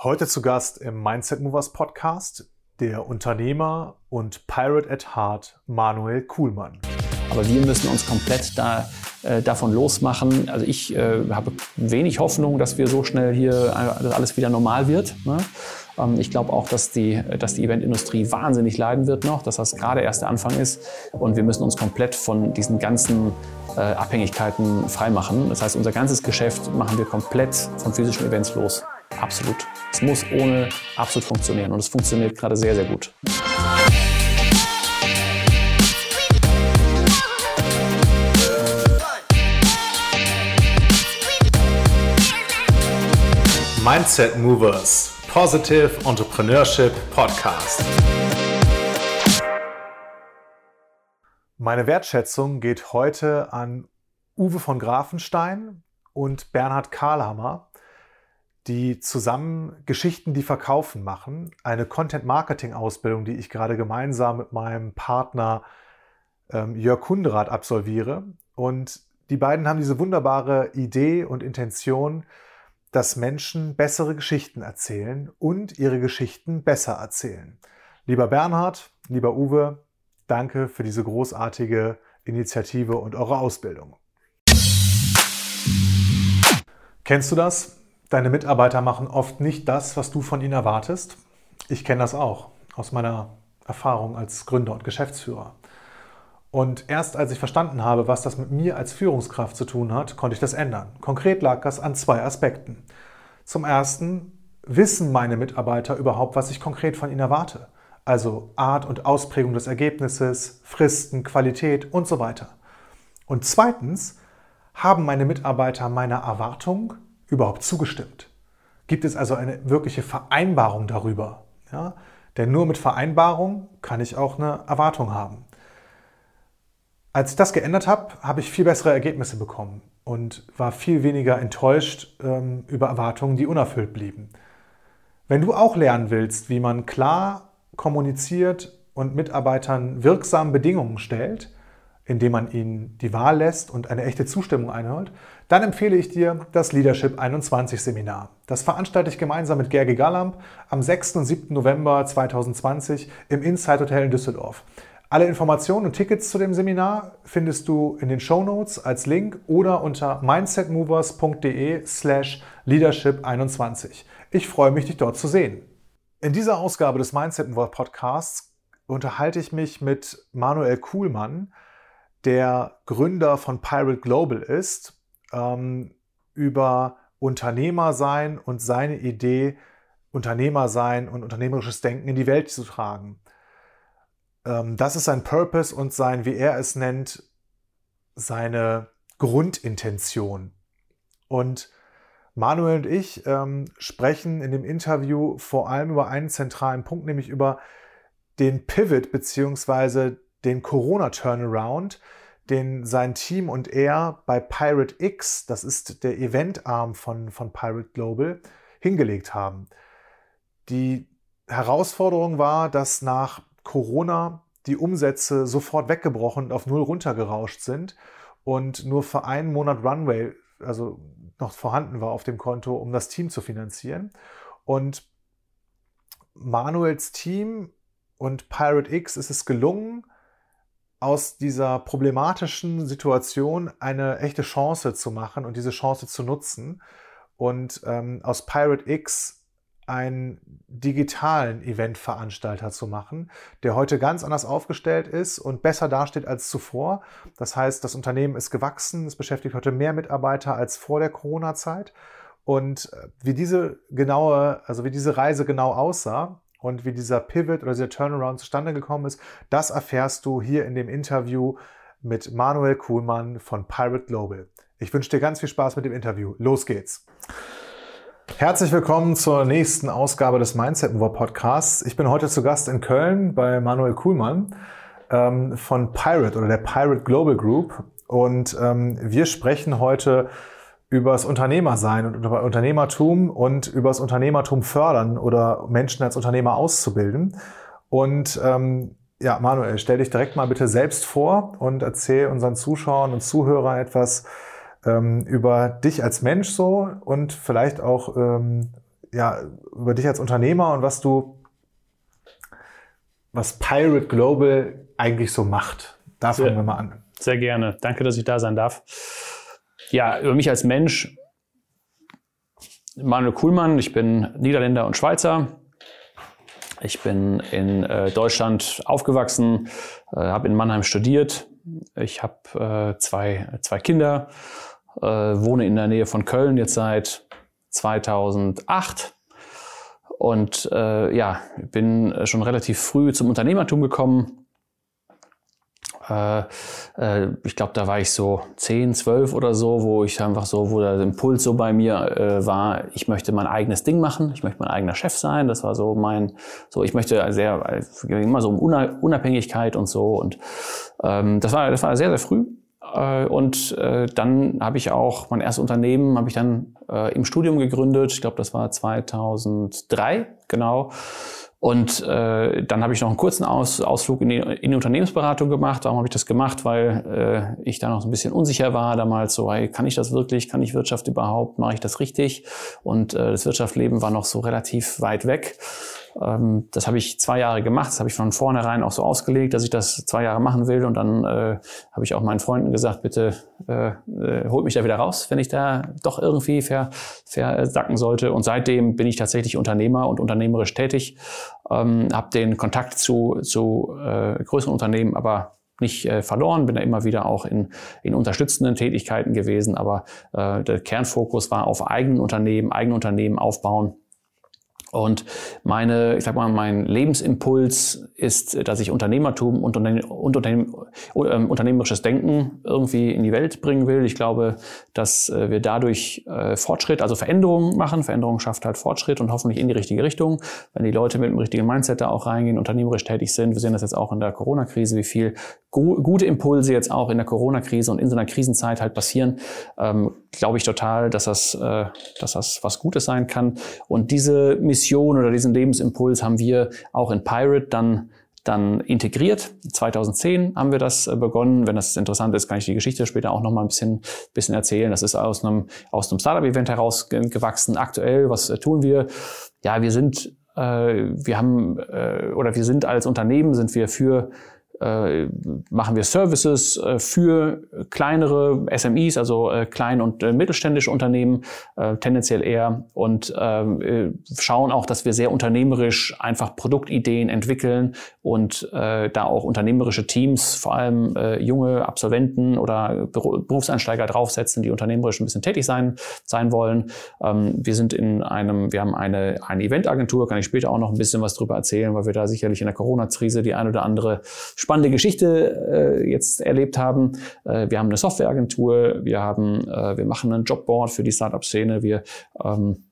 Heute zu Gast im Mindset Movers Podcast der Unternehmer und Pirate at Heart Manuel Kuhlmann. Aber wir müssen uns komplett da, äh, davon losmachen. Also ich äh, habe wenig Hoffnung, dass wir so schnell hier alles wieder normal wird. Ne? Ähm, ich glaube auch, dass die, dass die Eventindustrie wahnsinnig leiden wird noch, dass das gerade erst der Anfang ist. Und wir müssen uns komplett von diesen ganzen äh, Abhängigkeiten freimachen. Das heißt, unser ganzes Geschäft machen wir komplett von physischen Events los. Absolut. Es muss ohne absolut funktionieren und es funktioniert gerade sehr, sehr gut. Mindset Movers Positive Entrepreneurship Podcast. Meine Wertschätzung geht heute an Uwe von Grafenstein und Bernhard Karlhammer, die zusammen Geschichten, die verkaufen machen. Eine Content-Marketing-Ausbildung, die ich gerade gemeinsam mit meinem Partner ähm, Jörg Kunderath absolviere. Und die beiden haben diese wunderbare Idee und Intention, dass Menschen bessere Geschichten erzählen und ihre Geschichten besser erzählen. Lieber Bernhard, lieber Uwe, danke für diese großartige Initiative und eure Ausbildung. Kennst du das? Deine Mitarbeiter machen oft nicht das, was du von ihnen erwartest. Ich kenne das auch aus meiner Erfahrung als Gründer und Geschäftsführer. Und erst als ich verstanden habe, was das mit mir als Führungskraft zu tun hat, konnte ich das ändern. Konkret lag das an zwei Aspekten. Zum ersten, wissen meine Mitarbeiter überhaupt, was ich konkret von ihnen erwarte? Also Art und Ausprägung des Ergebnisses, Fristen, Qualität und so weiter. Und zweitens, haben meine Mitarbeiter meiner Erwartung überhaupt zugestimmt? Gibt es also eine wirkliche Vereinbarung darüber? Ja? Denn nur mit Vereinbarung kann ich auch eine Erwartung haben. Als ich das geändert habe, habe ich viel bessere Ergebnisse bekommen und war viel weniger enttäuscht ähm, über Erwartungen, die unerfüllt blieben. Wenn du auch lernen willst, wie man klar kommuniziert und Mitarbeitern wirksam Bedingungen stellt, indem man ihnen die Wahl lässt und eine echte Zustimmung einholt, dann empfehle ich dir das Leadership 21 Seminar. Das veranstalte ich gemeinsam mit Gergi Gallamp am 6. und 7. November 2020 im Inside Hotel in Düsseldorf. Alle Informationen und Tickets zu dem Seminar findest du in den Show Notes als Link oder unter mindsetmovers.de slash leadership21. Ich freue mich, dich dort zu sehen. In dieser Ausgabe des Mindset Mover Podcasts unterhalte ich mich mit Manuel Kuhlmann, der Gründer von Pirate Global ist, ähm, über Unternehmer sein und seine Idee, Unternehmer sein und unternehmerisches Denken in die Welt zu tragen. Ähm, das ist sein Purpose und sein, wie er es nennt, seine Grundintention. Und Manuel und ich ähm, sprechen in dem Interview vor allem über einen zentralen Punkt, nämlich über den Pivot bzw den Corona-Turnaround, den sein Team und er bei Pirate X, das ist der Eventarm von, von Pirate Global, hingelegt haben. Die Herausforderung war, dass nach Corona die Umsätze sofort weggebrochen und auf Null runtergerauscht sind und nur für einen Monat Runway, also noch vorhanden war auf dem Konto, um das Team zu finanzieren. Und Manuels Team und Pirate X ist es gelungen, aus dieser problematischen Situation eine echte Chance zu machen und diese Chance zu nutzen und ähm, aus Pirate X einen digitalen Eventveranstalter zu machen, der heute ganz anders aufgestellt ist und besser dasteht als zuvor. Das heißt, das Unternehmen ist gewachsen, es beschäftigt heute mehr Mitarbeiter als vor der Corona-Zeit. Und äh, wie diese genaue, also wie diese Reise genau aussah, und wie dieser Pivot oder dieser Turnaround zustande gekommen ist, das erfährst du hier in dem Interview mit Manuel Kuhlmann von Pirate Global. Ich wünsche dir ganz viel Spaß mit dem Interview. Los geht's. Herzlich willkommen zur nächsten Ausgabe des Mindset Mover Podcasts. Ich bin heute zu Gast in Köln bei Manuel Kuhlmann ähm, von Pirate oder der Pirate Global Group. Und ähm, wir sprechen heute über das Unternehmersein und über Unternehmertum und über das Unternehmertum fördern oder Menschen als Unternehmer auszubilden. Und ähm, ja, Manuel, stell dich direkt mal bitte selbst vor und erzähl unseren Zuschauern und Zuhörern etwas ähm, über dich als Mensch so und vielleicht auch ähm, ja, über dich als Unternehmer und was du, was Pirate Global eigentlich so macht. Da fangen wir mal an. Sehr gerne. Danke, dass ich da sein darf. Ja, über mich als Mensch. Manuel Kuhlmann, ich bin Niederländer und Schweizer. Ich bin in äh, Deutschland aufgewachsen, äh, habe in Mannheim studiert. Ich habe äh, zwei, zwei Kinder, äh, wohne in der Nähe von Köln jetzt seit 2008 und äh, ja, bin schon relativ früh zum Unternehmertum gekommen. Äh, äh, ich glaube, da war ich so 10, 12 oder so, wo ich einfach so, wo der Impuls so bei mir äh, war, ich möchte mein eigenes Ding machen, ich möchte mein eigener Chef sein. Das war so mein, so ich möchte sehr, immer so um Unabhängigkeit und so. Und ähm, das war, das war sehr, sehr früh. Und äh, dann habe ich auch mein erstes Unternehmen habe ich dann äh, im Studium gegründet. Ich glaube, das war 2003 genau. Und äh, dann habe ich noch einen kurzen Aus, Ausflug in die, in die Unternehmensberatung gemacht. Warum habe ich das gemacht? Weil äh, ich da noch so ein bisschen unsicher war damals. So, hey, kann ich das wirklich? Kann ich Wirtschaft überhaupt? Mache ich das richtig? Und äh, das Wirtschaftsleben war noch so relativ weit weg. Ähm, das habe ich zwei Jahre gemacht. Das habe ich von vornherein auch so ausgelegt, dass ich das zwei Jahre machen will. Und dann äh, habe ich auch meinen Freunden gesagt, bitte äh, äh, holt mich da wieder raus, wenn ich da doch irgendwie ver, versacken sollte. Und seitdem bin ich tatsächlich Unternehmer und unternehmerisch tätig. Ähm, habe den Kontakt zu, zu äh, größeren Unternehmen, aber nicht äh, verloren, bin da immer wieder auch in, in unterstützenden Tätigkeiten gewesen, aber äh, der Kernfokus war auf eigenen Unternehmen, eigene Unternehmen aufbauen und meine, ich sag mal, mein Lebensimpuls ist, dass ich Unternehmertum und, Unterne und Unternehm ähm, unternehmerisches Denken irgendwie in die Welt bringen will. Ich glaube, dass äh, wir dadurch äh, Fortschritt, also Veränderungen machen. Veränderung schafft halt Fortschritt und hoffentlich in die richtige Richtung. Wenn die Leute mit dem richtigen Mindset da auch reingehen, unternehmerisch tätig sind. Wir sehen das jetzt auch in der Corona-Krise, wie viel gu gute Impulse jetzt auch in der Corona-Krise und in so einer Krisenzeit halt passieren. Ähm, glaube ich total, dass das, äh, dass das was Gutes sein kann. Und diese Mission oder diesen Lebensimpuls haben wir auch in Pirate dann dann integriert. 2010 haben wir das äh, begonnen. Wenn das interessant ist, kann ich die Geschichte später auch noch mal ein bisschen, bisschen erzählen. Das ist aus einem, aus einem Startup-Event herausgewachsen. Aktuell, was äh, tun wir? Ja, wir sind, äh, wir haben, äh, oder wir sind als Unternehmen, sind wir für machen wir Services äh, für kleinere SMEs, also äh, klein- und äh, mittelständische Unternehmen, äh, tendenziell eher, und äh, schauen auch, dass wir sehr unternehmerisch einfach Produktideen entwickeln und äh, da auch unternehmerische Teams, vor allem äh, junge Absolventen oder Berufseinsteiger draufsetzen, die unternehmerisch ein bisschen tätig sein, sein wollen. Ähm, wir sind in einem, wir haben eine, eine Eventagentur, kann ich später auch noch ein bisschen was drüber erzählen, weil wir da sicherlich in der Corona-Krise die ein oder andere spannende Geschichte äh, jetzt erlebt haben. Äh, wir haben eine Softwareagentur, wir haben, äh, wir machen ein Jobboard für die Startup-Szene, wir ähm,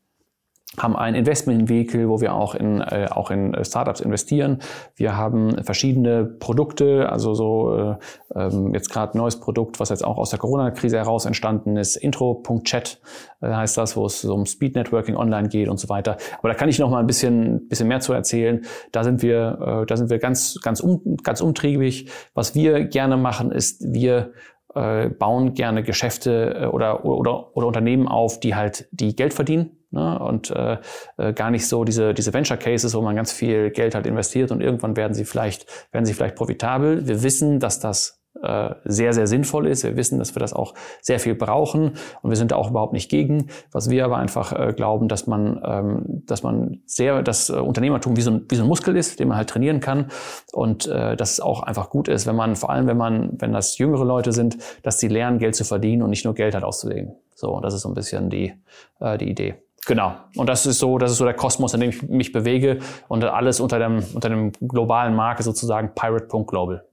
haben ein Investment-Vehicle, wo wir auch in, äh, auch in äh, Startups investieren. Wir haben verschiedene Produkte, also so äh, ähm, jetzt gerade neues Produkt, was jetzt auch aus der Corona-Krise heraus entstanden ist, intro.chat äh, heißt das, wo es um Speed-Networking online geht und so weiter. Aber da kann ich noch mal ein bisschen, bisschen mehr zu erzählen. Da sind wir, äh, da sind wir ganz, ganz, um, ganz umtriebig. Was wir gerne machen, ist, wir äh, bauen gerne Geschäfte äh, oder, oder, oder Unternehmen auf, die halt die Geld verdienen Ne? Und äh, äh, gar nicht so diese, diese Venture Cases, wo man ganz viel Geld halt investiert und irgendwann werden sie vielleicht, werden sie vielleicht profitabel. Wir wissen, dass das äh, sehr, sehr sinnvoll ist. Wir wissen, dass wir das auch sehr viel brauchen und wir sind da auch überhaupt nicht gegen. Was wir aber einfach äh, glauben, dass man, ähm, dass man sehr, das äh, Unternehmertum wie so, ein, wie so ein Muskel ist, den man halt trainieren kann und äh, dass es auch einfach gut ist, wenn man, vor allem wenn man, wenn das jüngere Leute sind, dass sie lernen, Geld zu verdienen und nicht nur Geld halt auszulegen. So, das ist so ein bisschen die, äh, die Idee. Genau. Und das ist so, das ist so der Kosmos, in dem ich mich bewege und alles unter dem, unter dem globalen Marke sozusagen pirate.global.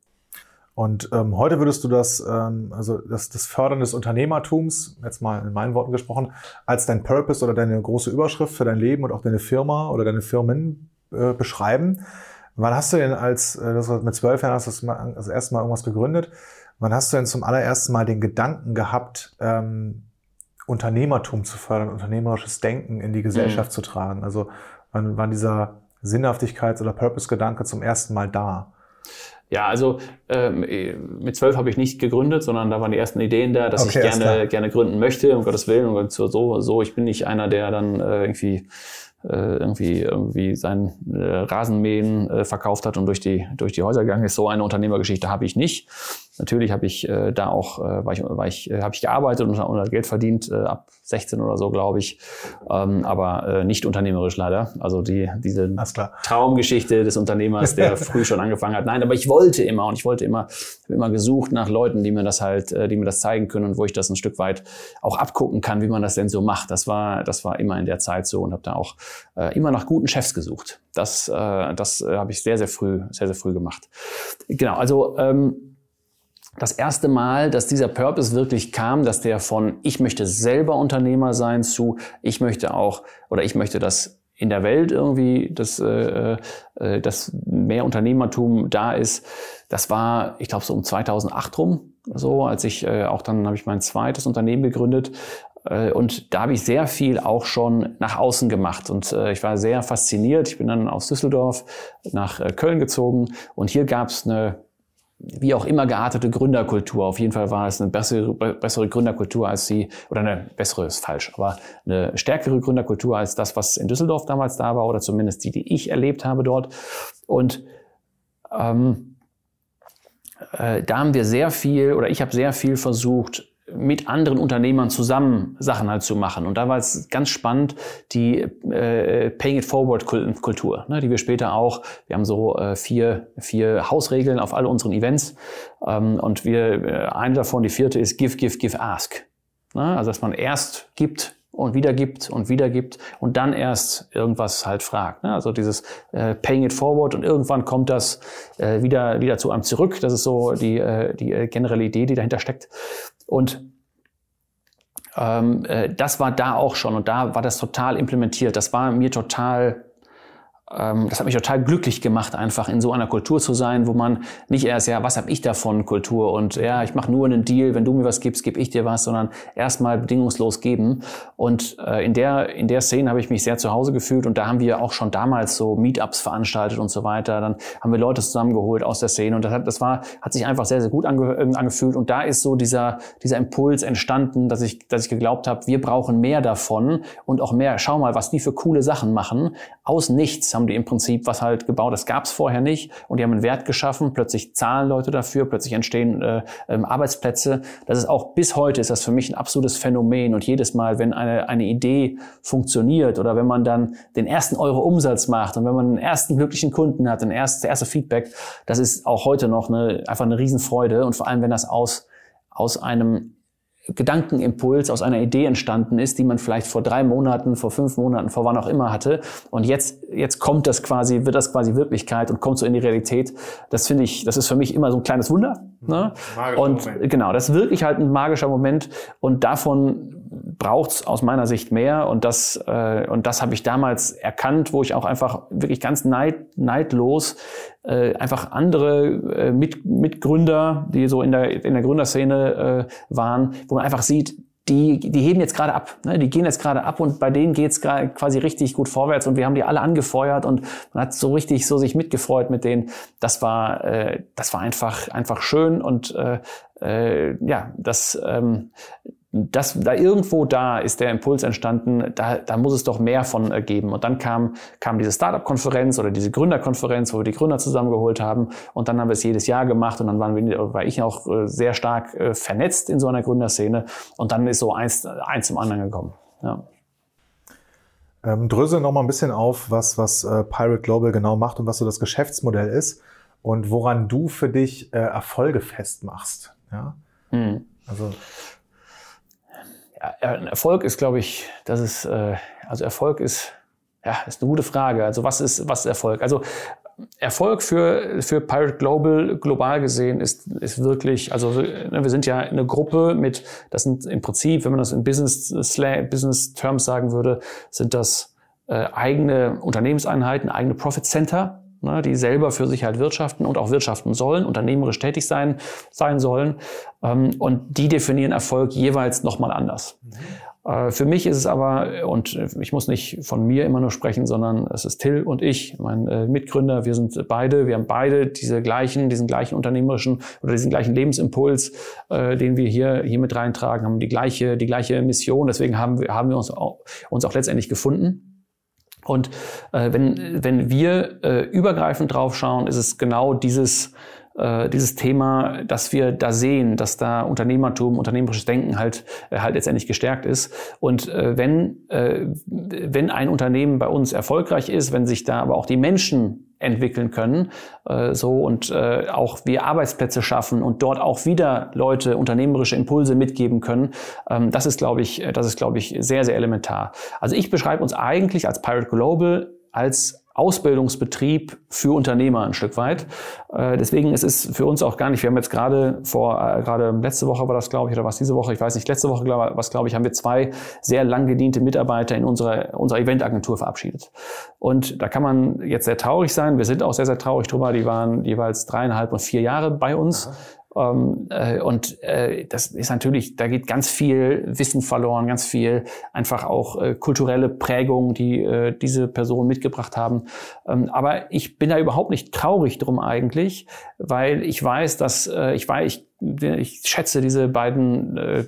Und ähm, heute würdest du das, ähm, also das, das Fördern des Unternehmertums, jetzt mal in meinen Worten gesprochen, als dein Purpose oder deine große Überschrift für dein Leben und auch deine Firma oder deine Firmen äh, beschreiben. Wann hast du denn als, äh, das mit zwölf Jahren hast du das, das erste Mal irgendwas gegründet, wann hast du denn zum allerersten Mal den Gedanken gehabt, ähm, Unternehmertum zu fördern, unternehmerisches Denken in die Gesellschaft mhm. zu tragen? Also wann, wann dieser Sinnhaftigkeits- oder Purpose-Gedanke zum ersten Mal da? Ja, also ähm, mit zwölf habe ich nicht gegründet, sondern da waren die ersten Ideen da, dass okay, ich gerne, gerne gründen möchte, um Gottes Willen. Und so, so, ich bin nicht einer, der dann äh, irgendwie äh, irgendwie, irgendwie sein äh, Rasenmähen äh, verkauft hat und durch die, durch die Häuser gegangen ist. So eine Unternehmergeschichte habe ich nicht. Natürlich habe ich äh, da auch, äh, war ich, war ich, äh, habe ich gearbeitet und, und Geld verdient, äh, ab 16 oder so, glaube ich. Ähm, aber äh, nicht unternehmerisch leider. Also die, diese Traumgeschichte des Unternehmers, der früh schon angefangen hat. Nein, aber ich wollte immer und ich wollte immer, immer gesucht nach Leuten, die mir das halt, äh, die mir das zeigen können und wo ich das ein Stück weit auch abgucken kann, wie man das denn so macht. Das war, das war immer in der Zeit so und habe da auch äh, immer nach guten Chefs gesucht. Das, äh, das äh, habe ich sehr, sehr früh, sehr, sehr früh gemacht. Genau, also ähm, das erste Mal, dass dieser Purpose wirklich kam, dass der von ich möchte selber Unternehmer sein zu ich möchte auch oder ich möchte das in der Welt irgendwie, dass, äh, äh, dass mehr Unternehmertum da ist. Das war, ich glaube, so um 2008 rum, so als ich äh, auch dann habe ich mein zweites Unternehmen gegründet äh, und da habe ich sehr viel auch schon nach außen gemacht und äh, ich war sehr fasziniert. Ich bin dann aus Düsseldorf nach äh, Köln gezogen und hier gab es eine wie auch immer geartete Gründerkultur. Auf jeden Fall war es eine bessere, bessere Gründerkultur als sie, oder eine bessere ist falsch, aber eine stärkere Gründerkultur als das, was in Düsseldorf damals da war, oder zumindest die, die ich erlebt habe dort. Und ähm, äh, da haben wir sehr viel, oder ich habe sehr viel versucht, mit anderen Unternehmern zusammen Sachen halt zu machen. Und da war es ganz spannend, die äh, Paying It Forward Kultur, ne, die wir später auch, wir haben so äh, vier, vier Hausregeln auf alle unseren Events. Ähm, und wir, äh, eine davon, die vierte ist Give, Give, Give, Ask. Ne, also dass man erst gibt, und wieder gibt und wieder gibt und dann erst irgendwas halt fragt. Ne? Also dieses äh, Paying it forward und irgendwann kommt das äh, wieder, wieder zu einem zurück. Das ist so die, äh, die äh, generelle Idee, die dahinter steckt. Und ähm, äh, das war da auch schon und da war das total implementiert. Das war mir total das hat mich total glücklich gemacht, einfach in so einer Kultur zu sein, wo man nicht erst, ja, was habe ich davon, Kultur und ja, ich mache nur einen Deal, wenn du mir was gibst, gebe ich dir was, sondern erstmal bedingungslos geben. Und äh, in der in der Szene habe ich mich sehr zu Hause gefühlt und da haben wir auch schon damals so Meetups veranstaltet und so weiter. Dann haben wir Leute zusammengeholt aus der Szene und das hat das war hat sich einfach sehr sehr gut ange, äh, angefühlt und da ist so dieser dieser Impuls entstanden, dass ich dass ich geglaubt habe, wir brauchen mehr davon und auch mehr. Schau mal, was die für coole Sachen machen aus nichts haben die im Prinzip was halt gebaut, das gab es vorher nicht. Und die haben einen Wert geschaffen, plötzlich zahlen Leute dafür, plötzlich entstehen äh, ähm, Arbeitsplätze. Das ist auch bis heute ist das für mich ein absolutes Phänomen. Und jedes Mal, wenn eine, eine Idee funktioniert oder wenn man dann den ersten Euro Umsatz macht und wenn man einen ersten glücklichen Kunden hat, ein erstes, erste Feedback, das ist auch heute noch eine, einfach eine Riesenfreude. Und vor allem, wenn das aus, aus einem Gedankenimpuls aus einer Idee entstanden ist, die man vielleicht vor drei Monaten, vor fünf Monaten, vor wann auch immer hatte. Und jetzt, jetzt kommt das quasi, wird das quasi Wirklichkeit und kommt so in die Realität. Das finde ich, das ist für mich immer so ein kleines Wunder. Ne? Und Moment. genau, das ist wirklich halt ein magischer Moment. Und davon braucht es aus meiner Sicht mehr und das äh, und das habe ich damals erkannt, wo ich auch einfach wirklich ganz neid, neidlos äh, einfach andere äh, Mit, Mitgründer, die so in der in der Gründerszene äh, waren, wo man einfach sieht, die, die heben jetzt gerade ab, ne? die gehen jetzt gerade ab und bei denen geht's quasi richtig gut vorwärts und wir haben die alle angefeuert und man hat so richtig so sich mitgefreut mit denen. Das war, äh, das war einfach einfach schön und äh, äh, ja, das ähm, das, da irgendwo da ist der Impuls entstanden, da, da muss es doch mehr von äh, geben. Und dann kam, kam diese Startup-Konferenz oder diese Gründerkonferenz, wo wir die Gründer zusammengeholt haben. Und dann haben wir es jedes Jahr gemacht und dann waren wir, war ich auch äh, sehr stark äh, vernetzt in so einer Gründerszene. Und dann ist so eins, eins zum anderen gekommen. Ja. Ähm, drösel noch mal ein bisschen auf, was, was äh, Pirate Global genau macht und was so das Geschäftsmodell ist und woran du für dich äh, Erfolge festmachst. Ja? Mhm. Also Erfolg ist, glaube ich, das ist, äh, also Erfolg ist, ja, ist eine gute Frage. Also was ist, was ist Erfolg? Also Erfolg für, für Pirate Global global gesehen ist, ist wirklich, also ne, wir sind ja eine Gruppe mit, das sind im Prinzip, wenn man das in Business, Business Terms sagen würde, sind das äh, eigene Unternehmenseinheiten, eigene Profit Center, ne, die selber für sich halt wirtschaften und auch wirtschaften sollen, unternehmerisch tätig sein, sein sollen. Ähm, und die definieren Erfolg jeweils nochmal anders. Mhm. Äh, für mich ist es aber, und ich muss nicht von mir immer nur sprechen, sondern es ist Till und ich, mein äh, Mitgründer, wir sind beide, wir haben beide diese gleichen, diesen gleichen unternehmerischen oder diesen gleichen Lebensimpuls, äh, den wir hier, hier mit reintragen, haben die gleiche, die gleiche Mission. Deswegen haben wir, haben wir uns auch, uns auch letztendlich gefunden. Und äh, wenn, wenn wir äh, übergreifend drauf schauen, ist es genau dieses, äh, dieses Thema, dass wir da sehen, dass da Unternehmertum, unternehmerisches Denken halt, äh, halt letztendlich gestärkt ist. Und äh, wenn, äh, wenn ein Unternehmen bei uns erfolgreich ist, wenn sich da aber auch die Menschen entwickeln können, äh, so und äh, auch wir Arbeitsplätze schaffen und dort auch wieder Leute unternehmerische Impulse mitgeben können. Ähm, das ist, glaube ich, das ist, glaube ich, sehr, sehr elementar. Also ich beschreibe uns eigentlich als Pirate Global als Ausbildungsbetrieb für Unternehmer ein Stück weit. Äh, deswegen ist es für uns auch gar nicht, wir haben jetzt gerade vor, äh, gerade letzte Woche war das, glaube ich, oder was diese Woche, ich weiß nicht, letzte Woche, was glaube ich, haben wir zwei sehr lang gediente Mitarbeiter in unserer, unserer Eventagentur verabschiedet. Und da kann man jetzt sehr traurig sein. Wir sind auch sehr, sehr traurig drüber. Die waren jeweils dreieinhalb und vier Jahre bei uns. Aha. Ähm, äh, und äh, das ist natürlich, da geht ganz viel Wissen verloren, ganz viel einfach auch äh, kulturelle Prägung, die äh, diese Personen mitgebracht haben. Ähm, aber ich bin da überhaupt nicht traurig drum eigentlich, weil ich weiß, dass äh, ich weiß, ich, ich schätze diese beiden äh,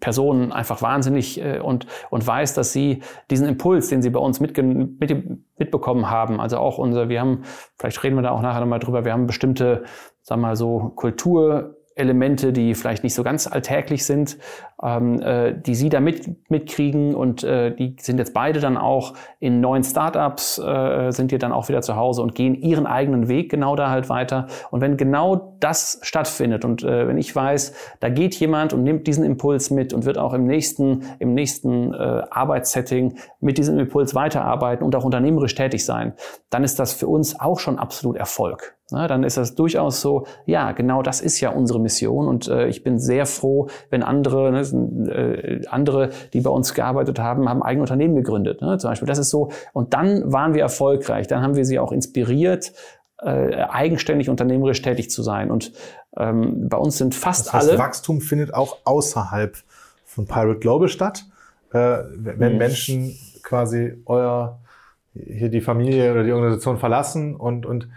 Personen einfach wahnsinnig äh, und, und weiß, dass sie diesen Impuls, den sie bei uns mitge mit, mitbekommen haben, also auch unser, wir haben, vielleicht reden wir da auch nachher nochmal drüber, wir haben bestimmte sag mal so, Kulturelemente, die vielleicht nicht so ganz alltäglich sind, ähm, äh, die sie da mit, mitkriegen und äh, die sind jetzt beide dann auch in neuen Startups, äh, sind hier dann auch wieder zu Hause und gehen ihren eigenen Weg genau da halt weiter. Und wenn genau das stattfindet und äh, wenn ich weiß, da geht jemand und nimmt diesen Impuls mit und wird auch im nächsten, im nächsten äh, Arbeitssetting mit diesem Impuls weiterarbeiten und auch unternehmerisch tätig sein, dann ist das für uns auch schon absolut Erfolg. Na, dann ist das durchaus so, ja, genau das ist ja unsere Mission und äh, ich bin sehr froh, wenn andere, ne, äh, andere, die bei uns gearbeitet haben, haben eigene Unternehmen gegründet. Ne, zum Beispiel, das ist so. Und dann waren wir erfolgreich, dann haben wir sie auch inspiriert, äh, eigenständig unternehmerisch tätig zu sein. Und ähm, bei uns sind fast das heißt, alle. Wachstum findet auch außerhalb von Pirate Global statt. Äh, wenn mhm. Menschen quasi euer hier die Familie oder die Organisation verlassen und, und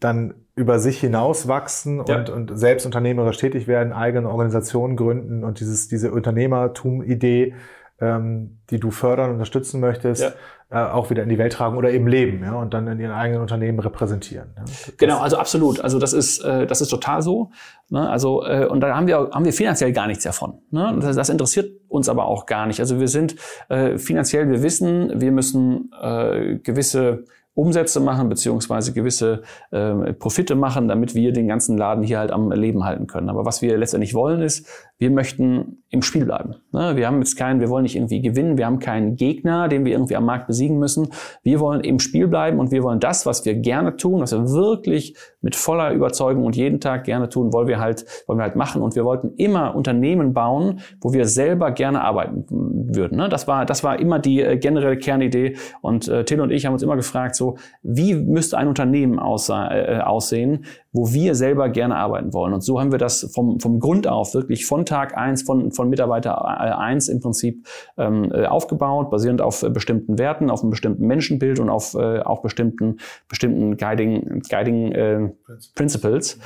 dann über sich hinaus wachsen ja. und, und selbst unternehmerisch tätig werden, eigene Organisationen gründen und dieses, diese Unternehmertum-Idee, ähm, die du fördern und unterstützen möchtest, ja. äh, auch wieder in die Welt tragen oder eben leben ja, und dann in ihren eigenen Unternehmen repräsentieren. Ja. Genau, also absolut. Also das ist, äh, das ist total so. Ne? Also, äh, und da haben wir, haben wir finanziell gar nichts davon. Ne? Das, das interessiert uns aber auch gar nicht. Also wir sind äh, finanziell, wir wissen, wir müssen äh, gewisse Umsätze machen, beziehungsweise gewisse äh, Profite machen, damit wir den ganzen Laden hier halt am Leben halten können. Aber was wir letztendlich wollen, ist, wir möchten im Spiel bleiben. Ne? Wir haben jetzt keinen, wir wollen nicht irgendwie gewinnen, wir haben keinen Gegner, den wir irgendwie am Markt besiegen müssen. Wir wollen im Spiel bleiben und wir wollen das, was wir gerne tun, was wir wirklich mit voller Überzeugung und jeden Tag gerne tun, wollen wir halt, wollen wir halt machen. Und wir wollten immer Unternehmen bauen, wo wir selber gerne arbeiten würden. Ne? Das war, das war immer die äh, generelle Kernidee. Und äh, Till und ich haben uns immer gefragt, so, wie müsste ein Unternehmen äh, aussehen, wo wir selber gerne arbeiten wollen. Und so haben wir das vom, vom Grund auf wirklich von Tag eins von, von Mitarbeiter eins im Prinzip ähm, äh, aufgebaut, basierend auf äh, bestimmten Werten, auf einem bestimmten Menschenbild und auf äh, auch bestimmten, bestimmten Guiding, Guiding äh, Principles.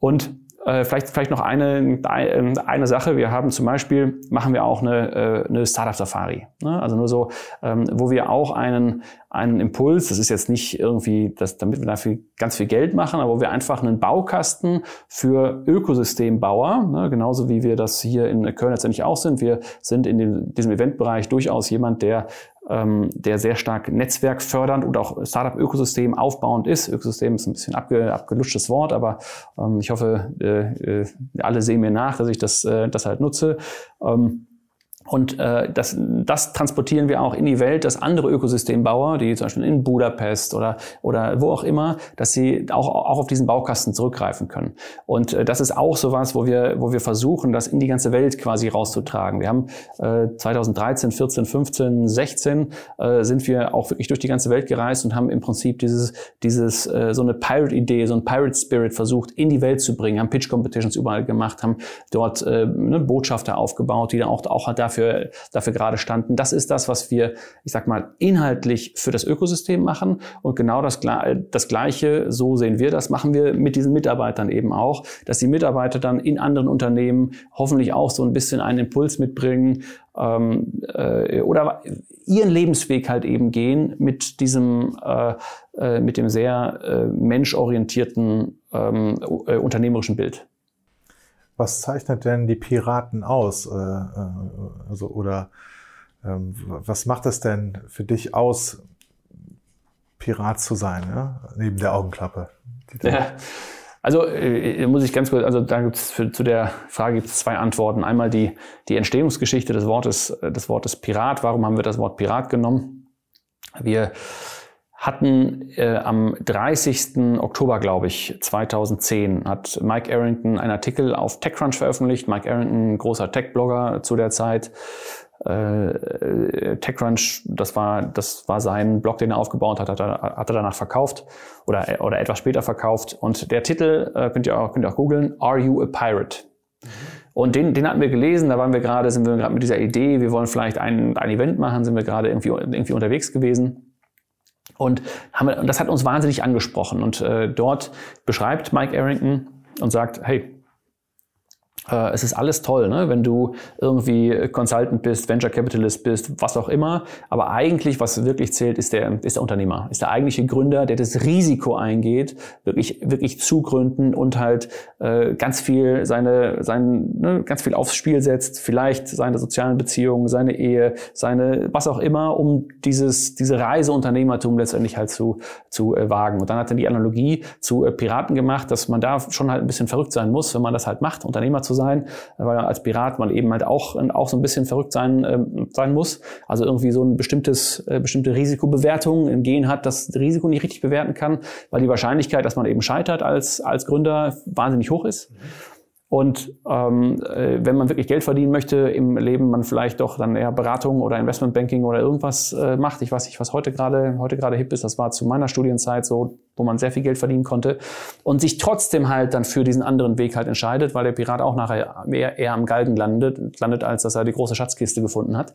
Und äh, vielleicht, vielleicht noch eine, eine Sache. Wir haben zum Beispiel, machen wir auch eine, äh, eine Startup-Safari. Ne? Also nur so, ähm, wo wir auch einen, einen Impuls, das ist jetzt nicht irgendwie, das, damit wir dafür ganz viel Geld machen, aber wo wir einfach einen Baukasten für Ökosystembauer, ne? genauso wie wir das hier in Köln letztendlich auch sind. Wir sind in dem, diesem Eventbereich durchaus jemand, der ähm, der sehr stark netzwerkfördernd und auch Startup-Ökosystem aufbauend ist. Ökosystem ist ein bisschen abge, abgelutschtes Wort, aber ähm, ich hoffe, äh, äh, alle sehen mir nach, dass ich das, äh, das halt nutze. Ähm, und äh, das, das transportieren wir auch in die Welt, dass andere Ökosystembauer, die zum Beispiel in Budapest oder, oder wo auch immer, dass sie auch, auch auf diesen Baukasten zurückgreifen können. Und äh, das ist auch sowas, wo wir, wo wir versuchen, das in die ganze Welt quasi rauszutragen. Wir haben äh, 2013, 14, 15, 16 äh, sind wir auch wirklich durch die ganze Welt gereist und haben im Prinzip dieses, dieses äh, so eine Pirate-Idee, so ein Pirate-Spirit versucht, in die Welt zu bringen, haben Pitch-Competitions überall gemacht, haben dort äh, eine Botschafter aufgebaut, die dann auch, auch dafür dafür, dafür gerade standen. Das ist das, was wir, ich sag mal, inhaltlich für das Ökosystem machen. Und genau das, das Gleiche, so sehen wir das, machen wir mit diesen Mitarbeitern eben auch, dass die Mitarbeiter dann in anderen Unternehmen hoffentlich auch so ein bisschen einen Impuls mitbringen, ähm, äh, oder ihren Lebensweg halt eben gehen mit diesem, äh, äh, mit dem sehr äh, menschorientierten ähm, äh, unternehmerischen Bild. Was zeichnet denn die Piraten aus? Äh, äh, also, oder ähm, was macht es denn für dich aus, Pirat zu sein, ja? neben der Augenklappe? Ja. Also äh, muss ich ganz kurz, also da gibt es zu der Frage gibt es zwei Antworten. Einmal die, die Entstehungsgeschichte des Wortes, des Wortes Pirat. Warum haben wir das Wort Pirat genommen? Wir hatten äh, am 30. Oktober, glaube ich, 2010, hat Mike Arrington einen Artikel auf TechCrunch veröffentlicht. Mike Arrington, großer Tech-Blogger zu der Zeit, äh, TechCrunch, das war, das war sein Blog, den er aufgebaut hat, hat er, hat er danach verkauft oder, oder etwas später verkauft. Und der Titel, äh, könnt ihr auch, könnt ihr auch googeln, Are You a Pirate? Und den, den hatten wir gelesen, da waren wir gerade, sind wir gerade mit dieser Idee, wir wollen vielleicht ein, ein Event machen, sind wir gerade irgendwie, irgendwie unterwegs gewesen. Und, haben und das hat uns wahnsinnig angesprochen. Und äh, dort beschreibt Mike Arrington und sagt, hey, es ist alles toll, ne? wenn du irgendwie Consultant bist, Venture Capitalist bist, was auch immer. Aber eigentlich, was wirklich zählt, ist der, ist der Unternehmer, ist der eigentliche Gründer, der das Risiko eingeht, wirklich, wirklich zu gründen und halt äh, ganz viel seine, sein, ne, ganz viel aufs Spiel setzt, vielleicht seine sozialen Beziehungen, seine Ehe, seine, was auch immer, um dieses, diese Reiseunternehmertum letztendlich halt zu, zu äh, wagen. Und dann hat er die Analogie zu äh, Piraten gemacht, dass man da schon halt ein bisschen verrückt sein muss, wenn man das halt macht, Unternehmer zu sein, weil als Pirat man eben halt auch, auch so ein bisschen verrückt sein, äh, sein muss. Also irgendwie so ein bestimmtes, äh, bestimmte Risikobewertung im Gehen hat, das Risiko nicht richtig bewerten kann, weil die Wahrscheinlichkeit, dass man eben scheitert als, als Gründer wahnsinnig hoch ist. Mhm. Und ähm, äh, wenn man wirklich Geld verdienen möchte im Leben, man vielleicht doch dann eher Beratung oder Investmentbanking oder irgendwas äh, macht. Ich weiß nicht, was heute gerade heute gerade hip ist. Das war zu meiner Studienzeit so, wo man sehr viel Geld verdienen konnte und sich trotzdem halt dann für diesen anderen Weg halt entscheidet, weil der Pirat auch nachher eher, eher am Galgen landet, landet, als dass er die große Schatzkiste gefunden hat.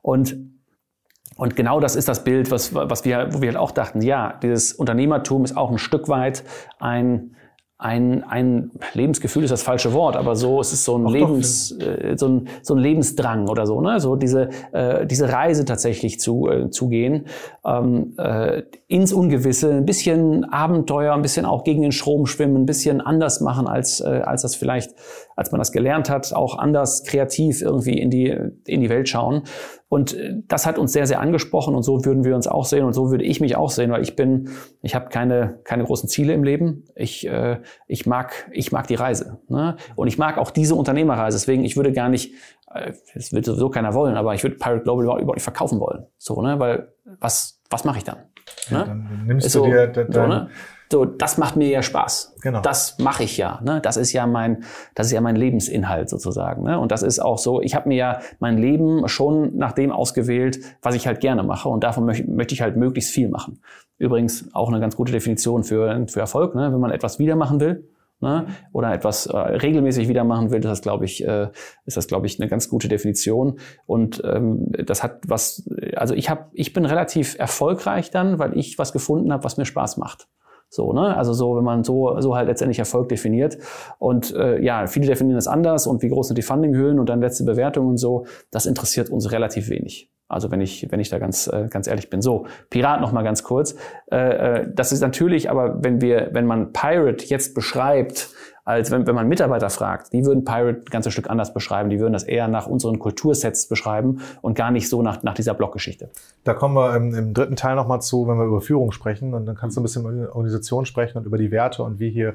Und und genau das ist das Bild, was, was wir, wo wir halt auch dachten, ja, dieses Unternehmertum ist auch ein Stück weit ein, ein, ein Lebensgefühl ist das falsche Wort, aber so es ist so ein Lebens äh, so, ein, so ein Lebensdrang oder so, ne? So diese äh, diese Reise tatsächlich zu äh, zu gehen ähm, äh, ins Ungewisse, ein bisschen Abenteuer, ein bisschen auch gegen den Strom schwimmen, ein bisschen anders machen als äh, als das vielleicht als man das gelernt hat, auch anders kreativ irgendwie in die in die Welt schauen. Und äh, das hat uns sehr, sehr angesprochen und so würden wir uns auch sehen und so würde ich mich auch sehen, weil ich bin, ich habe keine, keine großen Ziele im Leben. Ich, äh, ich, mag, ich mag die Reise. Ne? Und ich mag auch diese Unternehmerreise. Deswegen, ich würde gar nicht, äh, das wird sowieso keiner wollen, aber ich würde Pirate Global überhaupt nicht verkaufen wollen. So, ne? Weil was, was mache ich dann? Ne? Ja, dann nimmst so, du dir dein, so, ne? So, das macht mir ja Spaß. Genau. Das mache ich ja. Ne? Das ist ja mein, das ist ja mein Lebensinhalt sozusagen. Ne? Und das ist auch so. Ich habe mir ja mein Leben schon nach dem ausgewählt, was ich halt gerne mache. Und davon möchte, möchte ich halt möglichst viel machen. Übrigens auch eine ganz gute Definition für, für Erfolg. Ne? Wenn man etwas wieder machen will, ne, oder etwas äh, regelmäßig wieder machen will, ist das glaube ich, äh, ist das glaube ich eine ganz gute Definition. Und ähm, das hat was, also ich habe, ich bin relativ erfolgreich dann, weil ich was gefunden habe, was mir Spaß macht. So, ne? Also so, wenn man so, so halt letztendlich Erfolg definiert. Und äh, ja, viele definieren das anders und wie groß sind die Fundinghöhen und dann letzte Bewertungen und so, das interessiert uns relativ wenig. Also wenn ich, wenn ich da ganz, äh, ganz ehrlich bin. So, Pirat noch mal ganz kurz. Äh, äh, das ist natürlich, aber wenn wir, wenn man Pirate jetzt beschreibt, als wenn, wenn man Mitarbeiter fragt, die würden Pirate ein ganzes Stück anders beschreiben. Die würden das eher nach unseren Kultursets beschreiben und gar nicht so nach, nach dieser Bloggeschichte. Da kommen wir im, im dritten Teil nochmal zu, wenn wir über Führung sprechen. Und dann kannst du ein bisschen über Organisation sprechen und über die Werte und wie hier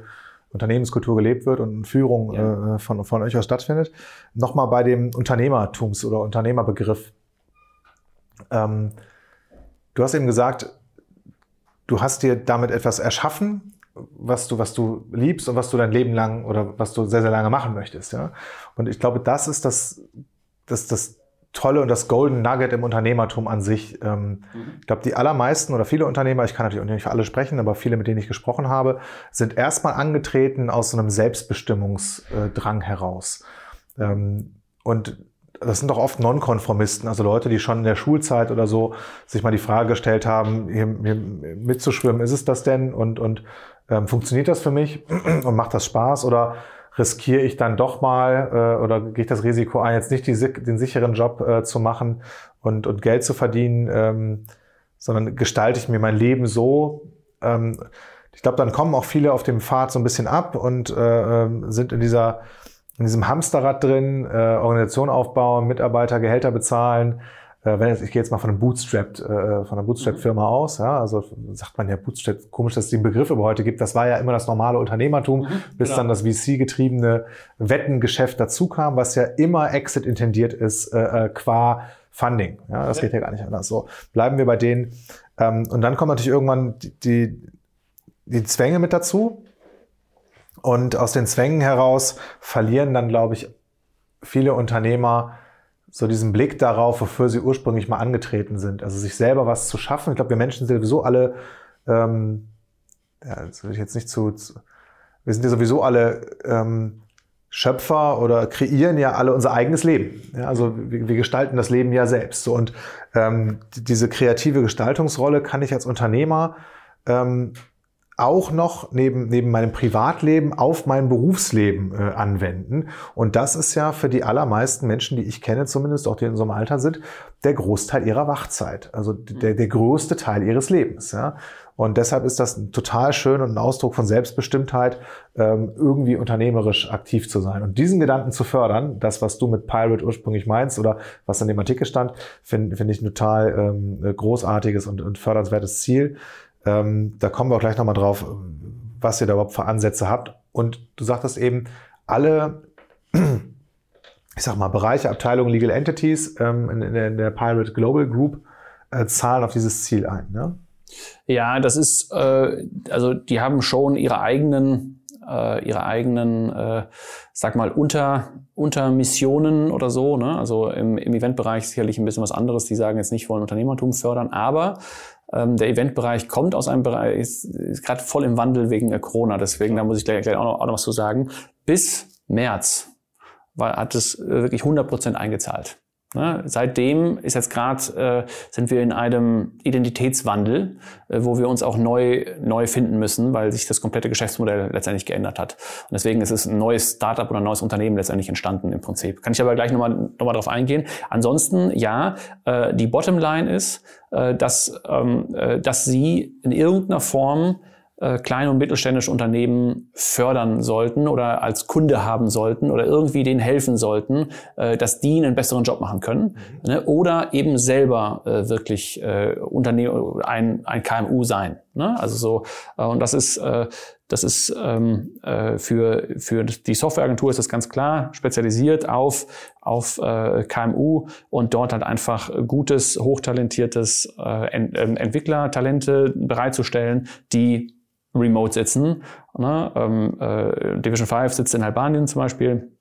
Unternehmenskultur gelebt wird und Führung ja. äh, von, von euch aus stattfindet. Nochmal bei dem Unternehmertums- oder Unternehmerbegriff. Ähm, du hast eben gesagt, du hast dir damit etwas erschaffen, was du, was du liebst und was du dein Leben lang oder was du sehr, sehr lange machen möchtest. Ja? Und ich glaube, das ist das, das, das Tolle und das Golden Nugget im Unternehmertum an sich. Ähm, mhm. Ich glaube, die allermeisten oder viele Unternehmer, ich kann natürlich auch nicht für alle sprechen, aber viele, mit denen ich gesprochen habe, sind erstmal angetreten aus so einem Selbstbestimmungsdrang heraus. Ähm, und das sind doch oft Nonkonformisten, also Leute, die schon in der Schulzeit oder so sich mal die Frage gestellt haben, hier, hier mitzuschwimmen, ist es das denn? Und, und ähm, funktioniert das für mich? Und macht das Spaß? Oder riskiere ich dann doch mal äh, oder gehe ich das Risiko ein, jetzt nicht die, den sicheren Job äh, zu machen und, und Geld zu verdienen, ähm, sondern gestalte ich mir mein Leben so. Ähm, ich glaube, dann kommen auch viele auf dem Pfad so ein bisschen ab und äh, ähm, sind in dieser in diesem Hamsterrad drin, äh, Organisation aufbauen, Mitarbeiter Gehälter bezahlen, äh, wenn jetzt, ich gehe jetzt mal von einem Bootstrap, äh, von einer Bootstrap-Firma mhm. aus, ja, also sagt man ja Bootstrap, komisch, dass es den Begriff aber heute gibt. Das war ja immer das normale Unternehmertum, mhm, bis genau. dann das VC-getriebene Wettengeschäft dazu kam, was ja immer Exit intendiert ist, äh, äh qua Funding. Ja, das okay. geht ja gar nicht anders. So bleiben wir bei denen. Ähm, und dann kommen natürlich irgendwann die, die, die Zwänge mit dazu. Und aus den Zwängen heraus verlieren dann, glaube ich, viele Unternehmer so diesen Blick darauf, wofür sie ursprünglich mal angetreten sind. Also sich selber was zu schaffen. Ich glaube, wir Menschen sind sowieso alle, ähm, ja, das will ich jetzt nicht zu, zu wir sind ja sowieso alle ähm, Schöpfer oder kreieren ja alle unser eigenes Leben. Ja, also wir, wir, gestalten das Leben ja selbst. So, und ähm, diese kreative Gestaltungsrolle kann ich als Unternehmer ähm, auch noch neben, neben meinem Privatleben auf mein Berufsleben äh, anwenden. Und das ist ja für die allermeisten Menschen, die ich kenne, zumindest auch die in unserem Alter sind, der Großteil ihrer Wachzeit. Also der, der größte Teil ihres Lebens. Ja? Und deshalb ist das total schön und ein Ausdruck von Selbstbestimmtheit, ähm, irgendwie unternehmerisch aktiv zu sein. Und diesen Gedanken zu fördern, das, was du mit Pirate ursprünglich meinst oder was in dem Artikel stand, finde find ich ein total ähm, großartiges und, und fördernswertes Ziel. Ähm, da kommen wir auch gleich nochmal drauf, was ihr da überhaupt für Ansätze habt. Und du sagtest eben, alle, ich sag mal, Bereiche, Abteilungen, Legal Entities ähm, in, in, der Pirate Global Group äh, zahlen auf dieses Ziel ein. Ne? Ja, das ist, äh, also die haben schon ihre eigenen äh, ihre eigenen, äh, sag mal, unter, unter oder so. Ne? Also im, im Eventbereich sicherlich ein bisschen was anderes. Die sagen jetzt nicht, wollen Unternehmertum fördern, aber der Eventbereich kommt aus einem Bereich, ist, ist gerade voll im Wandel wegen Corona. Deswegen, da muss ich gleich, gleich auch, noch, auch noch was zu sagen. Bis März war, hat es wirklich 100 Prozent eingezahlt. Ne? Seitdem ist jetzt gerade, äh, sind wir in einem Identitätswandel, äh, wo wir uns auch neu, neu finden müssen, weil sich das komplette Geschäftsmodell letztendlich geändert hat. Und deswegen ist es ein neues Startup oder ein neues Unternehmen letztendlich entstanden im Prinzip. Kann ich aber gleich nochmal noch mal drauf eingehen. Ansonsten, ja, äh, die Bottomline ist, äh, dass, ähm, äh, dass sie in irgendeiner Form äh, kleine und mittelständische Unternehmen fördern sollten oder als Kunde haben sollten oder irgendwie denen helfen sollten, äh, dass die einen besseren Job machen können mhm. ne? oder eben selber äh, wirklich äh, Unternehmen ein, ein KMU sein. Ne? Also so äh, und das ist äh, das ist ähm, äh, für für die Softwareagentur ist das ganz klar spezialisiert auf auf äh, KMU und dort halt einfach gutes hochtalentiertes äh, Ent Entwicklertalente bereitzustellen, die remote sitzen. Ne? Ähm, äh, Division 5 sitzt in Albanien zum Beispiel.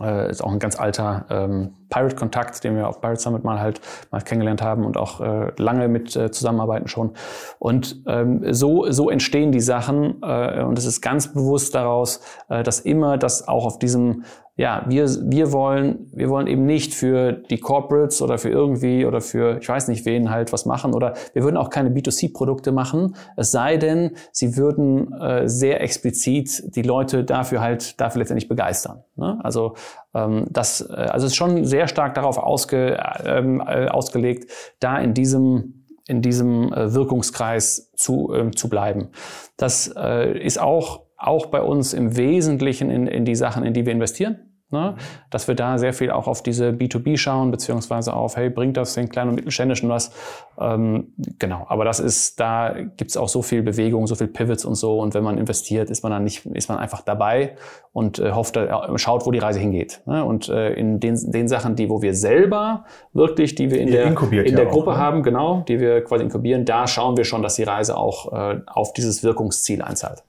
Äh, ist auch ein ganz alter ähm, Pirate-Kontakt, den wir auf Pirate Summit mal halt mal kennengelernt haben und auch äh, lange mit äh, zusammenarbeiten schon. Und ähm, so, so entstehen die Sachen äh, und es ist ganz bewusst daraus, äh, dass immer das auch auf diesem ja, wir, wir wollen, wir wollen eben nicht für die Corporates oder für irgendwie oder für, ich weiß nicht wen halt was machen oder wir würden auch keine B2C-Produkte machen, es sei denn, sie würden äh, sehr explizit die Leute dafür halt, dafür letztendlich begeistern. Ne? Also, ähm, das, äh, also es ist schon sehr stark darauf ausge, ähm, äh, ausgelegt, da in diesem, in diesem äh, Wirkungskreis zu, äh, zu bleiben. Das äh, ist auch, auch bei uns im Wesentlichen in, in die Sachen, in die wir investieren. Ne? Dass wir da sehr viel auch auf diese B2B schauen, beziehungsweise auf, hey, bringt das den kleinen und mittelständischen was? Ähm, genau, aber das ist, da gibt's auch so viel Bewegung, so viel Pivots und so. Und wenn man investiert, ist man dann nicht, ist man einfach dabei und äh, hofft, äh, schaut, wo die Reise hingeht. Ne? Und äh, in den, den Sachen, die, wo wir selber wirklich, die wir in der, in der Gruppe auch, ne? haben, genau, die wir quasi inkubieren, da schauen wir schon, dass die Reise auch äh, auf dieses Wirkungsziel einzahlt.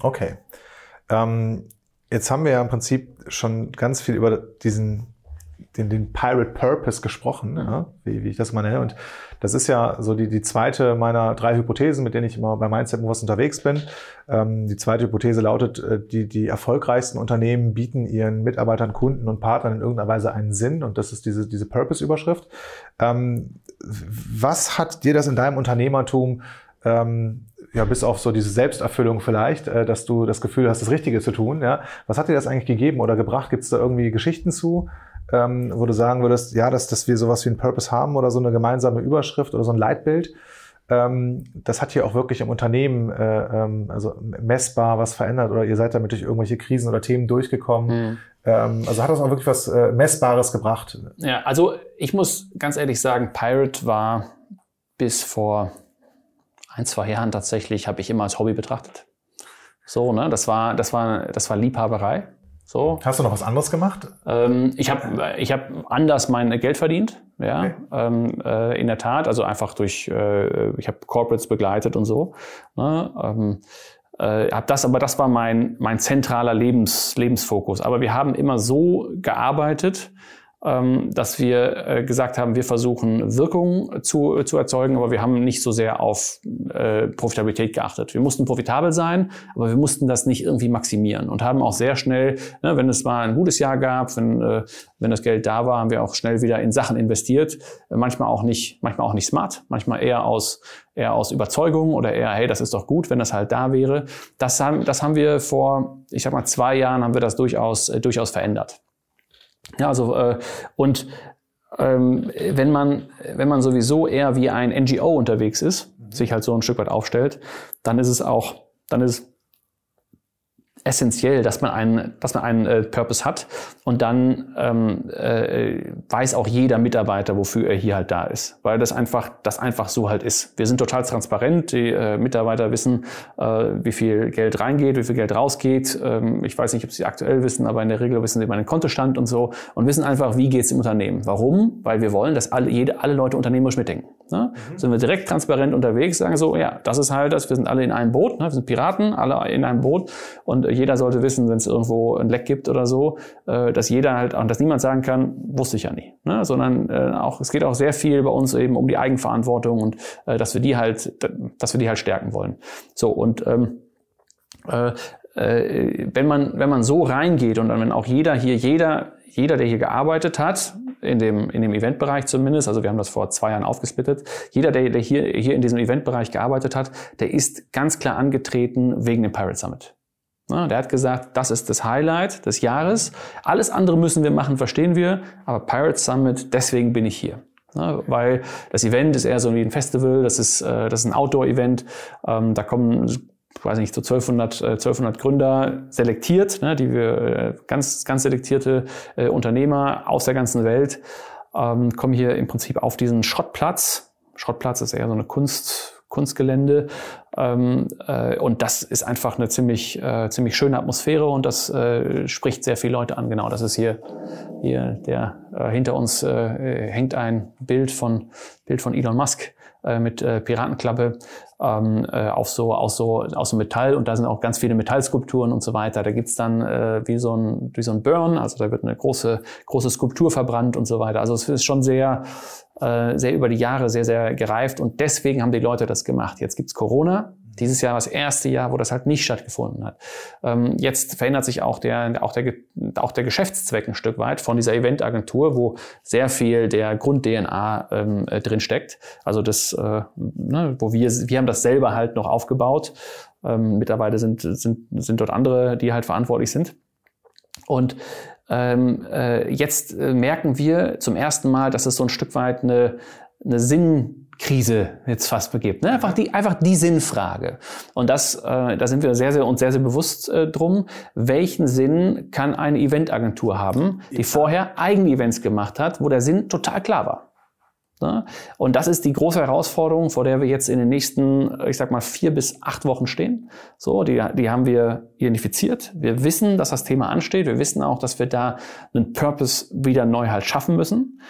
Okay. Ähm Jetzt haben wir ja im Prinzip schon ganz viel über diesen den, den Pirate Purpose gesprochen, ja, wie, wie ich das mal nenne. Und das ist ja so die, die zweite meiner drei Hypothesen, mit denen ich immer bei Mindset Movers unterwegs bin. Ähm, die zweite Hypothese lautet, äh, die, die erfolgreichsten Unternehmen bieten ihren Mitarbeitern, Kunden und Partnern in irgendeiner Weise einen Sinn. Und das ist diese, diese Purpose-Überschrift. Ähm, was hat dir das in deinem Unternehmertum ähm, ja, bis auf so diese Selbsterfüllung vielleicht, äh, dass du das Gefühl hast, das Richtige zu tun. Ja? Was hat dir das eigentlich gegeben oder gebracht? Gibt es da irgendwie Geschichten zu, ähm, wo du sagen würdest, ja, dass, dass wir sowas wie einen Purpose haben oder so eine gemeinsame Überschrift oder so ein Leitbild? Ähm, das hat hier auch wirklich im Unternehmen äh, ähm, also messbar was verändert oder ihr seid damit durch irgendwelche Krisen oder Themen durchgekommen. Mhm. Ähm, also hat das auch wirklich was äh, Messbares gebracht? Ja, also ich muss ganz ehrlich sagen, Pirate war bis vor ein, zwei Jahren tatsächlich, habe ich immer als Hobby betrachtet. So, ne, das war, das war, das war Liebhaberei. So. Hast du noch was anderes gemacht? Ähm, ich habe ich hab anders mein Geld verdient, ja, okay. ähm, äh, in der Tat, also einfach durch, äh, ich habe Corporates begleitet und so. Ne, ähm, äh, hab das, aber das war mein, mein zentraler Lebens, Lebensfokus. Aber wir haben immer so gearbeitet, dass wir äh, gesagt haben, wir versuchen Wirkung zu, zu erzeugen, aber wir haben nicht so sehr auf äh, Profitabilität geachtet. Wir mussten profitabel sein, aber wir mussten das nicht irgendwie maximieren und haben auch sehr schnell, ne, wenn es mal ein gutes Jahr gab, wenn, äh, wenn das Geld da war, haben wir auch schnell wieder in Sachen investiert. manchmal auch nicht, manchmal auch nicht smart, manchmal eher aus eher aus Überzeugung oder eher, hey, das ist doch gut, wenn das halt da wäre. Das haben, das haben wir vor, ich sag mal, zwei Jahren haben wir das durchaus, äh, durchaus verändert. Ja, also äh, und ähm, wenn man wenn man sowieso eher wie ein NGO unterwegs ist, sich halt so ein Stück weit aufstellt, dann ist es auch dann ist es essentiell, dass man einen, dass man einen äh, Purpose hat und dann ähm, äh, weiß auch jeder Mitarbeiter, wofür er hier halt da ist, weil das einfach, das einfach so halt ist. Wir sind total transparent, die äh, Mitarbeiter wissen, äh, wie viel Geld reingeht, wie viel Geld rausgeht. Ähm, ich weiß nicht, ob sie aktuell wissen, aber in der Regel wissen sie meinen Kontostand und so und wissen einfach, wie geht es im Unternehmen. Warum? Weil wir wollen, dass alle, jede, alle Leute unternehmerisch mitdenken. Ne? Mhm. Sind wir direkt transparent unterwegs, sagen so, ja, das ist halt das, wir sind alle in einem Boot, ne? wir sind Piraten, alle in einem Boot und jeder sollte wissen, wenn es irgendwo ein Leck gibt oder so, äh, dass jeder halt, und dass niemand sagen kann, wusste ich ja nie, ne? sondern äh, auch, es geht auch sehr viel bei uns eben um die Eigenverantwortung und äh, dass wir die halt, dass wir die halt stärken wollen. So und ähm, äh, äh, wenn man wenn man so reingeht und dann wenn auch jeder hier jeder jeder, der hier gearbeitet hat, in dem, in dem Eventbereich zumindest, also wir haben das vor zwei Jahren aufgesplittet, jeder, der, der hier, hier in diesem Eventbereich gearbeitet hat, der ist ganz klar angetreten wegen dem Pirate Summit. Ja, der hat gesagt, das ist das Highlight des Jahres. Alles andere müssen wir machen, verstehen wir. Aber Pirate Summit, deswegen bin ich hier. Ja, weil das Event ist eher so wie ein Festival, das ist, äh, das ist ein Outdoor-Event. Ähm, da kommen weiß nicht, so 1200, 1200 äh, Gründer selektiert, ne, die wir äh, ganz, ganz selektierte äh, Unternehmer aus der ganzen Welt ähm, kommen hier im Prinzip auf diesen Schrottplatz. Schrottplatz ist eher so eine Kunst, Kunstgelände. Ähm, äh, und das ist einfach eine ziemlich, äh, ziemlich schöne Atmosphäre und das äh, spricht sehr viele Leute an. Genau, das ist hier, hier der äh, hinter uns äh, hängt ein Bild von, Bild von Elon Musk äh, mit äh, Piratenklappe ähm, äh, auf so, aus, so, aus so Metall und da sind auch ganz viele Metallskulpturen und so weiter. Da gibt's dann äh, wie, so ein, wie so ein Burn, also da wird eine große, große Skulptur verbrannt und so weiter. Also es ist schon sehr, äh, sehr über die Jahre sehr, sehr gereift und deswegen haben die Leute das gemacht. Jetzt gibt's Corona dieses Jahr das erste Jahr, wo das halt nicht stattgefunden hat. Ähm, jetzt verändert sich auch der, auch, der, auch der Geschäftszweck ein Stück weit von dieser Eventagentur, wo sehr viel der Grund-DNA ähm, äh, drin steckt. Also das, äh, ne, wo wir, wir haben das selber halt noch aufgebaut. Ähm, mittlerweile sind, sind, sind dort andere, die halt verantwortlich sind. Und ähm, äh, jetzt äh, merken wir zum ersten Mal, dass es so ein Stück weit eine, eine Sinn Krise jetzt fast begibt. Ne? Einfach die, einfach die Sinnfrage. Und das, äh, da sind wir sehr, sehr uns sehr, sehr bewusst äh, drum. Welchen Sinn kann eine Eventagentur haben, die vorher eigene Events gemacht hat, wo der Sinn total klar war? Ne? Und das ist die große Herausforderung, vor der wir jetzt in den nächsten, ich sag mal, vier bis acht Wochen stehen. So, die, die haben wir identifiziert. Wir wissen, dass das Thema ansteht. Wir wissen auch, dass wir da einen Purpose wieder neu halt schaffen müssen.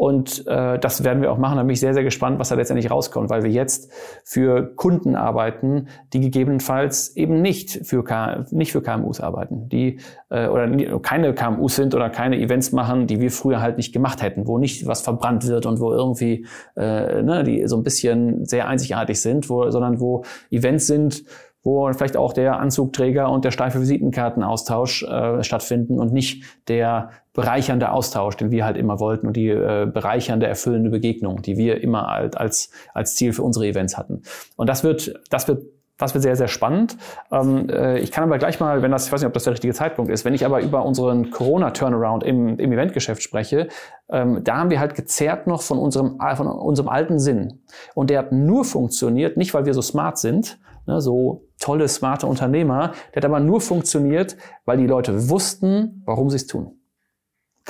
Und äh, das werden wir auch machen. Da bin ich sehr, sehr gespannt, was da letztendlich rauskommt, weil wir jetzt für Kunden arbeiten, die gegebenenfalls eben nicht für, K nicht für KMUs arbeiten, die äh, oder keine KMUs sind oder keine Events machen, die wir früher halt nicht gemacht hätten, wo nicht was verbrannt wird und wo irgendwie äh, ne, die so ein bisschen sehr einzigartig sind, wo, sondern wo Events sind, wo vielleicht auch der Anzugträger und der steife Visitenkartenaustausch äh, stattfinden und nicht der bereichernde Austausch, den wir halt immer wollten und die äh, bereichernde, erfüllende Begegnung, die wir immer halt als, als Ziel für unsere Events hatten. Und das wird, das wird das wird sehr, sehr spannend. Ähm, äh, ich kann aber gleich mal, wenn das, ich weiß nicht, ob das der richtige Zeitpunkt ist, wenn ich aber über unseren Corona-Turnaround im, im Eventgeschäft spreche, ähm, da haben wir halt gezerrt noch von unserem, von unserem alten Sinn. Und der hat nur funktioniert, nicht weil wir so smart sind, ne, so tolle, smarte Unternehmer. Der hat aber nur funktioniert, weil die Leute wussten, warum sie es tun.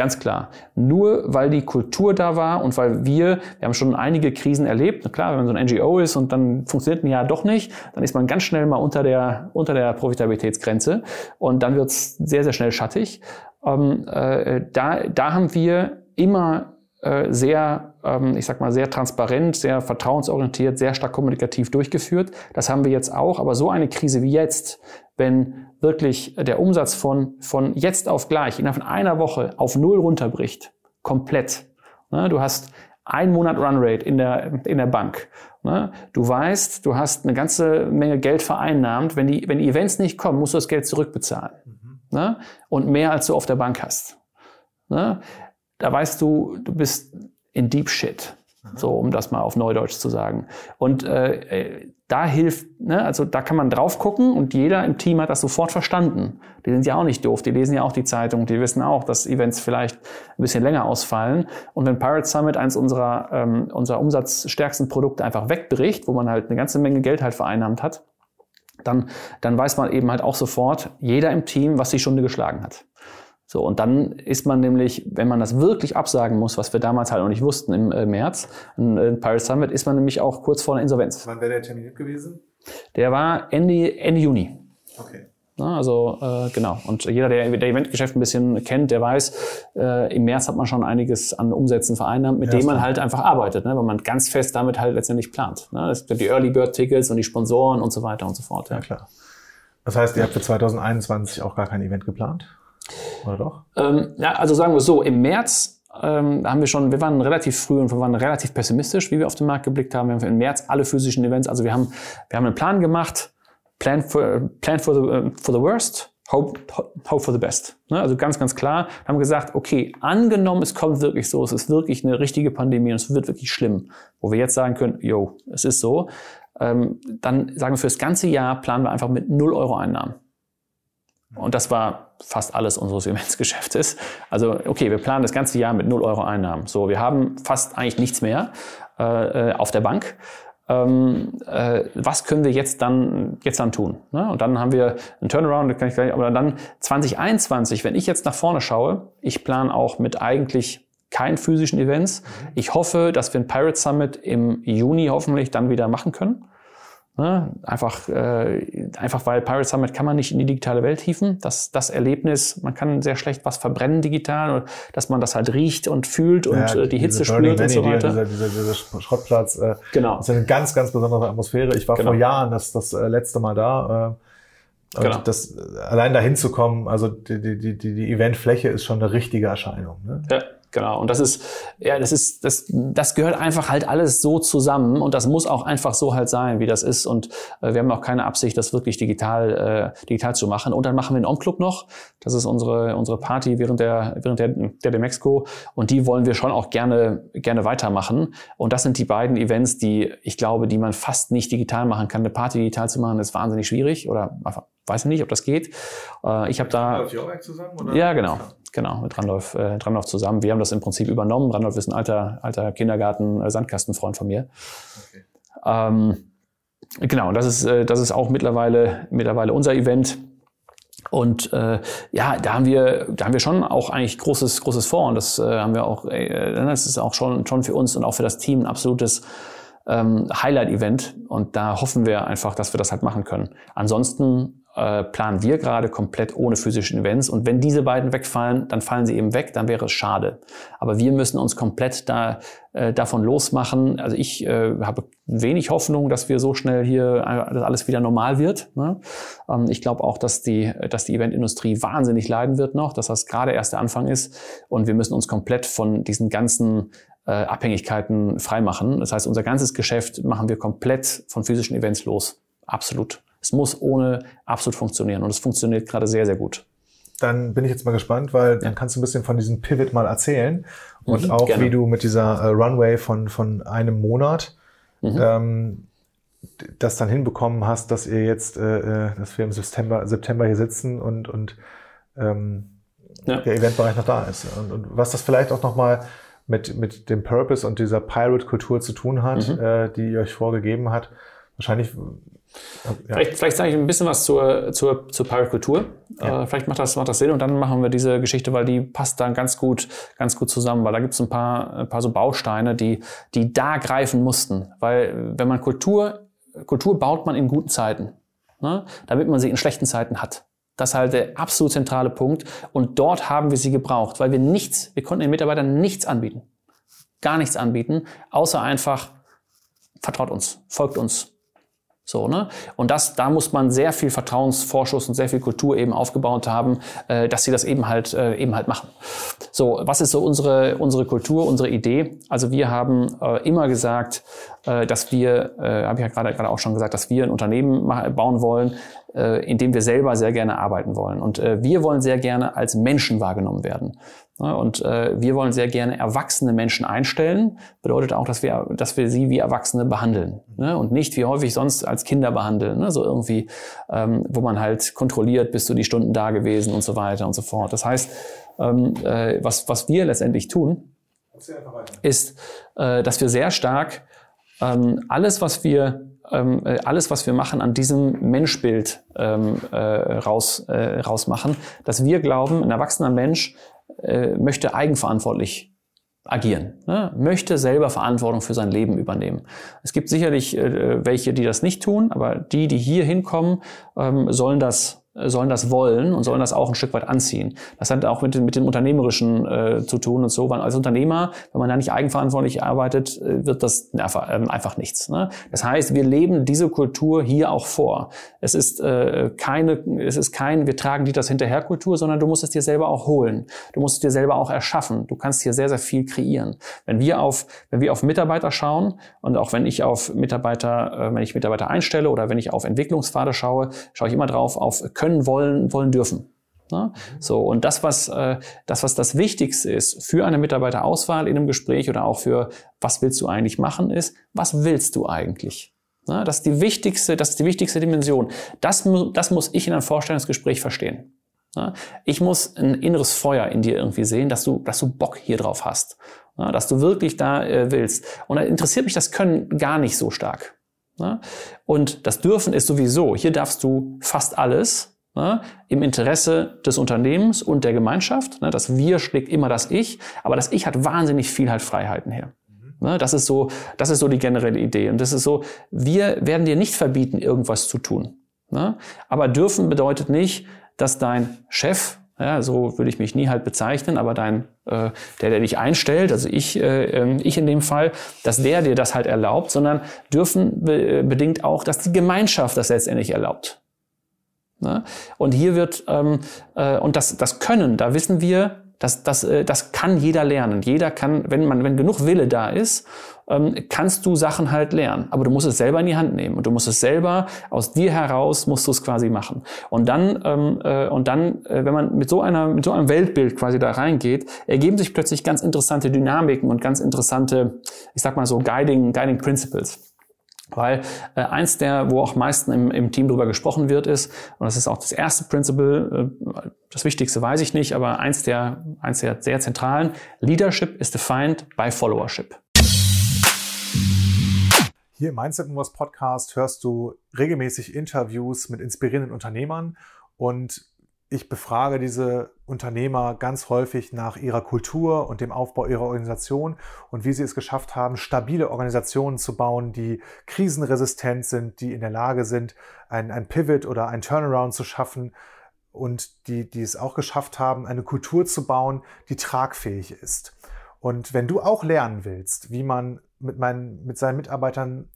Ganz klar. Nur weil die Kultur da war und weil wir, wir haben schon einige Krisen erlebt. Klar, wenn man so ein NGO ist und dann funktioniert ein Jahr doch nicht, dann ist man ganz schnell mal unter der, unter der Profitabilitätsgrenze und dann wird es sehr, sehr schnell schattig. Ähm, äh, da, da haben wir immer äh, sehr, ähm, ich sag mal, sehr transparent, sehr vertrauensorientiert, sehr stark kommunikativ durchgeführt. Das haben wir jetzt auch. Aber so eine Krise wie jetzt, wenn wirklich der Umsatz von, von jetzt auf gleich innerhalb von einer Woche auf null runterbricht, komplett. Ne? Du hast ein Monat Runrate in der, in der Bank. Ne? Du weißt, du hast eine ganze Menge Geld vereinnahmt. Wenn die, wenn die Events nicht kommen, musst du das Geld zurückbezahlen. Mhm. Ne? Und mehr als du auf der Bank hast. Ne? da weißt du, du bist in Deep Shit. So, um das mal auf Neudeutsch zu sagen. Und äh, äh, da hilft, ne, also da kann man drauf gucken und jeder im Team hat das sofort verstanden. Die sind ja auch nicht doof, die lesen ja auch die Zeitung, die wissen auch, dass Events vielleicht ein bisschen länger ausfallen. Und wenn Pirate Summit eins unserer, ähm, unserer umsatzstärksten Produkte einfach wegbricht, wo man halt eine ganze Menge Geld halt vereinnahmt hat, dann, dann weiß man eben halt auch sofort, jeder im Team, was die Stunde geschlagen hat. So, und dann ist man nämlich, wenn man das wirklich absagen muss, was wir damals halt noch nicht wussten im äh, März, in, in Paris Summit, ist man nämlich auch kurz vor der Insolvenz. Wann wäre der Termin gewesen? Der war Ende, Ende Juni. Okay. Ja, also äh, genau. Und jeder, der der Eventgeschäft ein bisschen kennt, der weiß, äh, im März hat man schon einiges an Umsätzen vereinnahmt, mit ja, dem man halt einfach arbeitet, ne? weil man ganz fest damit halt letztendlich plant. Ne? Die Early Bird Tickets und die Sponsoren und so weiter und so fort. Ja, ja klar. Das heißt, ihr habt für 2021 auch gar kein Event geplant? Oder doch? Ähm, ja, also sagen wir so, im März ähm, haben wir schon, wir waren relativ früh und wir waren relativ pessimistisch, wie wir auf den Markt geblickt haben. Wir haben im März alle physischen Events, also wir haben, wir haben einen Plan gemacht, Plan for, plan for, the, uh, for the worst, hope, hope for the best. Ne? Also ganz, ganz klar, haben gesagt, okay, angenommen, es kommt wirklich so, es ist wirklich eine richtige Pandemie und es wird wirklich schlimm, wo wir jetzt sagen können, yo, es ist so, ähm, dann sagen wir für das ganze Jahr planen wir einfach mit 0 Euro Einnahmen. Und das war fast alles unseres Eventsgeschäftes. Also, okay, wir planen das ganze Jahr mit 0 Euro Einnahmen. So, wir haben fast eigentlich nichts mehr äh, auf der Bank. Ähm, äh, was können wir jetzt dann, jetzt dann tun? Ne? Und dann haben wir einen Turnaround, kann ich gleich, aber dann 2021, wenn ich jetzt nach vorne schaue, ich plane auch mit eigentlich keinen physischen Events. Ich hoffe, dass wir ein Pirate Summit im Juni hoffentlich dann wieder machen können. Ne? Einfach, äh, einfach weil Pirate Summit kann man nicht in die digitale Welt hieven. Das, das Erlebnis, man kann sehr schlecht was verbrennen digital, dass man das halt riecht und fühlt und ja, äh, die Hitze spürt und so weiter. Dieser, dieser, dieser Schrottplatz, äh, genau. das ist eine ganz, ganz besondere Atmosphäre. Ich war genau. vor Jahren das, das äh, letzte Mal da. Äh, und genau. das, allein dahin zu kommen, also die, die, die, die Eventfläche ist schon eine richtige Erscheinung. Ne? Ja. Genau. Und das ist, ja, das ist, das, das gehört einfach halt alles so zusammen und das muss auch einfach so halt sein, wie das ist. Und äh, wir haben auch keine Absicht, das wirklich digital, äh, digital zu machen. Und dann machen wir einen On-Club noch. Das ist unsere, unsere Party während der, während der, der Demexco. Und die wollen wir schon auch gerne, gerne weitermachen. Und das sind die beiden Events, die, ich glaube, die man fast nicht digital machen kann. Eine Party digital zu machen, ist wahnsinnig schwierig oder weiß ich nicht, ob das geht. Äh, ich habe da. Zusammen, oder? Ja, genau genau, mit Randolph, äh, Randolph zusammen. Wir haben das im Prinzip übernommen. Randolph ist ein alter, alter Kindergarten-Sandkastenfreund äh, von mir. Okay. Ähm, genau, und das ist, äh, das ist auch mittlerweile, mittlerweile unser Event. Und äh, ja, da haben wir, da haben wir schon auch eigentlich großes, großes vor. Und das äh, haben wir auch, äh, das ist auch schon, schon für uns und auch für das Team ein absolutes ähm, Highlight-Event. Und da hoffen wir einfach, dass wir das halt machen können. Ansonsten äh, planen wir gerade komplett ohne physische Events. Und wenn diese beiden wegfallen, dann fallen sie eben weg, dann wäre es schade. Aber wir müssen uns komplett da, äh, davon losmachen. Also ich äh, habe wenig Hoffnung, dass wir so schnell hier äh, dass alles wieder normal wird. Ne? Ähm, ich glaube auch, dass die, dass die Eventindustrie wahnsinnig leiden wird noch, dass das gerade erst der Anfang ist. Und wir müssen uns komplett von diesen ganzen äh, Abhängigkeiten freimachen. Das heißt, unser ganzes Geschäft machen wir komplett von physischen Events los. Absolut. Es muss ohne absolut funktionieren und es funktioniert gerade sehr, sehr gut. Dann bin ich jetzt mal gespannt, weil dann kannst du ein bisschen von diesem Pivot mal erzählen und mhm, auch gerne. wie du mit dieser äh, Runway von, von einem Monat mhm. ähm, das dann hinbekommen hast, dass ihr jetzt, äh, äh dass wir im September, September hier sitzen und, und ähm, ja. der Eventbereich noch da ist. Und, und was das vielleicht auch nochmal mit, mit dem Purpose und dieser Pirate-Kultur zu tun hat, mhm. äh, die ihr euch vorgegeben hat. Wahrscheinlich ja. Vielleicht, vielleicht sage ich ein bisschen was zur, zur, zur Pirate-Kultur. Ja. Äh, vielleicht macht das, macht das Sinn und dann machen wir diese Geschichte, weil die passt dann ganz gut, ganz gut zusammen, weil da gibt es ein paar, ein paar so Bausteine, die, die da greifen mussten. Weil wenn man Kultur, Kultur baut man in guten Zeiten, ne? damit man sie in schlechten Zeiten hat. Das ist halt der absolut zentrale Punkt. Und dort haben wir sie gebraucht, weil wir nichts, wir konnten den Mitarbeitern nichts anbieten. Gar nichts anbieten, außer einfach, vertraut uns, folgt uns, so, ne? Und das, da muss man sehr viel Vertrauensvorschuss und sehr viel Kultur eben aufgebaut haben, äh, dass sie das eben halt, äh, eben halt machen. So, was ist so unsere, unsere Kultur, unsere Idee? Also wir haben äh, immer gesagt, äh, dass wir, äh, habe ich ja gerade, gerade auch schon gesagt, dass wir ein Unternehmen bauen wollen, äh, in dem wir selber sehr gerne arbeiten wollen. Und äh, wir wollen sehr gerne als Menschen wahrgenommen werden. Und äh, wir wollen sehr gerne erwachsene Menschen einstellen. Bedeutet auch, dass wir, dass wir sie wie Erwachsene behandeln ne? und nicht wie häufig sonst als Kinder behandeln. Ne? So irgendwie, ähm, wo man halt kontrolliert, bist du die Stunden da gewesen und so weiter und so fort. Das heißt, ähm, äh, was, was wir letztendlich tun, ist, äh, dass wir sehr stark ähm, alles, was wir ähm, äh, alles, was wir machen, an diesem Menschbild ähm, äh, raus, äh, rausmachen, dass wir glauben, ein erwachsener Mensch äh, möchte eigenverantwortlich agieren, ne? möchte selber Verantwortung für sein Leben übernehmen. Es gibt sicherlich äh, welche, die das nicht tun, aber die, die hier hinkommen, ähm, sollen das sollen das wollen und sollen das auch ein Stück weit anziehen. Das hat auch mit, dem, mit dem Unternehmerischen äh, zu tun und so. Weil als Unternehmer, wenn man da nicht eigenverantwortlich arbeitet, äh, wird das einfach, äh, einfach nichts. Ne? Das heißt, wir leben diese Kultur hier auch vor. Es ist äh, keine, es ist kein, wir tragen die das hinterher Kultur, sondern du musst es dir selber auch holen. Du musst es dir selber auch erschaffen. Du kannst hier sehr, sehr viel kreieren. Wenn wir auf, wenn wir auf Mitarbeiter schauen und auch wenn ich auf Mitarbeiter, äh, wenn ich Mitarbeiter einstelle oder wenn ich auf Entwicklungspfade schaue, schaue ich immer drauf auf können, wollen, wollen, dürfen. Ne? So, und das was, äh, das, was das Wichtigste ist für eine Mitarbeiterauswahl in einem Gespräch oder auch für, was willst du eigentlich machen, ist, was willst du eigentlich? Ne? Das ist die wichtigste, das ist die wichtigste Dimension. Das, das muss ich in einem Vorstellungsgespräch verstehen. Ne? Ich muss ein inneres Feuer in dir irgendwie sehen, dass du, dass du Bock hier drauf hast. Ne? Dass du wirklich da äh, willst. Und da interessiert mich das Können gar nicht so stark. Ne? Und das Dürfen ist sowieso, hier darfst du fast alles ne? im Interesse des Unternehmens und der Gemeinschaft. Ne? Das Wir schlägt immer das Ich, aber das Ich hat wahnsinnig viel halt Freiheiten her. Ne? Das ist so, das ist so die generelle Idee. Und das ist so, wir werden dir nicht verbieten, irgendwas zu tun. Aber dürfen bedeutet nicht, dass dein Chef ja, so würde ich mich nie halt bezeichnen, aber dein, der, der dich einstellt, also ich, äh, ähm, ich in dem Fall, dass der dir das halt erlaubt, sondern dürfen be äh, bedingt auch, dass die Gemeinschaft das letztendlich erlaubt. Ne? Und hier wird, ähm, äh, und das, das Können, da wissen wir, das, das, äh, das kann jeder lernen. Jeder kann, wenn man, wenn genug Wille da ist, ähm, kannst du Sachen halt lernen. Aber du musst es selber in die Hand nehmen und du musst es selber aus dir heraus musst du es quasi machen. Und dann, ähm, äh, und dann, äh, wenn man mit so einer, mit so einem Weltbild quasi da reingeht, ergeben sich plötzlich ganz interessante Dynamiken und ganz interessante, ich sag mal so Guiding, Guiding Principles. Weil äh, eins der, wo auch meisten im, im Team drüber gesprochen wird, ist, und das ist auch das erste Principle, äh, das Wichtigste weiß ich nicht, aber eins der, eins der sehr zentralen, Leadership is defined by Followership. Hier im Mindset Movers Podcast hörst du regelmäßig Interviews mit inspirierenden Unternehmern und ich befrage diese Unternehmer ganz häufig nach ihrer Kultur und dem Aufbau ihrer Organisation und wie sie es geschafft haben, stabile Organisationen zu bauen, die krisenresistent sind, die in der Lage sind, ein, ein Pivot oder ein Turnaround zu schaffen und die, die es auch geschafft haben, eine Kultur zu bauen, die tragfähig ist. Und wenn du auch lernen willst, wie man mit, meinen, mit seinen Mitarbeitern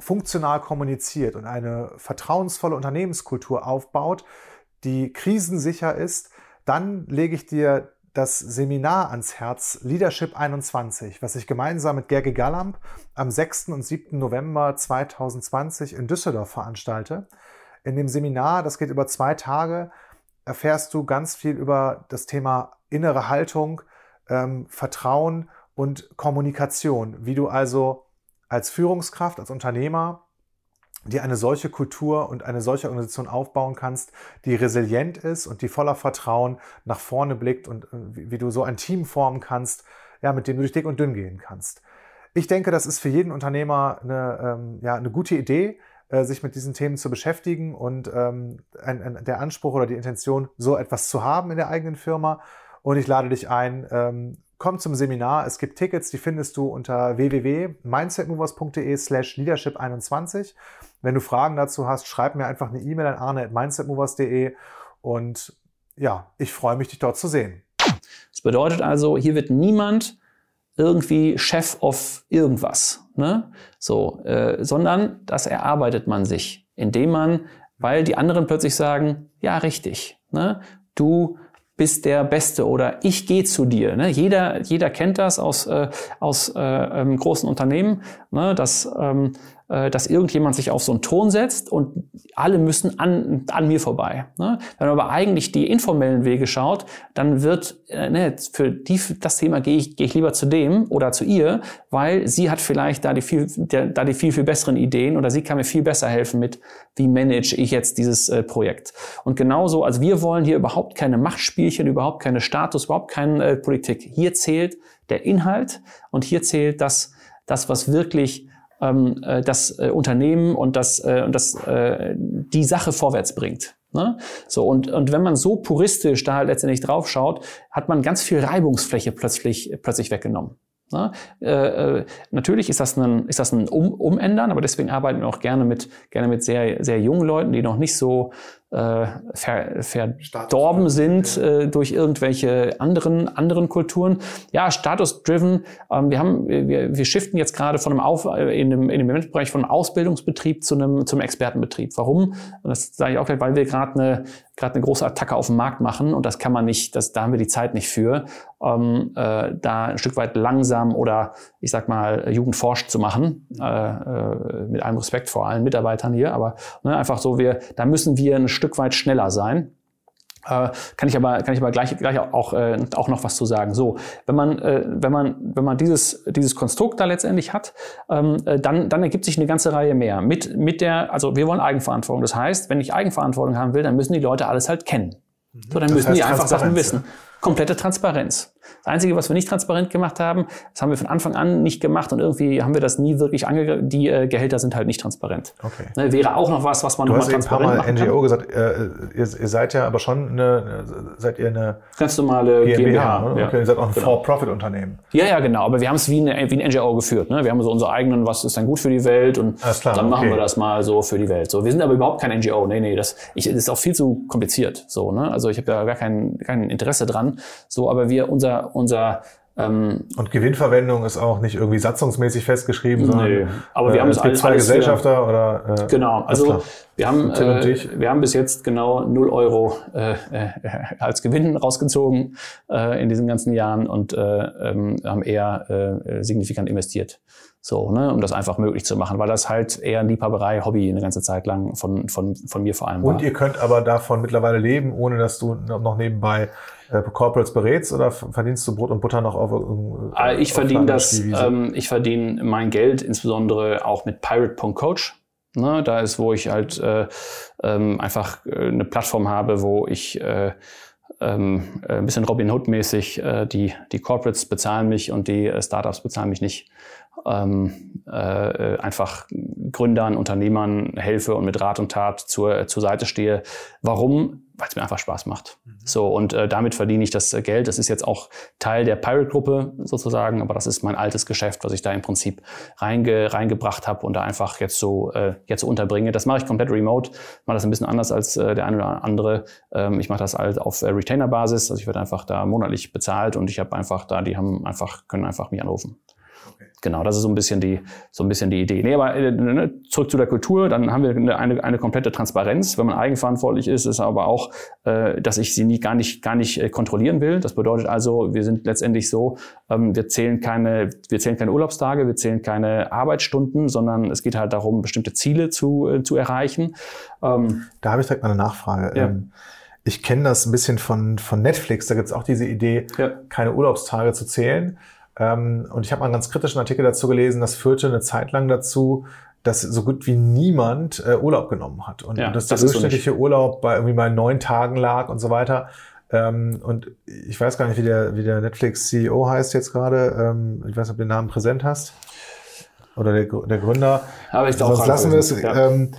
funktional kommuniziert und eine vertrauensvolle Unternehmenskultur aufbaut, die krisensicher ist, dann lege ich dir das Seminar ans Herz Leadership 21, was ich gemeinsam mit Gerge Gallamp am 6. und 7. November 2020 in Düsseldorf veranstalte. In dem Seminar, das geht über zwei Tage, erfährst du ganz viel über das Thema innere Haltung, ähm, Vertrauen und Kommunikation, wie du also als Führungskraft, als Unternehmer dir eine solche Kultur und eine solche Organisation aufbauen kannst, die resilient ist und die voller Vertrauen nach vorne blickt und äh, wie du so ein Team formen kannst, ja, mit dem du durch dick und dünn gehen kannst. Ich denke, das ist für jeden Unternehmer eine, ähm, ja, eine gute Idee, äh, sich mit diesen Themen zu beschäftigen und ähm, ein, ein, der Anspruch oder die Intention, so etwas zu haben in der eigenen Firma. Und ich lade dich ein, ähm, komm zum Seminar. Es gibt Tickets, die findest du unter www.mindsetmovers.de slash leadership21. Wenn du Fragen dazu hast, schreib mir einfach eine E-Mail an arne.mindsetmovers.de und ja, ich freue mich, dich dort zu sehen. Das bedeutet also, hier wird niemand irgendwie Chef of irgendwas, ne? So, äh, sondern das erarbeitet man sich, indem man, weil die anderen plötzlich sagen, ja, richtig, ne? Du bist der Beste oder ich gehe zu dir. Ne? Jeder, jeder kennt das aus, äh, aus äh, ähm, großen Unternehmen, ne? dass ähm, äh, dass irgendjemand sich auf so einen Ton setzt und alle müssen an, an mir vorbei. Ne? Wenn man aber eigentlich die informellen Wege schaut, dann wird äh, ne, für die, das Thema gehe ich, gehe ich lieber zu dem oder zu ihr, weil sie hat vielleicht da die viel, der, da die viel, viel besseren Ideen oder sie kann mir viel besser helfen mit, wie manage ich jetzt dieses äh, Projekt. Und genauso, also wir wollen hier überhaupt keine Machtspielchen, überhaupt keine Status, überhaupt keine äh, Politik. Hier zählt der Inhalt und hier zählt das, das, was wirklich ähm, äh, das äh, Unternehmen und das, äh, und das, äh, die Sache vorwärts bringt. Ne? So, und, und wenn man so puristisch da letztendlich drauf schaut, hat man ganz viel Reibungsfläche plötzlich, plötzlich weggenommen. Ne? Äh, äh, natürlich ist das ein, ist das ein um Umändern, aber deswegen arbeiten wir auch gerne mit, gerne mit sehr, sehr jungen Leuten, die noch nicht so äh, ver, verdorben sind äh, durch irgendwelche anderen anderen Kulturen. Ja, Status-driven. Ähm, wir haben wir, wir shiften jetzt gerade von einem Auf, äh, in dem in dem Eventbereich von einem Ausbildungsbetrieb zu einem zum Expertenbetrieb. Warum? Und das sage ich auch gleich, weil wir gerade eine gerade eine große Attacke auf den Markt machen und das kann man nicht, das, da haben wir die Zeit nicht für, ähm, äh, da ein Stück weit langsam oder ich sag mal jugendforscht zu machen, äh, äh, mit allem Respekt vor allen Mitarbeitern hier, aber ne, einfach so, wir, da müssen wir ein Stück weit schneller sein. Äh, kann ich aber kann ich aber gleich gleich auch äh, auch noch was zu sagen. So, wenn man äh, wenn man wenn man dieses dieses Konstrukt da letztendlich hat, ähm, äh, dann dann ergibt sich eine ganze Reihe mehr mit mit der also wir wollen Eigenverantwortung. Das heißt, wenn ich Eigenverantwortung haben will, dann müssen die Leute alles halt kennen. So, dann das müssen die einfach Sachen wissen. Komplette Transparenz. Das Einzige, was wir nicht transparent gemacht haben, das haben wir von Anfang an nicht gemacht und irgendwie haben wir das nie wirklich angegriffen. Die äh, Gehälter sind halt nicht transparent. Okay. Ne, wäre auch noch was, was man nochmal transparent machen kann. Du hast ein paar Mal NGO gesagt, äh, ihr, ihr, seid ja aber schon eine, seid ihr eine ganz normale GmbH. GmbH ne? okay, ja. ihr seid auch ein genau. For-Profit-Unternehmen. Ja, ja, genau. Aber wir haben es wie, eine, wie ein NGO geführt. Ne? Wir haben so unsere eigenen, was ist dann gut für die Welt und klar, dann machen okay. wir das mal so für die Welt. So, wir sind aber überhaupt kein NGO. Nee, nee, das, ich, das ist auch viel zu kompliziert. So, ne? Also ich habe ja gar kein, kein Interesse dran. So, aber wir, unser, unser ähm, und Gewinnverwendung ist auch nicht irgendwie satzungsmäßig festgeschrieben, sondern nee, aber wir äh, haben es gibt zwei Gesellschafter oder äh, genau. Also wir haben äh, wir haben bis jetzt genau 0 Euro äh, äh, als Gewinn rausgezogen äh, in diesen ganzen Jahren und äh, ähm, haben eher äh, signifikant investiert. So, ne, um das einfach möglich zu machen, weil das halt eher ein Liebhaberei, Hobby eine ganze Zeit lang von, von, von mir vor allem war. Und ihr könnt aber davon mittlerweile leben, ohne dass du noch nebenbei äh, Corporates berätst oder verdienst du Brot und Butter noch auf? Äh, ich verdiene das, ähm, ich verdiene mein Geld insbesondere auch mit Pirate.coach. Ne, da ist, wo ich halt äh, ähm, einfach äh, eine Plattform habe, wo ich äh, ähm, ein bisschen Robin Hood-mäßig äh, die, die Corporates bezahlen mich und die äh, Startups bezahlen mich nicht. Ähm, äh, einfach Gründern, Unternehmern helfe und mit Rat und Tat zur, zur Seite stehe. Warum? Weil es mir einfach Spaß macht. Mhm. So, und äh, damit verdiene ich das Geld. Das ist jetzt auch Teil der Pirate-Gruppe sozusagen, aber das ist mein altes Geschäft, was ich da im Prinzip reinge, reingebracht habe und da einfach jetzt so, äh, jetzt so unterbringe. Das mache ich komplett remote, mache das ein bisschen anders als äh, der eine oder andere. Ähm, ich mache das halt auf äh, Retainer-Basis, also ich werde einfach da monatlich bezahlt und ich habe einfach da, die haben einfach, können einfach mich anrufen. Genau, das ist so ein bisschen die, so ein bisschen die Idee. Nee, aber äh, ne, zurück zu der Kultur, dann haben wir eine, eine, eine komplette Transparenz. Wenn man eigenverantwortlich ist, ist aber auch, äh, dass ich sie nie, gar nicht, gar nicht äh, kontrollieren will. Das bedeutet also, wir sind letztendlich so, ähm, wir zählen keine, wir zählen keine Urlaubstage, wir zählen keine Arbeitsstunden, sondern es geht halt darum, bestimmte Ziele zu, äh, zu erreichen. Ähm, da habe ich direkt mal eine Nachfrage. Ja. Ähm, ich kenne das ein bisschen von, von Netflix, da gibt es auch diese Idee, ja. keine Urlaubstage zu zählen. Ähm, und ich habe mal einen ganz kritischen Artikel dazu gelesen, das führte eine Zeit lang dazu, dass so gut wie niemand äh, Urlaub genommen hat. Und, ja, dass der durchschnittliche so Urlaub bei irgendwie mal neun Tagen lag und so weiter. Ähm, und ich weiß gar nicht, wie der, wie der Netflix-CEO heißt jetzt gerade. Ähm, ich weiß nicht, ob du den Namen präsent hast. Oder der, der Gründer. Aber ich glaube, Sonst lassen wir es. Ja. Ähm,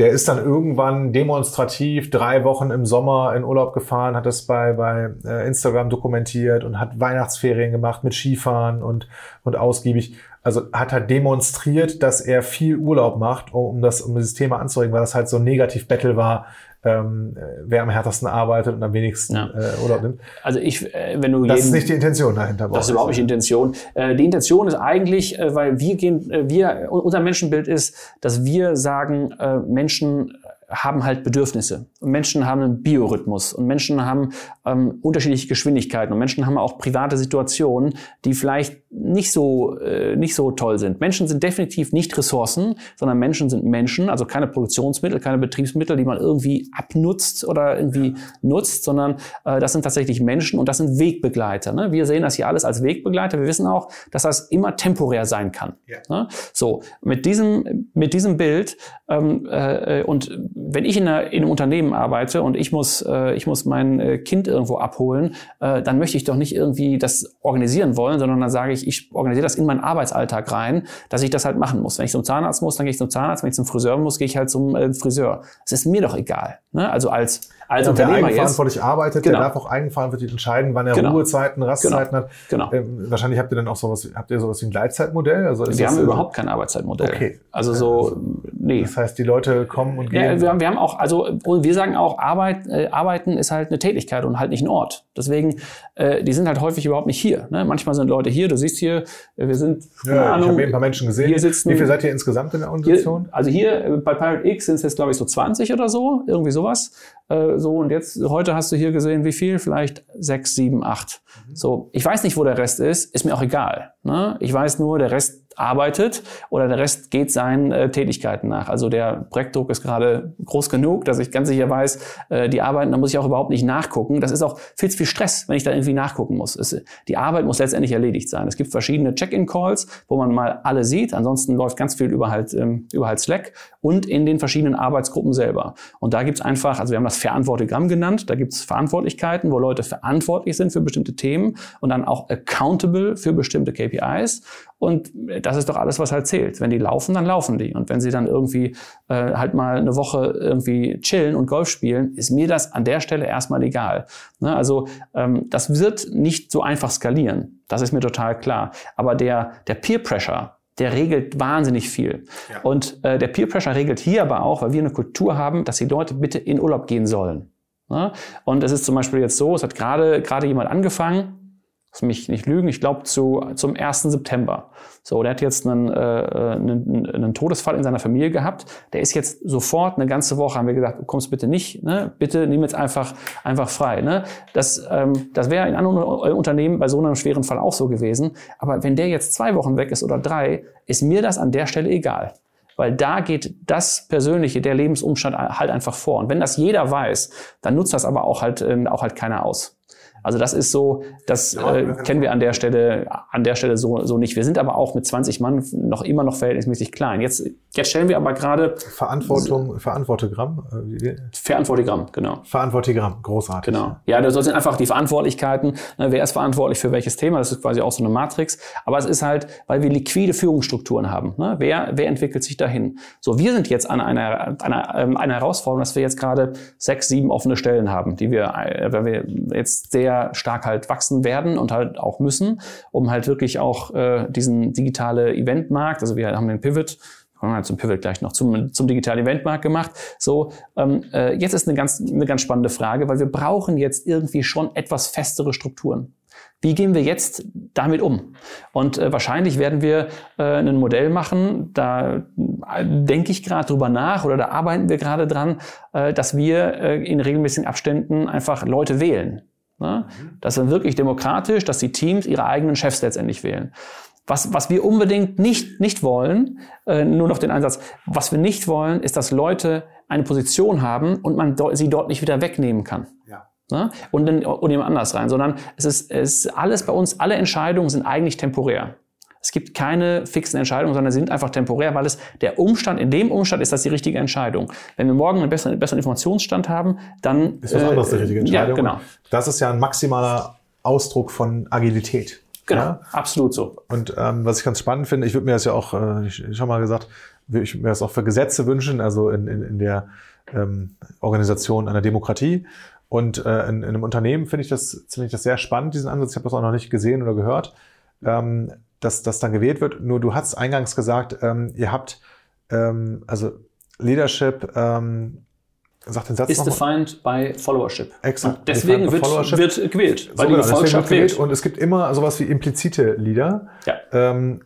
der ist dann irgendwann demonstrativ drei Wochen im Sommer in Urlaub gefahren, hat das bei, bei äh, Instagram dokumentiert und hat Weihnachtsferien gemacht mit Skifahren und, und ausgiebig. Also hat er demonstriert, dass er viel Urlaub macht, um das, um dieses Thema anzuregen, weil das halt so ein Negativ-Battle war ähm, wer am härtesten arbeitet und am wenigsten ja. äh, Urlaub nimmt. Also ich, äh, wenn du das jeden, ist nicht die Intention dahinter. Das ist überhaupt nicht die Intention. Äh, die Intention ist eigentlich, äh, weil wir gehen, äh, wir unser Menschenbild ist, dass wir sagen, äh, Menschen haben halt Bedürfnisse. Und Menschen haben einen Biorhythmus und Menschen haben ähm, unterschiedliche Geschwindigkeiten und Menschen haben auch private Situationen, die vielleicht nicht so, äh, nicht so toll sind. Menschen sind definitiv nicht Ressourcen, sondern Menschen sind Menschen, also keine Produktionsmittel, keine Betriebsmittel, die man irgendwie abnutzt oder irgendwie nutzt, sondern äh, das sind tatsächlich Menschen und das sind Wegbegleiter. Ne? Wir sehen das hier alles als Wegbegleiter. Wir wissen auch, dass das immer temporär sein kann. Ja. Ne? So, mit diesem, mit diesem Bild ähm, äh, und wenn ich in, einer, in, einem Unternehmen arbeite und ich muss, äh, ich muss mein äh, Kind irgendwo abholen, äh, dann möchte ich doch nicht irgendwie das organisieren wollen, sondern dann sage ich, ich organisiere das in meinen Arbeitsalltag rein, dass ich das halt machen muss. Wenn ich zum Zahnarzt muss, dann gehe ich zum Zahnarzt. Wenn ich zum Friseur muss, gehe ich halt zum äh, Friseur. Es ist mir doch egal. Ne? Also als als und Unternehmer wer eigenverantwortlich jetzt, arbeitet, genau. der darf auch eigenverantwortlich entscheiden, wann er genau. Ruhezeiten, Rastzeiten genau. hat. Genau. Ähm, wahrscheinlich habt ihr dann auch sowas, habt ihr sowas wie ein Gleitzeitmodell? Also wir haben überhaupt kein Arbeitszeitmodell. Okay. Also so, also, nee. Das heißt, die Leute kommen und gehen. Ja, wir, haben, wir haben auch, also wir sagen auch, Arbeit, äh, Arbeiten ist halt eine Tätigkeit und halt nicht ein Ort. Deswegen, äh, die sind halt häufig überhaupt nicht hier. Ne? Manchmal sind Leute hier, du siehst hier, äh, wir sind, ja, Ahnung, ich habe ein paar Menschen gesehen. Hier sitzen, wie viel seid ihr insgesamt in der Organisation? Hier, also hier äh, bei Pirate X sind es jetzt, glaube ich, so 20 oder so, irgendwie sowas. Äh, so, und jetzt, heute hast du hier gesehen, wie viel? Vielleicht sechs, sieben, acht. Mhm. So, ich weiß nicht, wo der Rest ist, ist mir auch egal. Ne? Ich weiß nur, der Rest arbeitet oder der Rest geht seinen äh, Tätigkeiten nach. Also der Projektdruck ist gerade groß genug, dass ich ganz sicher weiß, äh, die arbeiten, da muss ich auch überhaupt nicht nachgucken. Das ist auch viel zu viel Stress, wenn ich da irgendwie nachgucken muss. Es, die Arbeit muss letztendlich erledigt sein. Es gibt verschiedene Check-in-Calls, wo man mal alle sieht. Ansonsten läuft ganz viel über halt, ähm, über halt Slack und in den verschiedenen Arbeitsgruppen selber. Und da gibt's einfach, also wir haben das Verantwortigramm genannt, da gibt's Verantwortlichkeiten, wo Leute verantwortlich sind für bestimmte Themen und dann auch accountable für bestimmte KPIs. Und das ist doch alles, was halt zählt. Wenn die laufen, dann laufen die. Und wenn sie dann irgendwie äh, halt mal eine Woche irgendwie chillen und Golf spielen, ist mir das an der Stelle erstmal egal. Ne? Also ähm, das wird nicht so einfach skalieren. Das ist mir total klar. Aber der, der Peer Pressure, der regelt wahnsinnig viel. Ja. Und äh, der Peer Pressure regelt hier aber auch, weil wir eine Kultur haben, dass die Leute bitte in Urlaub gehen sollen. Ne? Und es ist zum Beispiel jetzt so, es hat gerade gerade jemand angefangen, Lass mich nicht lügen, ich glaube zu, zum 1. September. So, der hat jetzt einen, äh, einen, einen Todesfall in seiner Familie gehabt. Der ist jetzt sofort eine ganze Woche, haben wir gesagt, du kommst bitte nicht, ne? bitte nimm jetzt einfach, einfach frei. Ne? Das, ähm, das wäre in anderen Unternehmen bei so einem schweren Fall auch so gewesen. Aber wenn der jetzt zwei Wochen weg ist oder drei, ist mir das an der Stelle egal weil da geht das Persönliche, der Lebensumstand halt einfach vor. Und wenn das jeder weiß, dann nutzt das aber auch halt, ähm, auch halt keiner aus. Also das ist so, das äh, kennen wir an der Stelle, an der Stelle so, so nicht. Wir sind aber auch mit 20 Mann noch immer noch verhältnismäßig klein. Jetzt, jetzt stellen wir aber gerade Verantwortung, Verantwortegramm. Äh, Verantwortegramm, genau. Verantwortegramm, großartig. Genau. Ja, das sind einfach die Verantwortlichkeiten. Ne, wer ist verantwortlich für welches Thema? Das ist quasi auch so eine Matrix. Aber es ist halt, weil wir liquide Führungsstrukturen haben. Ne? Wer, wer entwickelt sich dahin? So, wir sind jetzt an einer, einer, ähm, einer Herausforderung, dass wir jetzt gerade sechs, sieben offene Stellen haben, die wir, äh, weil wir jetzt sehr sehr stark halt wachsen werden und halt auch müssen, um halt wirklich auch äh, diesen digitale Eventmarkt, also wir haben den Pivot, kommen wir zum Pivot gleich noch, zum, zum digitalen Eventmarkt gemacht. So, ähm, äh, jetzt ist eine ganz, eine ganz spannende Frage, weil wir brauchen jetzt irgendwie schon etwas festere Strukturen. Wie gehen wir jetzt damit um? Und äh, wahrscheinlich werden wir äh, ein Modell machen, da äh, denke ich gerade drüber nach oder da arbeiten wir gerade dran, äh, dass wir äh, in regelmäßigen Abständen einfach Leute wählen. Ne? Das ist wirklich demokratisch, dass die Teams ihre eigenen Chefs letztendlich wählen. Was, was wir unbedingt nicht, nicht wollen, äh, nur noch den Einsatz, was wir nicht wollen, ist, dass Leute eine Position haben und man do, sie dort nicht wieder wegnehmen kann. Ja. Ne? Und, dann, und jemand anders rein, sondern es ist, es ist alles bei uns, alle Entscheidungen sind eigentlich temporär. Es gibt keine fixen Entscheidungen, sondern sind einfach temporär, weil es der Umstand, in dem Umstand ist das die richtige Entscheidung. Wenn wir morgen einen besseren, besseren Informationsstand haben, dann... Ist was anderes äh, die richtige Entscheidung. Ja, genau. Das ist ja ein maximaler Ausdruck von Agilität. Genau, ja? absolut so. Und ähm, was ich ganz spannend finde, ich würde mir das ja auch, äh, schon mal gesagt, ich würde mir das auch für Gesetze wünschen, also in, in, in der ähm, Organisation einer Demokratie. Und äh, in, in einem Unternehmen finde ich das, finde ich das sehr spannend, diesen Ansatz. Ich habe das auch noch nicht gesehen oder gehört. Ähm, dass das dann gewählt wird. Nur du hast eingangs gesagt, ähm, ihr habt ähm, also Leadership. Ähm, Sag den Satz is defined by followership. Exakt. Und deswegen wird, wird gewählt, weil so, die Gefolgschaft wählt. Und es gibt immer sowas wie implizite Leader, ja. ähm,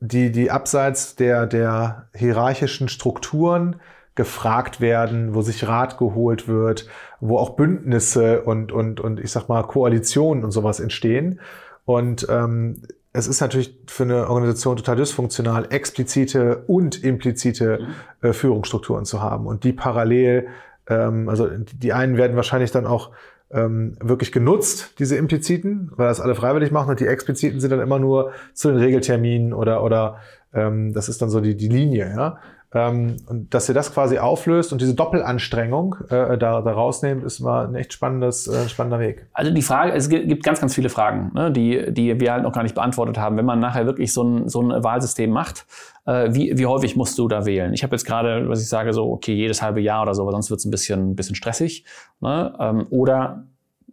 die, die abseits der, der hierarchischen Strukturen gefragt werden, wo sich Rat geholt wird, wo auch Bündnisse und, und, und ich sag mal Koalitionen und sowas entstehen. Und ähm, es ist natürlich für eine Organisation total dysfunktional, explizite und implizite mhm. äh, Führungsstrukturen zu haben und die parallel, ähm, also die einen werden wahrscheinlich dann auch ähm, wirklich genutzt, diese impliziten, weil das alle freiwillig machen und die expliziten sind dann immer nur zu den Regelterminen oder, oder ähm, das ist dann so die, die Linie, ja. Ähm, und dass ihr das quasi auflöst und diese Doppelanstrengung äh, da, da rausnehmt, ist mal ein echt spannendes, äh, spannender Weg. Also die Frage, es gibt ganz, ganz viele Fragen, ne, die, die wir halt noch gar nicht beantwortet haben. Wenn man nachher wirklich so ein, so ein Wahlsystem macht, äh, wie, wie häufig musst du da wählen? Ich habe jetzt gerade, was ich sage, so, okay, jedes halbe Jahr oder so, weil sonst wird es ein bisschen, bisschen stressig. Ne? Ähm, oder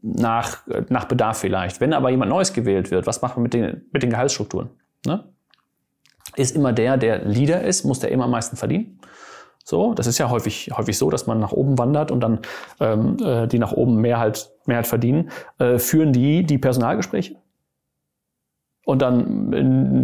nach, nach Bedarf vielleicht. Wenn aber jemand Neues gewählt wird, was macht man mit den, mit den Gehaltsstrukturen? Ne? Ist immer der, der Leader ist, muss der immer am meisten verdienen. So, das ist ja häufig, häufig so, dass man nach oben wandert und dann ähm, äh, die nach oben mehr halt, mehr halt verdienen. Äh, führen die die Personalgespräche? Und dann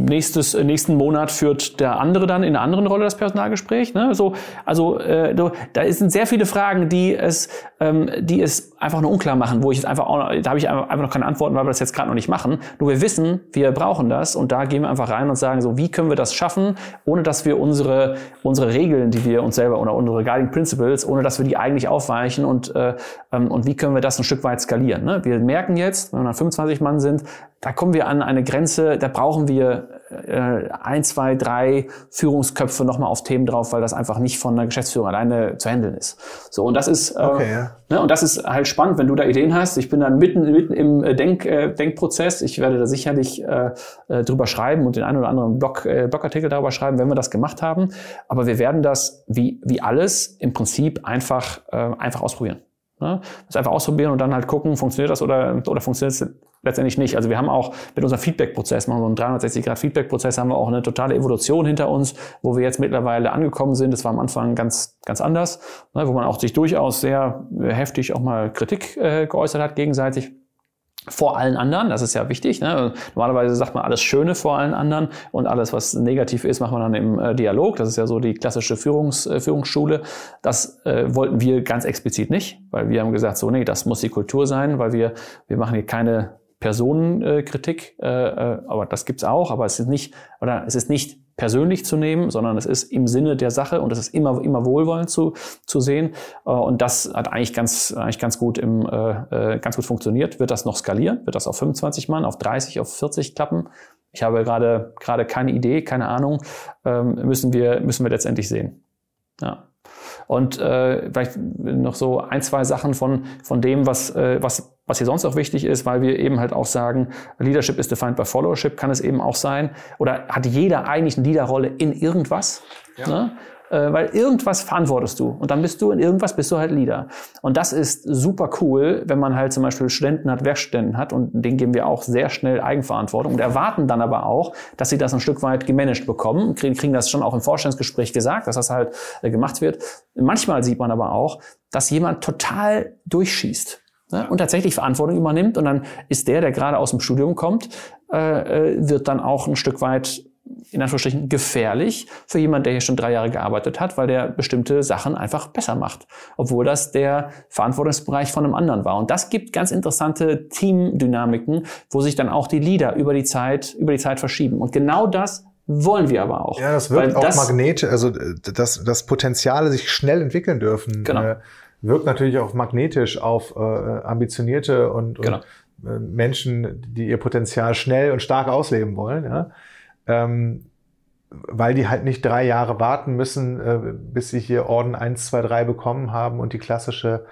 nächstes, nächsten Monat führt der andere dann in einer anderen Rolle das Personalgespräch. Ne? So, also äh, da sind sehr viele Fragen, die es, ähm, die es einfach nur unklar machen, wo ich jetzt einfach auch, da habe ich einfach noch keine Antworten, weil wir das jetzt gerade noch nicht machen. Nur wir wissen, wir brauchen das und da gehen wir einfach rein und sagen so, wie können wir das schaffen, ohne dass wir unsere unsere Regeln, die wir uns selber oder unsere Guiding Principles, ohne dass wir die eigentlich aufweichen und äh, ähm, und wie können wir das ein Stück weit skalieren. Ne? Wir merken jetzt, wenn wir 25 Mann sind, da kommen wir an eine Grenze, da brauchen wir äh, ein, zwei, drei Führungsköpfe nochmal auf Themen drauf, weil das einfach nicht von der Geschäftsführung alleine zu handeln ist. So, und das ist, äh, okay, ja. ne, und das ist halt spannend, wenn du da Ideen hast. Ich bin dann mitten, mitten im äh, Denk, äh, Denkprozess. Ich werde da sicherlich äh, äh, drüber schreiben und den einen oder anderen Blog, äh, Blogartikel darüber schreiben, wenn wir das gemacht haben. Aber wir werden das wie, wie alles im Prinzip einfach, äh, einfach ausprobieren. Ne? Das einfach ausprobieren und dann halt gucken, funktioniert das oder, oder funktioniert es letztendlich nicht. Also wir haben auch mit unserem Feedback-Prozess, machen so einen 360-Grad-Feedback-Prozess, haben wir auch eine totale Evolution hinter uns, wo wir jetzt mittlerweile angekommen sind. Das war am Anfang ganz, ganz anders, ne, wo man auch sich durchaus sehr heftig auch mal Kritik äh, geäußert hat gegenseitig vor allen anderen, das ist ja wichtig. Ne? Normalerweise sagt man alles Schöne vor allen anderen und alles, was negativ ist, macht man dann im äh, Dialog. Das ist ja so die klassische Führungs, äh, Führungsschule. Das äh, wollten wir ganz explizit nicht, weil wir haben gesagt, so nee, das muss die Kultur sein, weil wir wir machen hier keine Personenkritik, äh, äh, aber das gibt's auch, aber es ist nicht oder es ist nicht persönlich zu nehmen, sondern es ist im Sinne der Sache und es ist immer, immer wohlwollend zu, zu sehen. Äh, und das hat eigentlich ganz, eigentlich ganz gut im, äh, äh ganz gut funktioniert. Wird das noch skalieren? Wird das auf 25 Mann, auf 30, auf 40 klappen? Ich habe gerade, gerade keine Idee, keine Ahnung. Ähm, müssen wir, müssen wir letztendlich sehen. Ja. Und äh, vielleicht noch so ein, zwei Sachen von, von dem, was, äh, was, was hier sonst auch wichtig ist, weil wir eben halt auch sagen, Leadership is defined by Followership, kann es eben auch sein. Oder hat jeder eigentlich eine Leaderrolle in irgendwas? Ja. Ne? äh, weil irgendwas verantwortest du und dann bist du in irgendwas bist du halt Leader. Und das ist super cool, wenn man halt zum Beispiel Studenten hat, Werkstudenten hat und denen geben wir auch sehr schnell Eigenverantwortung und erwarten dann aber auch, dass sie das ein Stück weit gemanagt bekommen, kriegen, kriegen das schon auch im Vorstellungsgespräch gesagt, dass das halt äh, gemacht wird. Manchmal sieht man aber auch, dass jemand total durchschießt ne? und tatsächlich Verantwortung übernimmt und dann ist der, der gerade aus dem Studium kommt, äh, äh wird dann auch ein Stück weit in Anführungsstrichen gefährlich für jemanden, der hier schon drei Jahre gearbeitet hat, weil der bestimmte Sachen einfach besser macht, obwohl das der Verantwortungsbereich von einem anderen war. Und das gibt ganz interessante Teamdynamiken, wo sich dann auch die Leader über die Zeit, über die Zeit verschieben. Und genau das wollen wir aber auch. Ja, das wirkt auch das, Magnet, also das, das Potenziale sich schnell entwickeln dürfen, genau. Wirkt natürlich auch magnetisch auf äh, ambitionierte und, genau. und äh, Menschen, die ihr Potenzial schnell und stark ausleben wollen. Ja? ähm, weil die halt nicht drei Jahre warten müssen, äh, bis sie hier Orden 1, 2, 3 bekommen haben und die klassische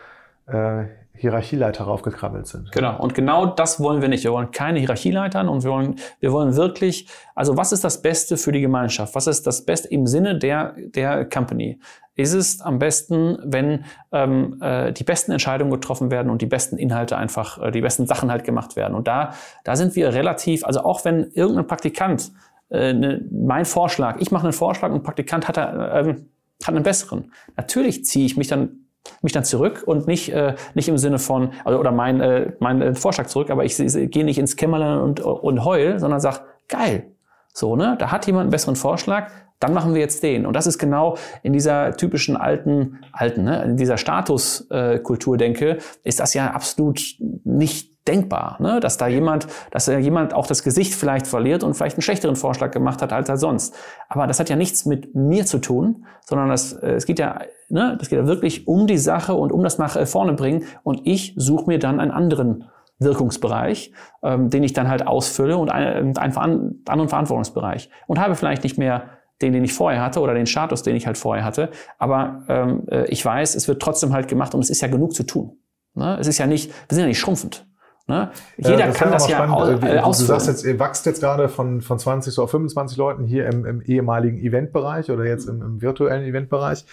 äh, Hierarchieleiter raufgekrabbelt sind. Genau, und genau das wollen wir nicht. Wir wollen keine Hierarchieleitern und wir wollen, wir wollen wirklich, also was ist das Beste für die Gemeinschaft? Was ist das Beste im Sinne der, der Company? Ist es am besten, wenn ähm, äh, die besten Entscheidungen getroffen werden und die besten Inhalte einfach, äh, die besten Sachen halt gemacht werden? Und da, da sind wir relativ, also auch wenn irgendein Praktikant äh, ne, mein Vorschlag, ich mache einen Vorschlag und ein Praktikant hat, äh, hat einen besseren. Natürlich ziehe ich mich dann mich dann zurück und nicht äh, nicht im Sinne von also, oder mein äh, mein äh, Vorschlag zurück, aber ich, ich gehe nicht ins Kämmerlein und und heul, sondern sag geil, so ne, da hat jemand einen besseren Vorschlag, dann machen wir jetzt den. Und das ist genau in dieser typischen alten, alten, ne, in dieser Statuskultur äh, denke, ist das ja absolut nicht denkbar, ne? dass da jemand, dass da jemand auch das Gesicht vielleicht verliert und vielleicht einen schlechteren Vorschlag gemacht hat als er sonst. Aber das hat ja nichts mit mir zu tun, sondern das, äh, es geht ja, ne, das geht ja wirklich um die Sache und um das nach äh, vorne bringen. Und ich suche mir dann einen anderen Wirkungsbereich, ähm, den ich dann halt ausfülle und einen, einen anderen Verantwortungsbereich und habe vielleicht nicht mehr den, den ich vorher hatte oder den Status, den ich halt vorher hatte. Aber ähm, äh, ich weiß, es wird trotzdem halt gemacht und es ist ja genug zu tun. Ne? Es ist ja nicht, wir sind ja nicht schrumpfend. Ne? Jeder ja, kann das ja aus, äh, Du sagst jetzt, ihr wächst jetzt gerade von, von 20 so auf 25 Leuten hier im, im ehemaligen Eventbereich oder jetzt im, im virtuellen Eventbereich.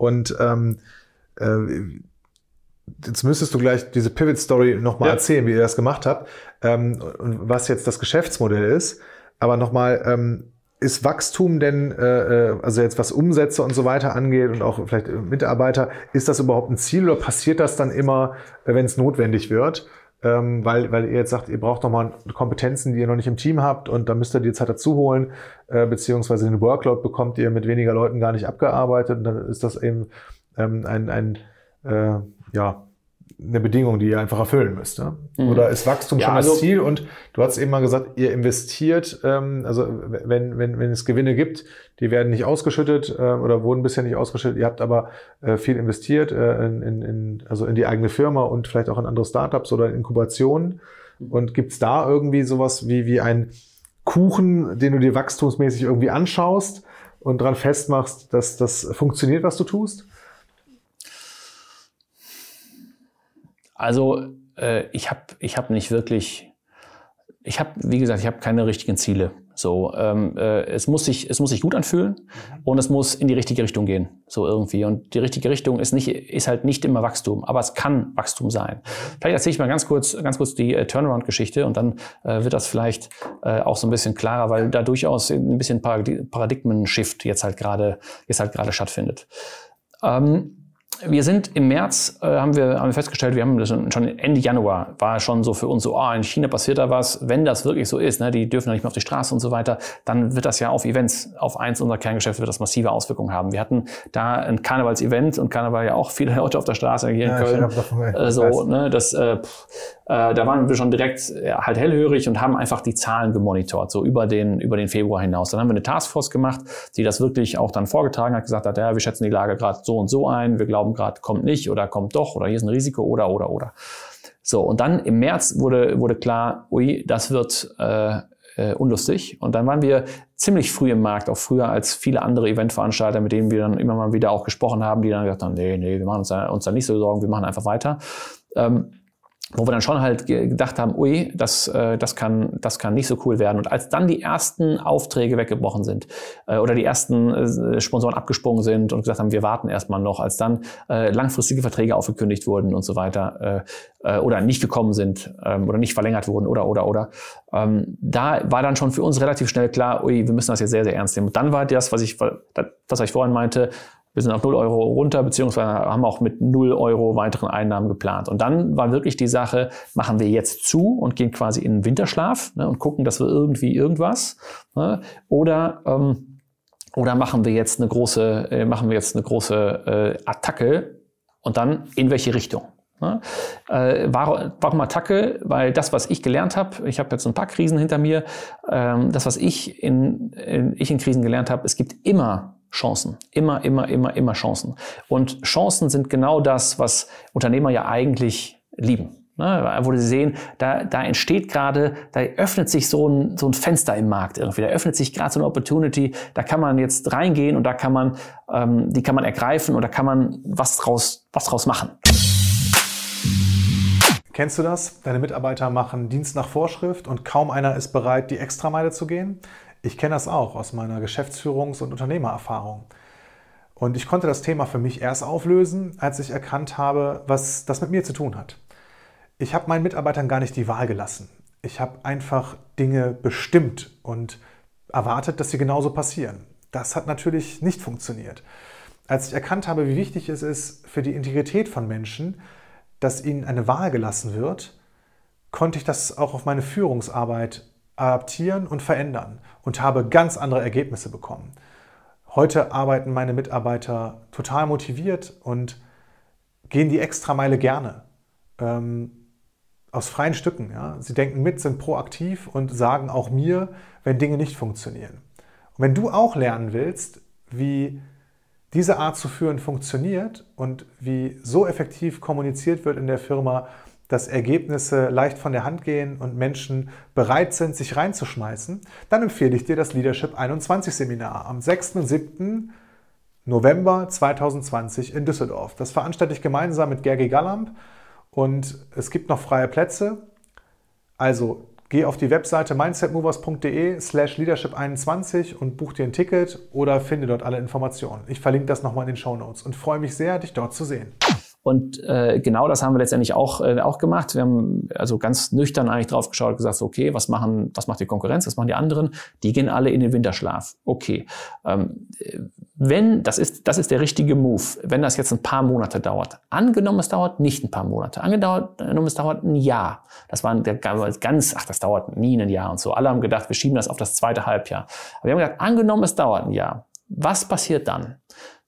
Und ähm, äh, jetzt müsstest du gleich diese Pivot-Story nochmal ja. erzählen, wie ihr das gemacht habt ähm, und was jetzt das Geschäftsmodell ist. Aber nochmal, ähm, ist Wachstum denn, äh, äh, also jetzt was Umsätze und so weiter angeht und auch vielleicht Mitarbeiter, ist das überhaupt ein Ziel oder passiert das dann immer, äh, wenn es notwendig wird? Ähm, weil, weil ihr jetzt sagt, ihr braucht nochmal Kompetenzen, die ihr noch nicht im Team habt und da müsst ihr die Zeit dazu holen, äh, beziehungsweise den Workload bekommt ihr mit weniger Leuten gar nicht abgearbeitet und dann ist das eben ähm, ein, ein äh, ja, eine Bedingung, die ihr einfach erfüllen müsst. Ne? Mhm. Oder ist Wachstum ja, schon das also, Ziel? Und du hast eben mal gesagt, ihr investiert, ähm, also wenn, wenn, wenn es Gewinne gibt, die werden nicht ausgeschüttet äh, oder wurden bisher nicht ausgeschüttet. Ihr habt aber äh, viel investiert, äh, in, in, in, also in die eigene Firma und vielleicht auch in andere Startups oder in Inkubationen. Und gibt's da irgendwie sowas wie, wie ein Kuchen, den du dir wachstumsmäßig irgendwie anschaust und dran festmachst, dass das funktioniert, was du tust? Also äh, ich habe ich hab nicht wirklich, ich habe, wie gesagt, ich habe keine richtigen Ziele. So, ähm, äh, es muss sich, es muss sich gut anfühlen mhm. und es muss in die richtige Richtung gehen, so irgendwie. Und die richtige Richtung ist nicht, ist halt nicht immer Wachstum, aber es kann Wachstum sein. Vielleicht erzähle ich mal ganz kurz, ganz kurz die äh, Turnaround-Geschichte und dann äh, wird das vielleicht äh, auch so ein bisschen klarer, weil da durchaus ein bisschen Paradigmen-Shift jetzt halt gerade, jetzt halt gerade stattfindet. Ähm, wir sind im März, äh, haben, wir, haben wir festgestellt, wir haben das schon Ende Januar, war schon so für uns so, oh, in China passiert da was. Wenn das wirklich so ist, ne, die dürfen ja nicht mehr auf die Straße und so weiter, dann wird das ja auf Events, auf eins unserer Kerngeschäfte wird das massive Auswirkungen haben. Wir hatten da ein Karnevals-Event und Karneval ja auch viele Leute auf der Straße hier ja, in Köln. Davon, äh, so, ne, das, äh, pff, äh, da waren wir schon direkt ja, halt hellhörig und haben einfach die Zahlen gemonitort, so über den, über den Februar hinaus. Dann haben wir eine Taskforce gemacht, die das wirklich auch dann vorgetragen hat, gesagt hat, ja, wir schätzen die Lage gerade so und so ein, wir glauben gerade, kommt nicht oder kommt doch oder hier ist ein Risiko oder oder oder. So, und dann im März wurde, wurde klar, ui, das wird äh, äh, unlustig. Und dann waren wir ziemlich früh im Markt, auch früher als viele andere Eventveranstalter, mit denen wir dann immer mal wieder auch gesprochen haben, die dann gesagt haben, nee, nee, wir machen uns da, uns da nicht so Sorgen, wir machen einfach weiter. Ähm, wo wir dann schon halt gedacht haben, ui, das, äh, das, kann, das kann nicht so cool werden. Und als dann die ersten Aufträge weggebrochen sind äh, oder die ersten äh, Sponsoren abgesprungen sind und gesagt haben, wir warten erstmal noch, als dann äh, langfristige Verträge aufgekündigt wurden und so weiter äh, äh, oder nicht gekommen sind ähm, oder nicht verlängert wurden oder, oder, oder, ähm, da war dann schon für uns relativ schnell klar, ui, wir müssen das jetzt sehr, sehr ernst nehmen. Und dann war das, was ich, was ich vorhin meinte, wir sind auf 0 Euro runter, beziehungsweise haben auch mit 0 Euro weiteren Einnahmen geplant. Und dann war wirklich die Sache, machen wir jetzt zu und gehen quasi in den Winterschlaf ne, und gucken, dass wir irgendwie irgendwas. Ne, oder, ähm, oder machen wir jetzt eine große, äh, machen wir jetzt eine große äh, Attacke und dann in welche Richtung? Ne? Äh, warum, warum Attacke? Weil das, was ich gelernt habe, ich habe jetzt ein paar Krisen hinter mir, ähm, das, was ich in, in, ich in Krisen gelernt habe, es gibt immer Chancen. Immer, immer, immer, immer Chancen. Und Chancen sind genau das, was Unternehmer ja eigentlich lieben. Ne, wo sie sehen, da, da entsteht gerade, da öffnet sich so ein, so ein Fenster im Markt irgendwie, da öffnet sich gerade so eine Opportunity, da kann man jetzt reingehen und da kann man, ähm, die kann man ergreifen und da kann man was draus, was draus machen. Kennst du das? Deine Mitarbeiter machen Dienst nach Vorschrift und kaum einer ist bereit, die Extrameile zu gehen? Ich kenne das auch aus meiner Geschäftsführungs- und Unternehmererfahrung. Und ich konnte das Thema für mich erst auflösen, als ich erkannt habe, was das mit mir zu tun hat. Ich habe meinen Mitarbeitern gar nicht die Wahl gelassen. Ich habe einfach Dinge bestimmt und erwartet, dass sie genauso passieren. Das hat natürlich nicht funktioniert. Als ich erkannt habe, wie wichtig es ist für die Integrität von Menschen, dass ihnen eine Wahl gelassen wird, konnte ich das auch auf meine Führungsarbeit adaptieren und verändern und habe ganz andere Ergebnisse bekommen. Heute arbeiten meine Mitarbeiter total motiviert und gehen die Extrameile gerne. Ähm, aus freien Stücken. Ja? Sie denken mit, sind proaktiv und sagen auch mir, wenn Dinge nicht funktionieren. Und wenn du auch lernen willst, wie diese Art zu führen funktioniert und wie so effektiv kommuniziert wird in der Firma, dass Ergebnisse leicht von der Hand gehen und Menschen bereit sind, sich reinzuschmeißen, dann empfehle ich dir das Leadership 21 Seminar am 6. und 7. November 2020 in Düsseldorf. Das veranstalte ich gemeinsam mit Gergi Gallamp und es gibt noch freie Plätze. Also geh auf die Webseite mindsetmovers.de slash leadership21 und buch dir ein Ticket oder finde dort alle Informationen. Ich verlinke das nochmal in den Show Notes und freue mich sehr, dich dort zu sehen. Und äh, genau das haben wir letztendlich auch, äh, auch gemacht. Wir haben also ganz nüchtern eigentlich drauf geschaut und gesagt, okay, was machen, was macht die Konkurrenz, was machen die anderen? Die gehen alle in den Winterschlaf. Okay. Ähm, wenn, das ist, das ist der richtige Move, wenn das jetzt ein paar Monate dauert. Angenommen, es dauert nicht ein paar Monate. Angenommen, es dauert ein Jahr. Das war ganz, ach, das dauert nie ein Jahr und so. Alle haben gedacht, wir schieben das auf das zweite Halbjahr. Aber wir haben gesagt, angenommen, es dauert ein Jahr. Was passiert dann?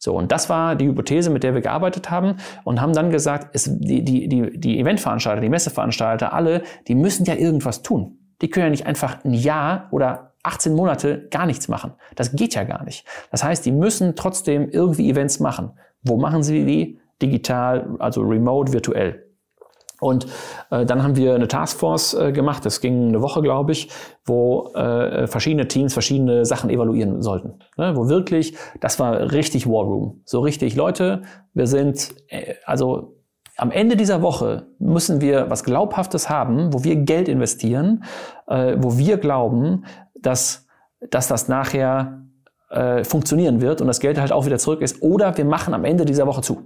So, und das war die Hypothese, mit der wir gearbeitet haben und haben dann gesagt, es, die, die, die, die Eventveranstalter, die Messeveranstalter, alle, die müssen ja irgendwas tun. Die können ja nicht einfach ein Jahr oder 18 Monate gar nichts machen. Das geht ja gar nicht. Das heißt, die müssen trotzdem irgendwie Events machen. Wo machen sie die? Digital, also remote, virtuell. Und äh, dann haben wir eine Taskforce äh, gemacht, das ging eine Woche, glaube ich, wo äh, verschiedene Teams verschiedene Sachen evaluieren sollten. Ne? Wo wirklich, das war richtig War Room. So richtig, Leute, wir sind, äh, also am Ende dieser Woche müssen wir was Glaubhaftes haben, wo wir Geld investieren, äh, wo wir glauben, dass, dass das nachher äh, funktionieren wird und das Geld halt auch wieder zurück ist. Oder wir machen am Ende dieser Woche zu.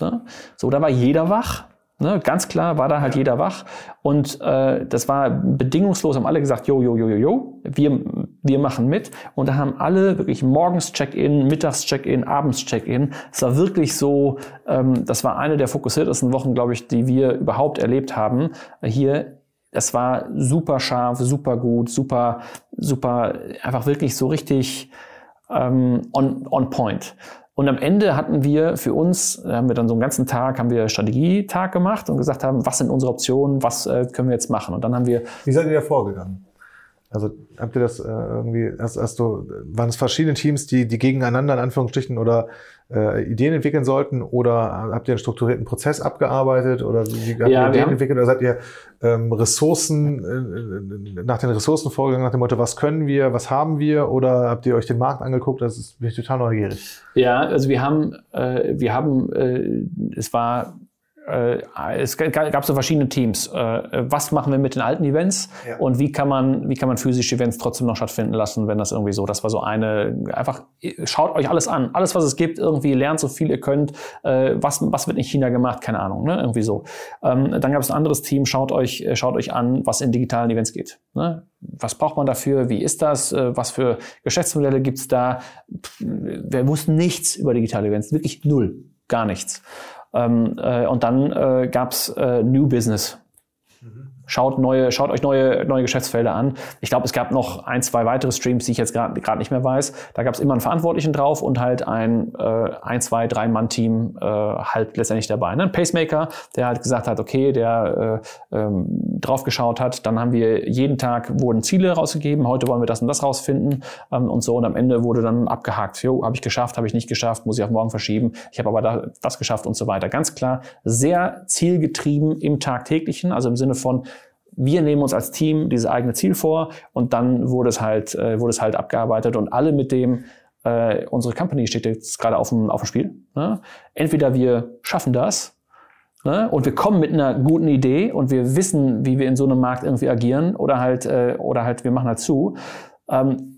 Ne? So, da war jeder wach Ne, ganz klar war da halt jeder wach und äh, das war bedingungslos, haben alle gesagt, jo, jo, jo, jo, jo, wir, wir machen mit und da haben alle wirklich morgens Check-in, mittags Check-in, abends Check-in. Es war wirklich so, ähm, das war eine der fokussiertesten Wochen, glaube ich, die wir überhaupt erlebt haben. Hier das war super scharf, super gut, super, super, einfach wirklich so richtig ähm, on, on point. Und am Ende hatten wir für uns, haben wir dann so einen ganzen Tag, haben wir Strategietag gemacht und gesagt haben, was sind unsere Optionen, was äh, können wir jetzt machen? Und dann haben wir. Wie seid ihr da vorgegangen? Also habt ihr das äh, irgendwie, hast, hast du, waren es verschiedene Teams, die, die gegeneinander in Anführungsstrichen oder äh, Ideen entwickeln sollten oder habt ihr einen strukturierten Prozess abgearbeitet oder wie habt ja, ihr Ideen entwickelt oder seid ihr ähm, Ressourcen, äh, nach den Ressourcen vorgegangen, nach dem Motto, was können wir, was haben wir oder habt ihr euch den Markt angeguckt? Das ist, bin ich total neugierig. Ja, also wir haben, äh, wir haben, äh, es war äh, es gab so verschiedene Teams. Äh, was machen wir mit den alten Events ja. und wie kann man, wie kann man physische Events trotzdem noch stattfinden lassen, wenn das irgendwie so, das war so eine, einfach schaut euch alles an, alles was es gibt, irgendwie lernt so viel ihr könnt, äh, was, was wird in China gemacht, keine Ahnung, ne? irgendwie so. Ähm, dann gab es ein anderes Team, schaut euch, schaut euch an, was in digitalen Events geht. Ne? Was braucht man dafür? Wie ist das? Was für Geschäftsmodelle gibt's da? Wir wussten nichts über digitale Events, wirklich null, gar nichts. Ähm, äh, und dann äh, gab es äh, New Business. Schaut, neue, schaut euch neue, neue Geschäftsfelder an. Ich glaube, es gab noch ein, zwei weitere Streams, die ich jetzt gerade nicht mehr weiß. Da gab es immer einen Verantwortlichen drauf und halt ein, äh, ein zwei, drei Mann-Team äh, halt letztendlich dabei. Ne? Ein Pacemaker, der halt gesagt hat, okay, der äh, ähm, drauf geschaut hat. Dann haben wir jeden Tag wurden Ziele rausgegeben. Heute wollen wir das und das rausfinden ähm, und so. Und am Ende wurde dann abgehakt. Jo, habe ich geschafft, habe ich nicht geschafft, muss ich auf morgen verschieben. Ich habe aber da, das geschafft und so weiter. Ganz klar, sehr zielgetrieben im tagtäglichen, also im Sinne von wir nehmen uns als Team dieses eigene Ziel vor und dann wurde es halt, äh, wurde es halt abgearbeitet und alle mit dem, äh, unsere Company steht jetzt gerade auf dem, auf dem Spiel. Ne? Entweder wir schaffen das ne? und wir kommen mit einer guten Idee und wir wissen, wie wir in so einem Markt irgendwie agieren oder halt, äh, oder halt wir machen halt zu. Ähm,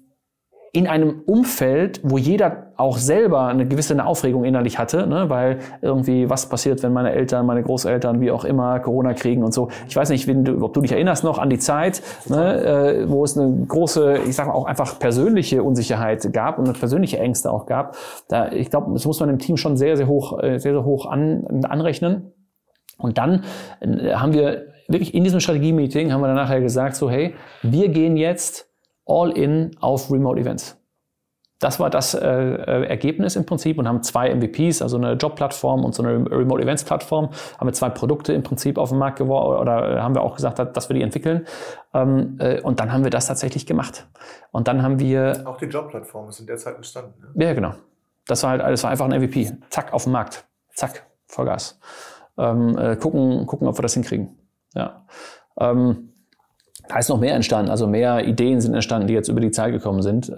in einem Umfeld, wo jeder auch selber eine gewisse eine Aufregung innerlich hatte, ne? weil irgendwie was passiert, wenn meine Eltern, meine Großeltern, wie auch immer, Corona kriegen und so. Ich weiß nicht, du, ob du dich erinnerst noch an die Zeit, ne? äh, wo es eine große, ich sage auch einfach persönliche Unsicherheit gab und persönliche Ängste auch gab. Da, ich glaube, das muss man im Team schon sehr, sehr hoch, äh, sehr, sehr hoch an, anrechnen. Und dann äh, haben wir wirklich in diesem Strategie-Meeting haben wir dann nachher gesagt, so hey, wir gehen jetzt all in auf Remote Events. Das war das äh, äh Ergebnis im Prinzip und haben zwei MVPs, also eine Jobplattform und so eine Remote Events Plattform, haben wir zwei Produkte im Prinzip auf den Markt geworfen oder äh, haben wir auch gesagt, dass wir die entwickeln. Ähm, äh, und dann haben wir das tatsächlich gemacht. Und dann haben wir. Auch die Jobplattformen sind derzeit entstanden. Ne? Ja, genau. Das war halt, das war einfach ein MVP. Zack, auf den Markt. Zack, Vollgas. Ähm, äh, gucken, gucken, ob wir das hinkriegen. Ja. Ähm, da ist noch mehr entstanden, also mehr Ideen sind entstanden, die jetzt über die Zeit gekommen sind.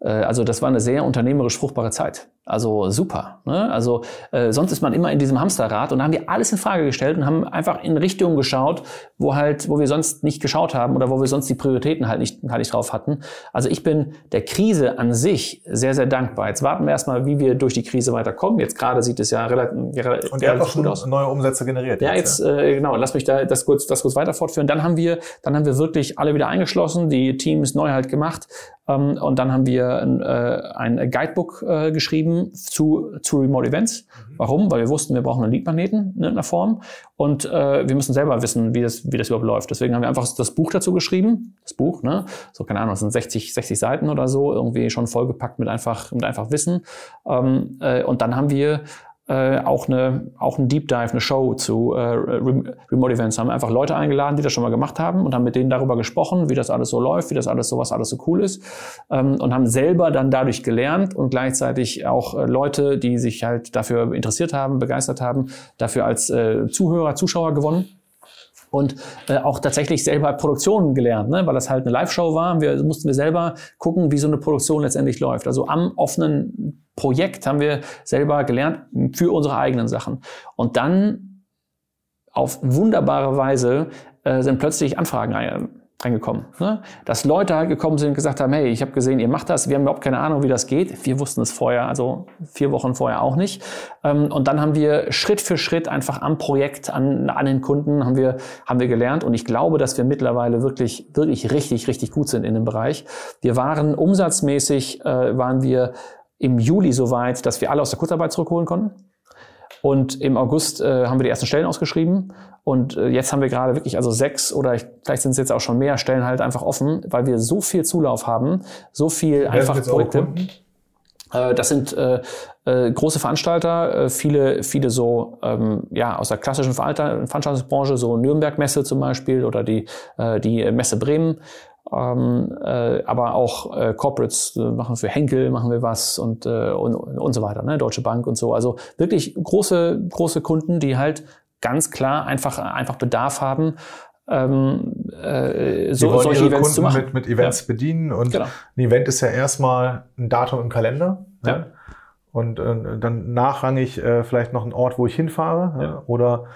Äh, also das war eine sehr unternehmerisch fruchtbare Zeit. Also super. Ne? Also äh, sonst ist man immer in diesem Hamsterrad und da haben wir alles in Frage gestellt und haben einfach in Richtungen geschaut, wo halt, wo wir sonst nicht geschaut haben oder wo wir sonst die Prioritäten halt nicht, halt nicht drauf hatten. Also ich bin der Krise an sich sehr, sehr dankbar. Jetzt warten wir erstmal, wie wir durch die Krise weiterkommen. Jetzt gerade sieht es ja relativ, relativ und auch schon aus. neue Umsätze generiert. Ja, jetzt, ja. Äh, genau. Lass mich da das kurz, das kurz weiter fortführen. Dann haben wir, dann haben wir wirklich alle wieder eingeschlossen, die Teams neu halt gemacht ähm, und dann haben wir ein, äh, ein Guidebook äh, geschrieben zu, zu Remote Events. Mhm. Warum? Weil wir wussten, wir brauchen einen Lead-Magneten in irgendeiner Form und äh, wir müssen selber wissen, wie das, wie das überhaupt läuft. Deswegen haben wir einfach das Buch dazu geschrieben. Das Buch, ne? So, keine Ahnung, das sind 60, 60 Seiten oder so, irgendwie schon vollgepackt mit einfach, mit einfach Wissen. Ähm, äh, und dann haben wir äh, auch, eine, auch ein Deep Dive, eine Show zu äh, Remote Events. Haben einfach Leute eingeladen, die das schon mal gemacht haben und haben mit denen darüber gesprochen, wie das alles so läuft, wie das alles so was alles so cool ist ähm, und haben selber dann dadurch gelernt und gleichzeitig auch äh, Leute, die sich halt dafür interessiert haben, begeistert haben, dafür als äh, Zuhörer, Zuschauer gewonnen und äh, auch tatsächlich selber Produktionen gelernt, ne? weil das halt eine Live-Show war. Wir mussten wir selber gucken, wie so eine Produktion letztendlich läuft. Also am offenen Projekt haben wir selber gelernt für unsere eigenen Sachen. Und dann auf wunderbare Weise äh, sind plötzlich Anfragen reingekommen. Ne? Dass Leute halt gekommen sind und gesagt haben, hey, ich habe gesehen, ihr macht das, wir haben überhaupt keine Ahnung, wie das geht. Wir wussten es vorher, also vier Wochen vorher auch nicht. Ähm, und dann haben wir Schritt für Schritt einfach am Projekt, an, an den Kunden, haben wir, haben wir gelernt. Und ich glaube, dass wir mittlerweile wirklich, wirklich richtig, richtig gut sind in dem Bereich. Wir waren umsatzmäßig, äh, waren wir im Juli so weit, dass wir alle aus der Kurzarbeit zurückholen konnten. Und im August äh, haben wir die ersten Stellen ausgeschrieben. Und äh, jetzt haben wir gerade wirklich also sechs oder ich, vielleicht sind es jetzt auch schon mehr Stellen halt einfach offen, weil wir so viel Zulauf haben, so viel Wer einfach Projekte. Äh, das sind äh, äh, große Veranstalter, äh, viele, viele so ähm, ja aus der klassischen Veranstaltungsbranche, so Nürnberg Messe zum Beispiel oder die äh, die Messe Bremen ähm, äh, aber auch äh, Corporates äh, machen für Henkel machen wir was und, äh, und, und so weiter, ne? Deutsche Bank und so. Also wirklich große, große Kunden, die halt ganz klar einfach, einfach Bedarf haben, ähm, äh, so, wollen solche Events Kunden zu machen. Mit, mit Events ja. bedienen und genau. ein Event ist ja erstmal ein Datum im Kalender. Ne? Ja. Und äh, dann nachrangig äh, vielleicht noch ein Ort, wo ich hinfahre ja. oder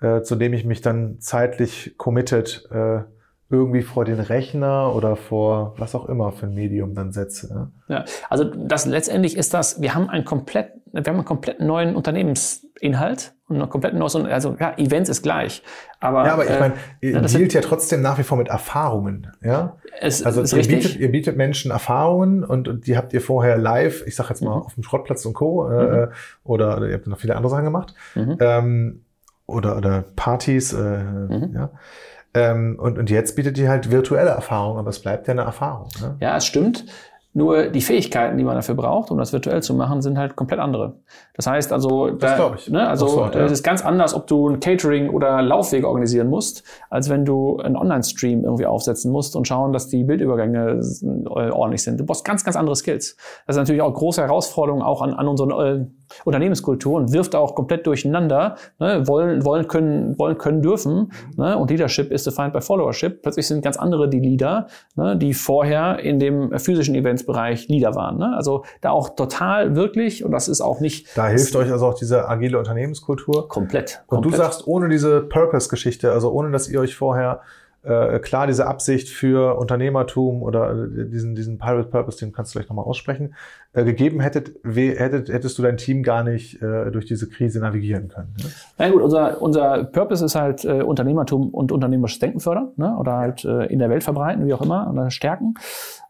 äh, zu dem ich mich dann zeitlich committed äh, irgendwie vor den Rechner oder vor was auch immer für ein Medium dann setze. Ja, ja also das letztendlich ist das, wir haben einen komplett, wir haben einen komplett neuen Unternehmensinhalt und ein komplett neues, also ja, Events ist gleich. Aber, ja, aber ich meine, äh, ihr dealt ja trotzdem nach wie vor mit Erfahrungen. Ja? Es, also ihr bietet, ihr bietet Menschen Erfahrungen und, und die habt ihr vorher live, ich sag jetzt mal, mhm. auf dem Schrottplatz und Co. Äh, mhm. oder, oder ihr habt noch viele andere Sachen gemacht. Mhm. Ähm, oder, oder Partys, äh, mhm. ja. Ähm, und, und jetzt bietet die halt virtuelle Erfahrung, aber es bleibt ja eine Erfahrung. Ne? Ja, es stimmt. Nur die Fähigkeiten, die man dafür braucht, um das virtuell zu machen, sind halt komplett andere. Das heißt also, das da, ich. Ne, also so, ja. es ist ganz anders, ob du ein Catering oder Laufwege organisieren musst, als wenn du einen Online-Stream irgendwie aufsetzen musst und schauen, dass die Bildübergänge äh, ordentlich sind. Du brauchst ganz, ganz andere Skills. Das ist natürlich auch große Herausforderung auch an, an unseren äh, Unternehmenskultur und wirft auch komplett durcheinander. Ne? Wollen, wollen, können, wollen, können, dürfen. Ne? Und Leadership is defined by Followership. Plötzlich sind ganz andere die Leader, ne? die vorher in dem physischen Eventsbereich Leader waren. Ne? Also da auch total wirklich, und das ist auch nicht. Da hilft euch also auch diese agile Unternehmenskultur. Komplett. Und komplett. du sagst, ohne diese Purpose-Geschichte, also ohne dass ihr euch vorher äh, klar diese Absicht für Unternehmertum oder äh, diesen, diesen Pirate Purpose, den kannst du vielleicht nochmal aussprechen, äh, gegeben hättet, hättet, hättest du dein Team gar nicht äh, durch diese Krise navigieren können. Ne? Na gut, unser, unser Purpose ist halt äh, Unternehmertum und unternehmerisches Denken fördern ne? oder halt äh, in der Welt verbreiten, wie auch immer, oder stärken.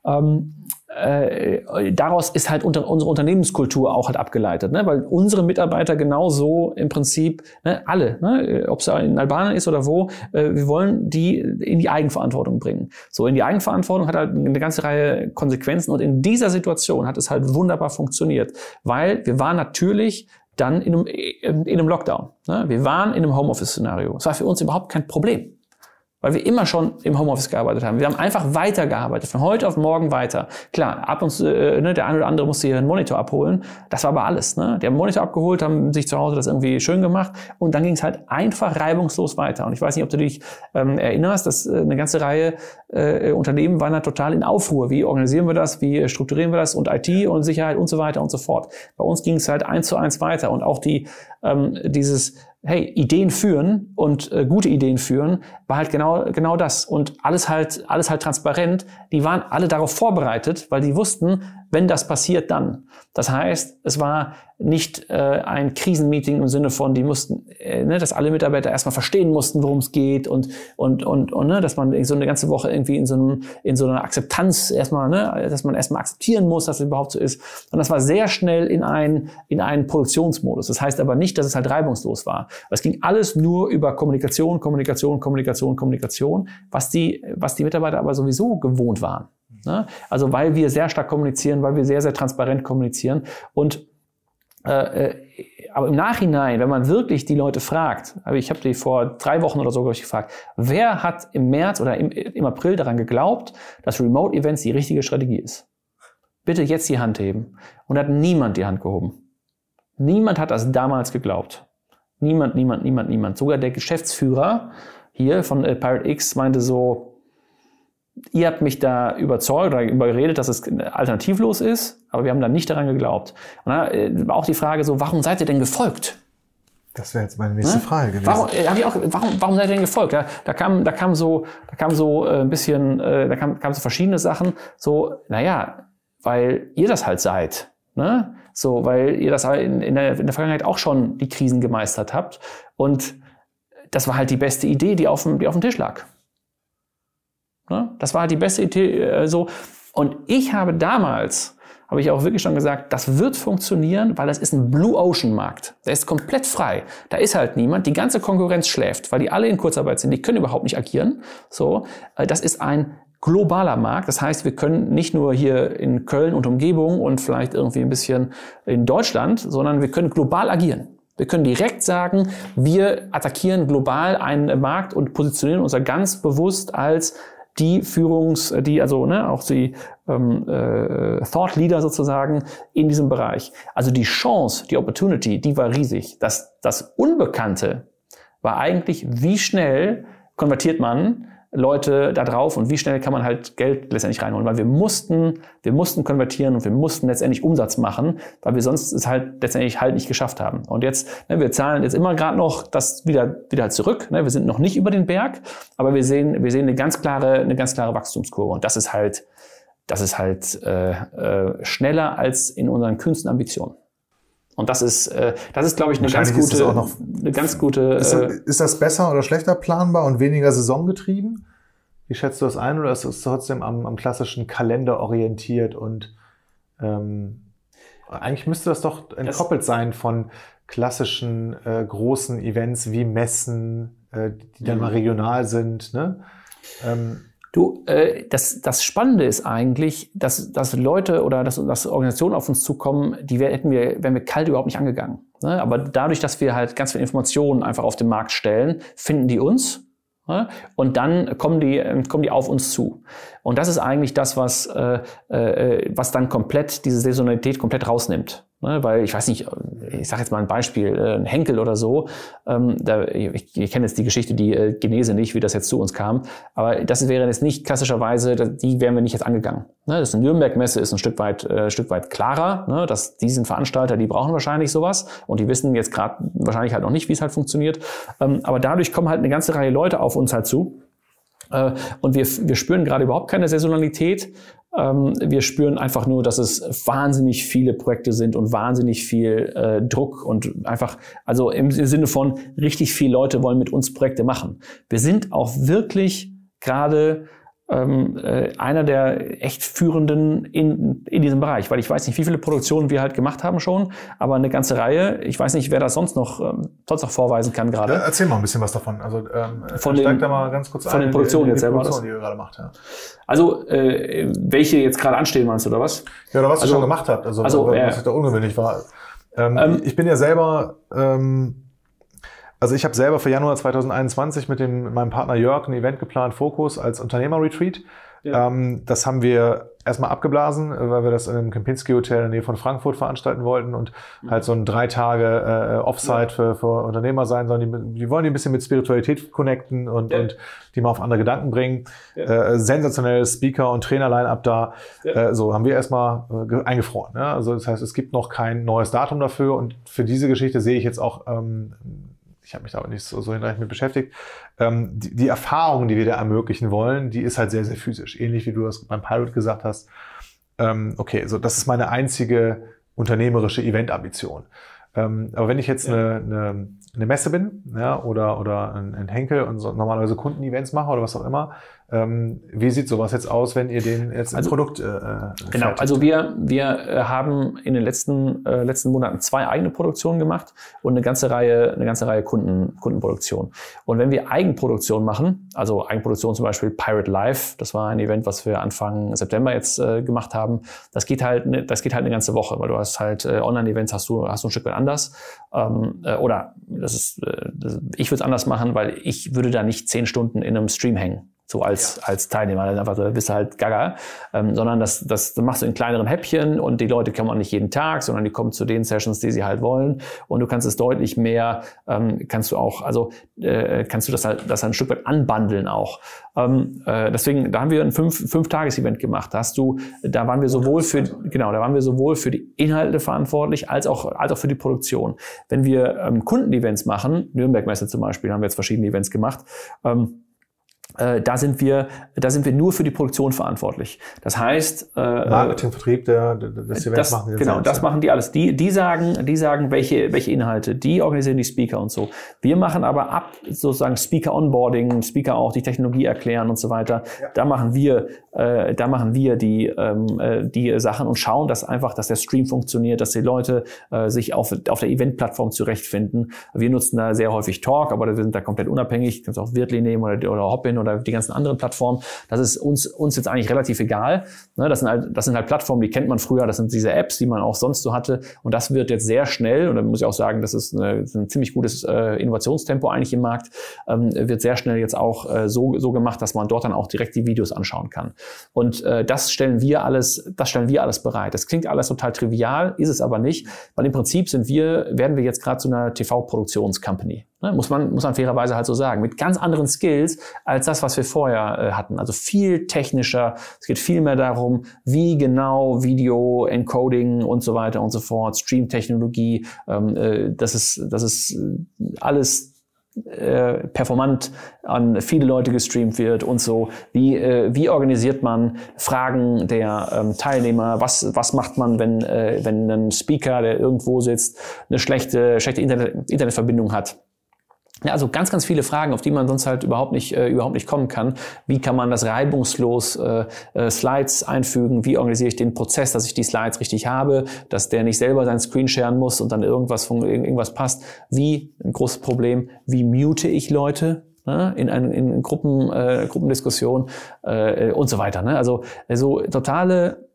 Ähm, äh, daraus ist halt unter, unsere Unternehmenskultur auch halt abgeleitet, ne? weil unsere Mitarbeiter genauso im Prinzip, ne, alle, ne? ob es in Albanien ist oder wo, äh, wir wollen die in die Eigenverantwortung bringen. So, in die Eigenverantwortung hat halt eine ganze Reihe Konsequenzen und in dieser Situation hat es halt wunderbar funktioniert, weil wir waren natürlich dann in einem, in einem Lockdown. Ne? Wir waren in einem Homeoffice-Szenario. Es war für uns überhaupt kein Problem. Weil wir immer schon im Homeoffice gearbeitet haben. Wir haben einfach weitergearbeitet, von heute auf morgen weiter. Klar, ab und zu, äh, ne, der eine oder andere musste einen Monitor abholen. Das war aber alles. Ne? Die haben einen Monitor abgeholt, haben sich zu Hause das irgendwie schön gemacht und dann ging es halt einfach reibungslos weiter. Und ich weiß nicht, ob du dich ähm, erinnerst, dass äh, eine ganze Reihe äh, Unternehmen waren da total in Aufruhr. Wie organisieren wir das? Wie strukturieren wir das? Und IT und Sicherheit und so weiter und so fort. Bei uns ging es halt eins zu eins weiter. Und auch die, ähm, dieses hey, Ideen führen und äh, gute Ideen führen, war halt genau, genau das. Und alles halt, alles halt transparent. Die waren alle darauf vorbereitet, weil die wussten, wenn das passiert, dann. Das heißt, es war nicht äh, ein Krisenmeeting im Sinne von, die mussten, äh, ne, dass alle Mitarbeiter erstmal verstehen mussten, worum es geht und und und und ne, dass man so eine ganze Woche irgendwie in so einem in so einer Akzeptanz erstmal, ne, dass man erstmal akzeptieren muss, dass es überhaupt so ist. Und das war sehr schnell in einen in einen Produktionsmodus. Das heißt aber nicht, dass es halt reibungslos war. Es ging alles nur über Kommunikation, Kommunikation, Kommunikation, Kommunikation, was die was die Mitarbeiter aber sowieso gewohnt waren. Ne? Also weil wir sehr stark kommunizieren, weil wir sehr, sehr transparent kommunizieren. Und äh, äh aber im Nachhinein, wenn man wirklich die Leute fragt, aber ich habe die vor drei Wochen oder so ich, gefragt, wer hat im März oder im, im April daran geglaubt, dass Remote Events die richtige Strategie ist? Bitte jetzt die Hand heben. Und hat niemand die Hand gehoben. Niemand hat das damals geglaubt. Niemand, niemand, niemand, niemand. Sogar der Geschäftsführer hier von äh, Pirate X meinte so, ihr habt mich da überzeugt oder überredet, dass es alternativlos ist, aber wir haben dann nicht daran geglaubt. Und dann äh, war auch die Frage so, warum seid ihr denn gefolgt? Das wäre jetzt meine nächste ne? Frage gewesen. Warum, äh, auch, warum, warum seid ihr denn gefolgt? Ja, da kam, da kam so, da kam so äh, ein bisschen, äh, da kam, kam so verschiedene Sachen. So, naja, weil ihr das halt seid. Ne? So, weil ihr das in, in, der, in der Vergangenheit auch schon die Krisen gemeistert habt. Und das war halt die beste Idee, die auf dem, die auf dem Tisch lag. Ne? Das war halt die beste Idee. Äh, so. Und ich habe damals habe ich auch wirklich schon gesagt, das wird funktionieren, weil das ist ein Blue Ocean Markt. Der ist komplett frei. Da ist halt niemand. Die ganze Konkurrenz schläft, weil die alle in Kurzarbeit sind. Die können überhaupt nicht agieren. So, äh, das ist ein globaler Markt. Das heißt, wir können nicht nur hier in Köln und Umgebung und vielleicht irgendwie ein bisschen in Deutschland, sondern wir können global agieren. Wir können direkt sagen, wir attackieren global einen Markt und positionieren uns ganz bewusst als die Führungs, die also ne, auch die ähm, äh, Thought Leader sozusagen in diesem Bereich. Also die Chance, die Opportunity, die war riesig. Das, das Unbekannte war eigentlich, wie schnell konvertiert man Leute da drauf und wie schnell kann man halt Geld letztendlich reinholen, weil wir mussten, wir mussten konvertieren und wir mussten letztendlich Umsatz machen, weil wir sonst es halt letztendlich halt nicht geschafft haben. Und jetzt, ne, wir zahlen jetzt immer gerade noch das wieder, wieder zurück. Ne, wir sind noch nicht über den Berg, aber wir sehen, wir sehen eine ganz klare, eine ganz klare Wachstumskurve. Und das ist halt, das ist halt äh, äh, schneller als in unseren kühnsten Ambitionen. Und das ist, äh, das ist, glaube ich, eine ganz gute, noch, eine ganz gute. Ist, das, äh, ist das besser oder schlechter planbar und weniger saisongetrieben? Wie schätzt du das ein oder ist es trotzdem am, am klassischen Kalender orientiert und ähm, eigentlich müsste das doch entkoppelt das, sein von klassischen äh, großen Events wie Messen, äh, die dann mhm. mal regional sind. Ne? Ähm, Du, äh, das, das Spannende ist eigentlich, dass, dass Leute oder dass, dass Organisationen auf uns zukommen, die wär, hätten wir, wären wir kalt überhaupt nicht angegangen. Ne? Aber dadurch, dass wir halt ganz viele Informationen einfach auf den Markt stellen, finden die uns ne? und dann kommen die, kommen die auf uns zu. Und das ist eigentlich das, was, äh, äh, was dann komplett diese Saisonalität komplett rausnimmt. Ne, weil ich weiß nicht, ich sage jetzt mal ein Beispiel, äh, ein Henkel oder so, ähm, da, ich, ich kenne jetzt die Geschichte, die äh, Genese nicht, wie das jetzt zu uns kam, aber das wäre jetzt nicht klassischerweise, die wären wir nicht jetzt angegangen. Ne, das Nürnberg-Messe ist ein Stück weit, äh, Stück weit klarer, ne, dass diesen Veranstalter, die brauchen wahrscheinlich sowas und die wissen jetzt gerade wahrscheinlich halt noch nicht, wie es halt funktioniert. Ähm, aber dadurch kommen halt eine ganze Reihe Leute auf uns halt zu. Äh, und wir, wir spüren gerade überhaupt keine Saisonalität. Ähm, wir spüren einfach nur, dass es wahnsinnig viele Projekte sind und wahnsinnig viel äh, Druck und einfach, also im Sinne von richtig viele Leute wollen mit uns Projekte machen. Wir sind auch wirklich gerade ähm, äh, einer der echt führenden in, in diesem Bereich, weil ich weiß nicht, wie viele Produktionen wir halt gemacht haben schon, aber eine ganze Reihe. Ich weiß nicht, wer das sonst noch ähm, sonst noch vorweisen kann gerade. Ja, erzähl mal ein bisschen was davon. Also ähm, von den, da mal ganz kurz von ein, den Produktionen jetzt selber. Produktion, die ihr gerade macht, ja. Also äh, welche jetzt gerade anstehen, meinst du oder was? Ja, oder was also, ihr schon gemacht habt. Also, also was äh, da ungewöhnlich war. Ähm, ähm, ich bin ja selber ähm, also ich habe selber für Januar 2021 mit, dem, mit meinem Partner Jörg ein Event geplant, Fokus als Unternehmer-Retreat. Ja. Ähm, das haben wir erstmal abgeblasen, weil wir das in einem Kempinski Hotel in der Nähe von Frankfurt veranstalten wollten und mhm. halt so ein drei Tage äh, Offsite ja. für, für Unternehmer sein sollen. Die, die wollen die ein bisschen mit Spiritualität connecten und, ja. und die mal auf andere Gedanken bringen. Äh, sensationelles Speaker- und Trainer-Line-Up da. Äh, so haben wir erstmal äh, eingefroren. Ja? Also das heißt, es gibt noch kein neues Datum dafür und für diese Geschichte sehe ich jetzt auch ähm, ich habe mich da aber nicht so, so hinreichend mit beschäftigt. Ähm, die, die Erfahrung, die wir da ermöglichen wollen, die ist halt sehr, sehr physisch. Ähnlich wie du das beim Pilot gesagt hast. Ähm, okay, so das ist meine einzige unternehmerische Eventambition. Ähm, aber wenn ich jetzt ja. eine, eine, eine Messe bin ja, oder, oder ein, ein Henkel und so normalerweise Kundenevents mache oder was auch immer, wie sieht sowas jetzt aus, wenn ihr den jetzt im Produkt äh, äh Genau, also wir, wir äh, haben in den letzten, äh, letzten Monaten zwei eigene Produktionen gemacht und eine ganze Reihe, eine ganze Reihe Kunden, Kundenproduktion. Und wenn wir Eigenproduktion machen, also Eigenproduktion zum Beispiel Pirate Live, das war ein Event, was wir Anfang September jetzt äh, gemacht haben, das geht halt, ne, das geht halt eine ganze Woche, weil du hast halt äh, Online-Events hast du, hast du ein Stück weit anders. Ähm, äh, oder das ist, äh, das, ich würde es anders machen, weil ich würde da nicht zehn Stunden in einem Stream hängen so als, ja. als Teilnehmer. Ist einfach so, bist du halt gaga. Ähm, sondern das, das machst du in kleineren Häppchen und die Leute kommen auch nicht jeden Tag, sondern die kommen zu den Sessions, die sie halt wollen. Und du kannst es deutlich mehr, ähm, kannst du auch, also äh, kannst du das halt, das ein Stück weit anbandeln auch. Ähm, äh, deswegen, da haben wir ein fünf, fünf Tages-Event gemacht. Da hast du, da waren wir sowohl für, genau, da waren wir sowohl für die Inhalte verantwortlich als auch, als auch für die Produktion. Wenn wir ähm, Kundenevents machen, Nürnberg-Messe zum Beispiel, haben wir jetzt verschiedene Events gemacht, ähm, äh, da sind wir, da sind wir nur für die Produktion verantwortlich. Das heißt, äh, Marketing, Vertrieb, der, das Event das, machen die genau, das machen die alles. Die, die sagen, die sagen, welche, welche Inhalte, die organisieren die Speaker und so. Wir machen aber ab sozusagen Speaker Onboarding, Speaker auch die Technologie erklären und so weiter. Ja. Da machen wir, äh, da machen wir die, ähm, äh, die Sachen und schauen, dass einfach, dass der Stream funktioniert, dass die Leute äh, sich auf, auf der Event-Plattform zurechtfinden. Wir nutzen da sehr häufig Talk, aber wir sind da komplett unabhängig. Kannst auch Wirtli nehmen oder, oder Hopin oder die ganzen anderen Plattformen. Das ist uns, uns jetzt eigentlich relativ egal. Ne, das, sind halt, das sind halt Plattformen, die kennt man früher. Das sind diese Apps, die man auch sonst so hatte. Und das wird jetzt sehr schnell, und da muss ich auch sagen, das ist, eine, ein ziemlich gutes äh, Innovationstempo eigentlich im Markt, ähm, wird sehr schnell jetzt auch äh, so, so gemacht, dass man dort dann auch direkt die Videos anschauen kann. Und äh, das stellen wir alles, das stellen wir alles bereit. Das klingt alles total trivial, ist es aber nicht, weil im Prinzip sind wir, werden wir jetzt gerade zu einer TV-Produktionscompany. Ne, muss man, muss man fairerweise halt so sagen. Mit ganz anderen Skills als das, was wir vorher äh, hatten. Also viel technischer. Es geht viel mehr darum, wie genau Video, Encoding und so weiter und so fort, Stream-Technologie, ähm, äh, das ist, das ist äh, alles äh, performant an viele Leute gestreamt wird und so. Wie, äh, wie organisiert man Fragen der ähm, Teilnehmer? Was, was macht man, wenn, äh, wenn ein Speaker, der irgendwo sitzt, eine schlechte, schlechte Internet, Internetverbindung hat? Ja, also ganz, ganz viele Fragen, auf die man sonst halt überhaupt nicht, äh, überhaupt nicht kommen kann. Wie kann man das reibungslos äh, äh, Slides einfügen? Wie organisiere ich den Prozess, dass ich die Slides richtig habe, dass der nicht selber sein Screen sharen muss und dann irgendwas, von, irgendwas passt? Wie, ein großes Problem, wie mute ich Leute? Ne? In, ein, in Gruppen, äh, Gruppendiskussion äh, und so weiter. Ne? Also, also totale,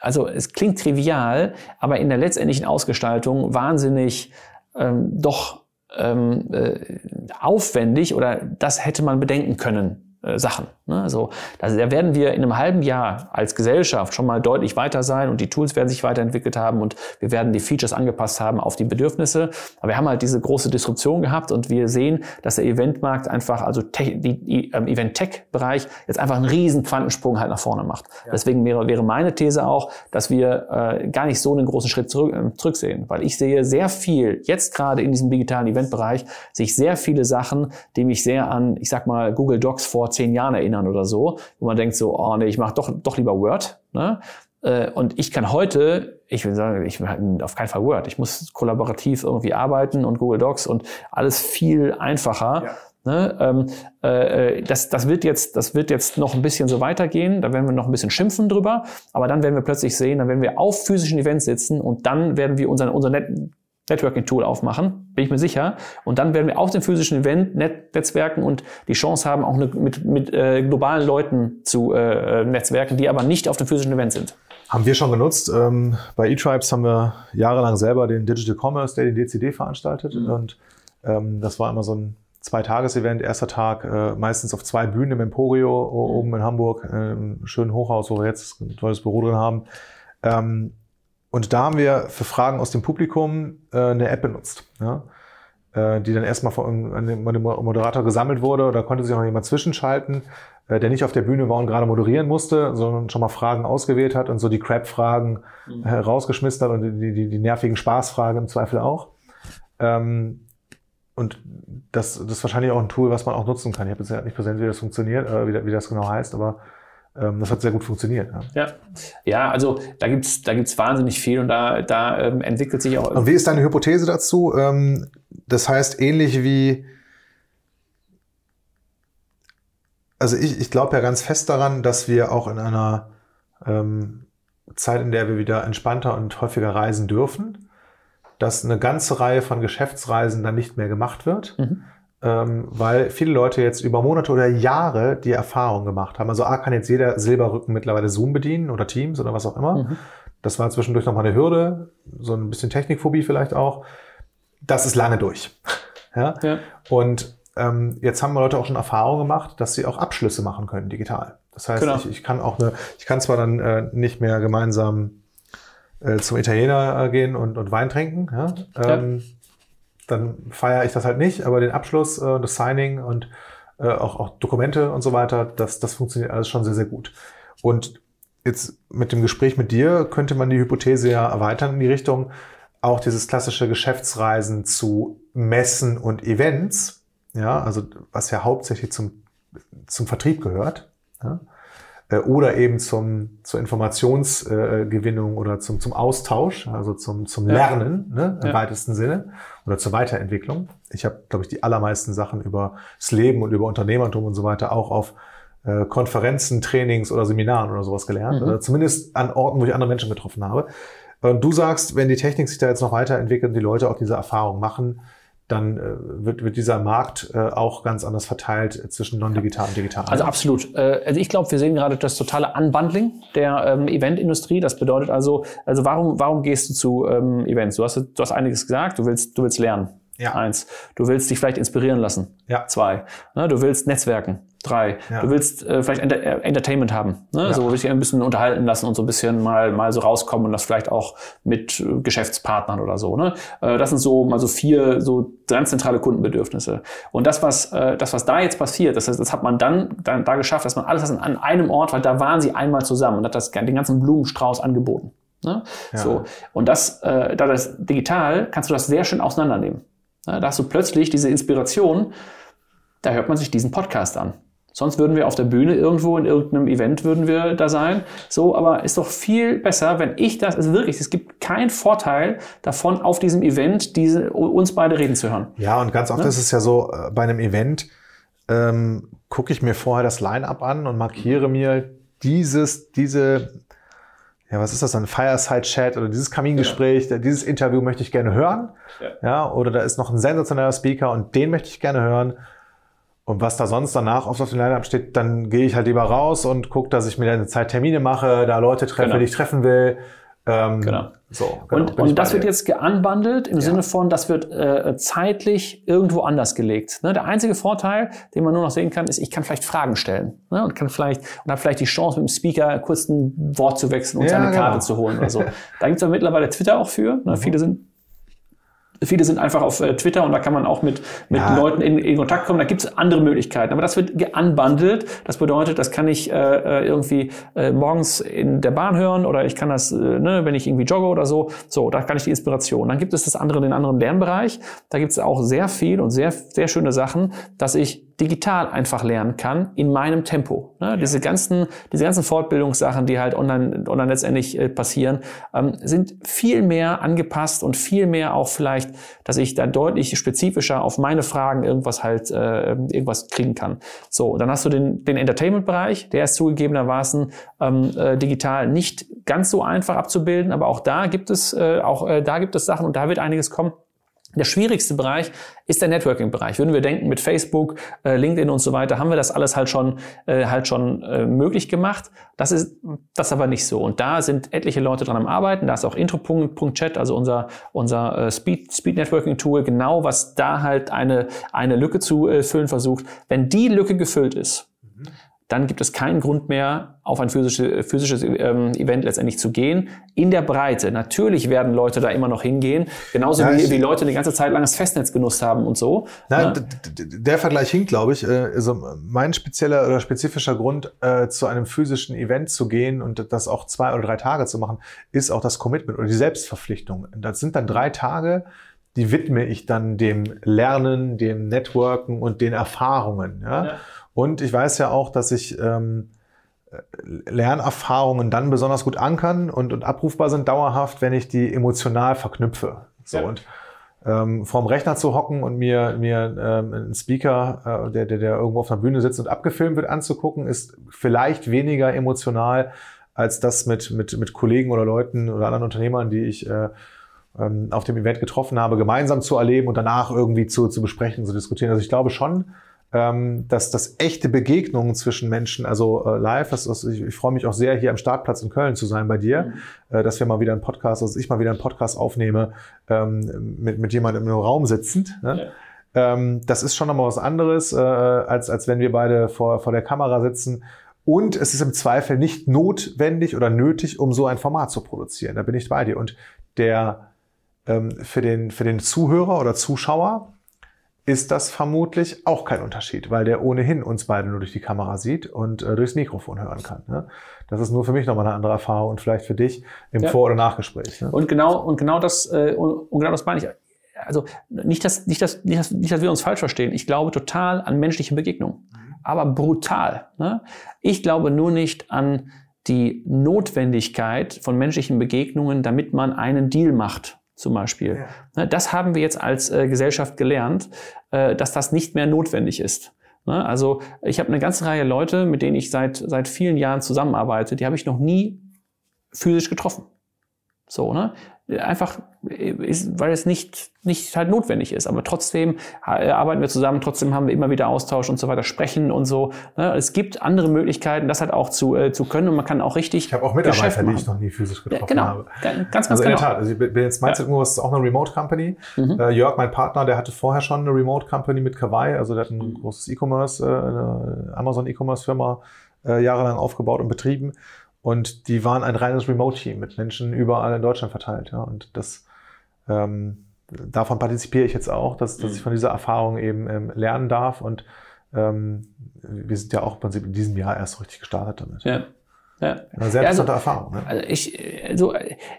also es klingt trivial, aber in der letztendlichen Ausgestaltung wahnsinnig ähm, doch ähm, äh, aufwendig oder das hätte man bedenken können äh, Sachen. Ne? Also da werden wir in einem halben Jahr als Gesellschaft schon mal deutlich weiter sein und die Tools werden sich weiterentwickelt haben und wir werden die Features angepasst haben auf die Bedürfnisse. Aber wir haben halt diese große Disruption gehabt und wir sehen, dass der Eventmarkt einfach, also die, die ähm, Event-Tech-Bereich jetzt einfach einen riesen Quantensprung halt nach vorne macht. Ja. Deswegen wäre, wäre meine These auch, dass wir äh, gar nicht so einen großen Schritt zurück, äh, zurücksehen, weil ich sehe sehr viel, jetzt gerade in diesem digitalen Eventbereich, sehe ich sehr viele Sachen, die mich sehr an, ich sag mal, Google Docs vor zehn Jahren erinnern oder so, wo man denkt so, oh nee, ich mache doch, doch lieber Word. Ne? Äh, und ich kann heute, ich will sagen, ich will auf keinen Fall Word. Ich muss kollaborativ irgendwie arbeiten und Google Docs und alles viel einfacher. Ja. Ne, ähm, äh, das, das, wird jetzt, das wird jetzt noch ein bisschen so weitergehen, da werden wir noch ein bisschen schimpfen drüber, aber dann werden wir plötzlich sehen, dann werden wir auf physischen Events sitzen und dann werden wir unser, unser Net Networking-Tool aufmachen, bin ich mir sicher. Und dann werden wir auf dem physischen Event Net Netzwerken und die Chance haben, auch mit, mit äh, globalen Leuten zu äh, netzwerken, die aber nicht auf dem physischen Event sind. Haben wir schon genutzt. Ähm, bei eTribes haben wir jahrelang selber den Digital Commerce Day, den DCD, veranstaltet. Mhm. Und ähm, das war immer so ein Zweitages-Event. Erster Tag äh, meistens auf zwei Bühnen im Emporio mhm. oben in Hamburg, äh, im schönen Hochhaus, wo wir jetzt ein tolles Büro drin haben. Ähm, und da haben wir für Fragen aus dem Publikum äh, eine App benutzt, ja? äh, die dann erstmal von einem Moderator gesammelt wurde. Da konnte sich auch noch jemand zwischenschalten, äh, der nicht auf der Bühne war und gerade moderieren musste, sondern schon mal Fragen ausgewählt hat und so die Crap-Fragen mhm. rausgeschmissen hat und die, die, die nervigen Spaßfragen im Zweifel auch. Ähm, und das, das ist wahrscheinlich auch ein Tool, was man auch nutzen kann. Ich habe jetzt nicht präsent, wie das funktioniert, äh, wie, wie das genau heißt, aber das hat sehr gut funktioniert. Ja, ja, ja also da gibt's da gibt's wahnsinnig viel und da, da ähm, entwickelt sich auch. Und wie ist deine Hypothese dazu? Ähm, das heißt, ähnlich wie. Also ich, ich glaube ja ganz fest daran, dass wir auch in einer ähm, Zeit, in der wir wieder entspannter und häufiger reisen dürfen, dass eine ganze Reihe von Geschäftsreisen dann nicht mehr gemacht wird. Mhm ähm, weil viele Leute jetzt über Monate oder Jahre die Erfahrung gemacht haben. Also A kann jetzt jeder Silberrücken mittlerweile Zoom bedienen oder Teams oder was auch immer. Mhm. Das war zwischendurch nochmal eine Hürde, so ein bisschen Technikphobie vielleicht auch. Das ist lange durch. ja? ja? Und ähm, jetzt haben Leute auch schon Erfahrung gemacht, dass sie auch Abschlüsse machen können digital. Das heißt, genau. ich, ich kann auch eine, ich kann zwar dann äh, nicht mehr gemeinsam äh, zum Italiener äh, gehen und, und Wein trinken, ja? Ähm, ja. Dann feiere ich das halt nicht, aber den Abschluss, äh, das Signing und äh, auch, auch Dokumente und so weiter, das, das funktioniert alles schon sehr, sehr gut. Und jetzt mit dem Gespräch mit dir könnte man die Hypothese ja erweitern in die Richtung, auch dieses klassische Geschäftsreisen zu Messen und Events, ja, also was ja hauptsächlich zum, zum Vertrieb gehört, ja, oder eben zum, zur Informationsgewinnung oder zum, zum Austausch, also zum, zum Lernen ne, im ja. weitesten Sinne oder zur Weiterentwicklung. Ich habe, glaube ich, die allermeisten Sachen über das Leben und über Unternehmertum und so weiter auch auf äh, Konferenzen, Trainings oder Seminaren oder sowas gelernt. Mhm. Oder zumindest an Orten, wo ich andere Menschen getroffen habe. Und du sagst, wenn die Technik sich da jetzt noch weiterentwickelt und die Leute auch diese Erfahrung machen, dann äh, wird, wird dieser Markt äh, auch ganz anders verteilt zwischen non-digital und digital. Also absolut. Äh, also ich glaube, wir sehen gerade das totale Unbundling der ähm, Eventindustrie. Das bedeutet also, also warum, warum gehst du zu ähm, Events? Du hast, du hast einiges gesagt, du willst, du willst lernen. Ja. Eins. Du willst dich vielleicht inspirieren lassen. Ja. Zwei. Ne, du willst Netzwerken. Drei. Ja. Du willst äh, vielleicht Enter äh, Entertainment haben. Ne? Ja. So willst dich ein bisschen unterhalten lassen und so ein bisschen mal, mal so rauskommen und das vielleicht auch mit äh, Geschäftspartnern oder so. Ne? Äh, das sind so mal so vier so ganz zentrale Kundenbedürfnisse. Und das, was, äh, das, was da jetzt passiert, das, heißt, das hat man dann, dann da geschafft, dass man alles das an einem Ort, weil da waren sie einmal zusammen und hat das, den ganzen Blumenstrauß angeboten. Ne? Ja. So. Und das, äh, da das digital, kannst du das sehr schön auseinandernehmen. Da hast du plötzlich diese Inspiration, da hört man sich diesen Podcast an. Sonst würden wir auf der Bühne irgendwo in irgendeinem Event würden wir da sein. So, aber ist doch viel besser, wenn ich das, also wirklich, es gibt keinen Vorteil davon, auf diesem Event diese, uns beide reden zu hören. Ja, und ganz oft ja? ist es ja so, äh, bei einem Event ähm, gucke ich mir vorher das Line-Up an und markiere mir dieses, diese ja, was ist das dann? Fireside-Chat oder dieses Kamingespräch, ja. dieses Interview möchte ich gerne hören. Ja. ja. Oder da ist noch ein sensationeller Speaker und den möchte ich gerne hören. Und was da sonst danach oft auf dem Line-Up steht, dann gehe ich halt lieber raus und gucke, dass ich mir eine Zeit Termine mache, da Leute treffe, genau. die ich treffen will. Ähm, genau. So, genau. Und, und das wird jetzt geunbundelt im ja. Sinne von, das wird äh, zeitlich irgendwo anders gelegt. Ne? Der einzige Vorteil, den man nur noch sehen kann, ist, ich kann vielleicht Fragen stellen ne? und kann vielleicht und habe vielleicht die Chance, mit dem Speaker kurz ein Wort zu wechseln und ja, seine Karte genau. zu holen oder so. da gibt es ja mittlerweile Twitter auch für. Ne? Mhm. Viele sind Viele sind einfach auf äh, Twitter und da kann man auch mit, mit ja. Leuten in, in Kontakt kommen. Da gibt es andere Möglichkeiten. Aber das wird geunbundelt. Das bedeutet, das kann ich äh, äh, irgendwie äh, morgens in der Bahn hören oder ich kann das, äh, ne, wenn ich irgendwie jogge oder so. So, da kann ich die Inspiration. Dann gibt es das andere, den anderen Lernbereich. Da gibt es auch sehr viel und sehr, sehr schöne Sachen, dass ich digital einfach lernen kann in meinem Tempo. Ne? Ja. Diese ganzen, diese ganzen Fortbildungssachen, die halt online, online letztendlich äh, passieren, ähm, sind viel mehr angepasst und viel mehr auch vielleicht, dass ich da deutlich spezifischer auf meine Fragen irgendwas halt äh, irgendwas kriegen kann. So, dann hast du den, den Entertainment-Bereich, der ist zugegebenermaßen ähm, äh, digital nicht ganz so einfach abzubilden, aber auch da gibt es äh, auch äh, da gibt es Sachen und da wird einiges kommen. Der schwierigste Bereich ist der Networking-Bereich. Würden wir denken, mit Facebook, äh, LinkedIn und so weiter, haben wir das alles halt schon, äh, halt schon äh, möglich gemacht. Das ist das aber nicht so. Und da sind etliche Leute dran am Arbeiten. Da ist auch intro.chat, also unser, unser Speed, Speed Networking Tool, genau was da halt eine, eine Lücke zu füllen versucht. Wenn die Lücke gefüllt ist, dann gibt es keinen Grund mehr, auf ein physisches, physisches ähm, Event letztendlich zu gehen. In der Breite. Natürlich werden Leute da immer noch hingehen, genauso ja, wie, wie Leute eine ganze Zeit lang das Festnetz genutzt haben und so. Nein, ja. der Vergleich hinkt, glaube ich. Äh, also mein spezieller oder spezifischer Grund, äh, zu einem physischen Event zu gehen und das auch zwei oder drei Tage zu machen, ist auch das Commitment oder die Selbstverpflichtung. Das sind dann drei Tage, die widme ich dann dem Lernen, dem Networken und den Erfahrungen. Ja? ja. Und ich weiß ja auch, dass ich ähm, Lernerfahrungen dann besonders gut ankern und, und abrufbar sind dauerhaft, wenn ich die emotional verknüpfe. So ja. und ähm, vorm Rechner zu hocken und mir, mir ähm, einen Speaker, äh, der, der, der irgendwo auf einer Bühne sitzt und abgefilmt wird, anzugucken, ist vielleicht weniger emotional als das mit, mit, mit Kollegen oder Leuten oder anderen Unternehmern, die ich äh, ähm, auf dem Event getroffen habe, gemeinsam zu erleben und danach irgendwie zu, zu besprechen, zu diskutieren. Also ich glaube schon, ähm, dass das echte Begegnungen zwischen Menschen, also äh, live, das, das, ich, ich freue mich auch sehr, hier am Startplatz in Köln zu sein bei dir, mhm. äh, dass wir mal wieder einen Podcast, dass ich mal wieder einen Podcast aufnehme, ähm, mit, mit jemandem im Raum sitzend. Ne? Ähm, das ist schon nochmal was anderes, äh, als, als wenn wir beide vor, vor der Kamera sitzen. Und es ist im Zweifel nicht notwendig oder nötig, um so ein Format zu produzieren. Da bin ich bei dir. Und der ähm, für, den, für den Zuhörer oder Zuschauer ist das vermutlich auch kein Unterschied, weil der ohnehin uns beide nur durch die Kamera sieht und äh, durchs Mikrofon hören kann. Ne? Das ist nur für mich nochmal eine andere Erfahrung und vielleicht für dich im ja. Vor- oder Nachgespräch. Ne? Und genau, und genau das, äh, und genau das meine ich. Also nicht dass, nicht, dass, nicht, dass, nicht, dass wir uns falsch verstehen. Ich glaube total an menschliche Begegnungen, aber brutal. Ne? Ich glaube nur nicht an die Notwendigkeit von menschlichen Begegnungen, damit man einen Deal macht zum Beispiel. Ja. Ne, das haben wir jetzt als äh, Gesellschaft gelernt, äh, dass das nicht mehr notwendig ist. Ne, also ich habe eine ganze Reihe Leute, mit denen ich seit, seit vielen Jahren zusammenarbeite, die habe ich noch nie physisch getroffen. So, ne? Einfach, ist, weil es nicht, nicht halt notwendig ist. Aber trotzdem arbeiten wir zusammen, trotzdem haben wir immer wieder Austausch und so weiter, sprechen und so. Ne? Es gibt andere Möglichkeiten, das halt auch zu, äh, zu können und man kann auch richtig. Ich habe auch Mitarbeiter, die ich noch nie physisch getroffen ja, genau. habe. Ganz, ganz also genau. in der Tat, also ich bin jetzt Mindset ja. ist auch eine Remote Company. Mhm. Äh, Jörg, mein Partner, der hatte vorher schon eine Remote Company mit Kawaii, also der hat ein mhm. großes E-Commerce, äh, eine Amazon E-Commerce Firma äh, jahrelang aufgebaut und betrieben. Und die waren ein reines Remote-Team mit Menschen überall in Deutschland verteilt. Ja. Und das ähm, davon partizipiere ich jetzt auch, dass, dass ich mhm. von dieser Erfahrung eben ähm, lernen darf. Und ähm, wir sind ja auch im Prinzip in diesem Jahr erst richtig gestartet damit. Ja. Ja. Eine sehr interessante ja, also, Erfahrung. Ne? Also ich, also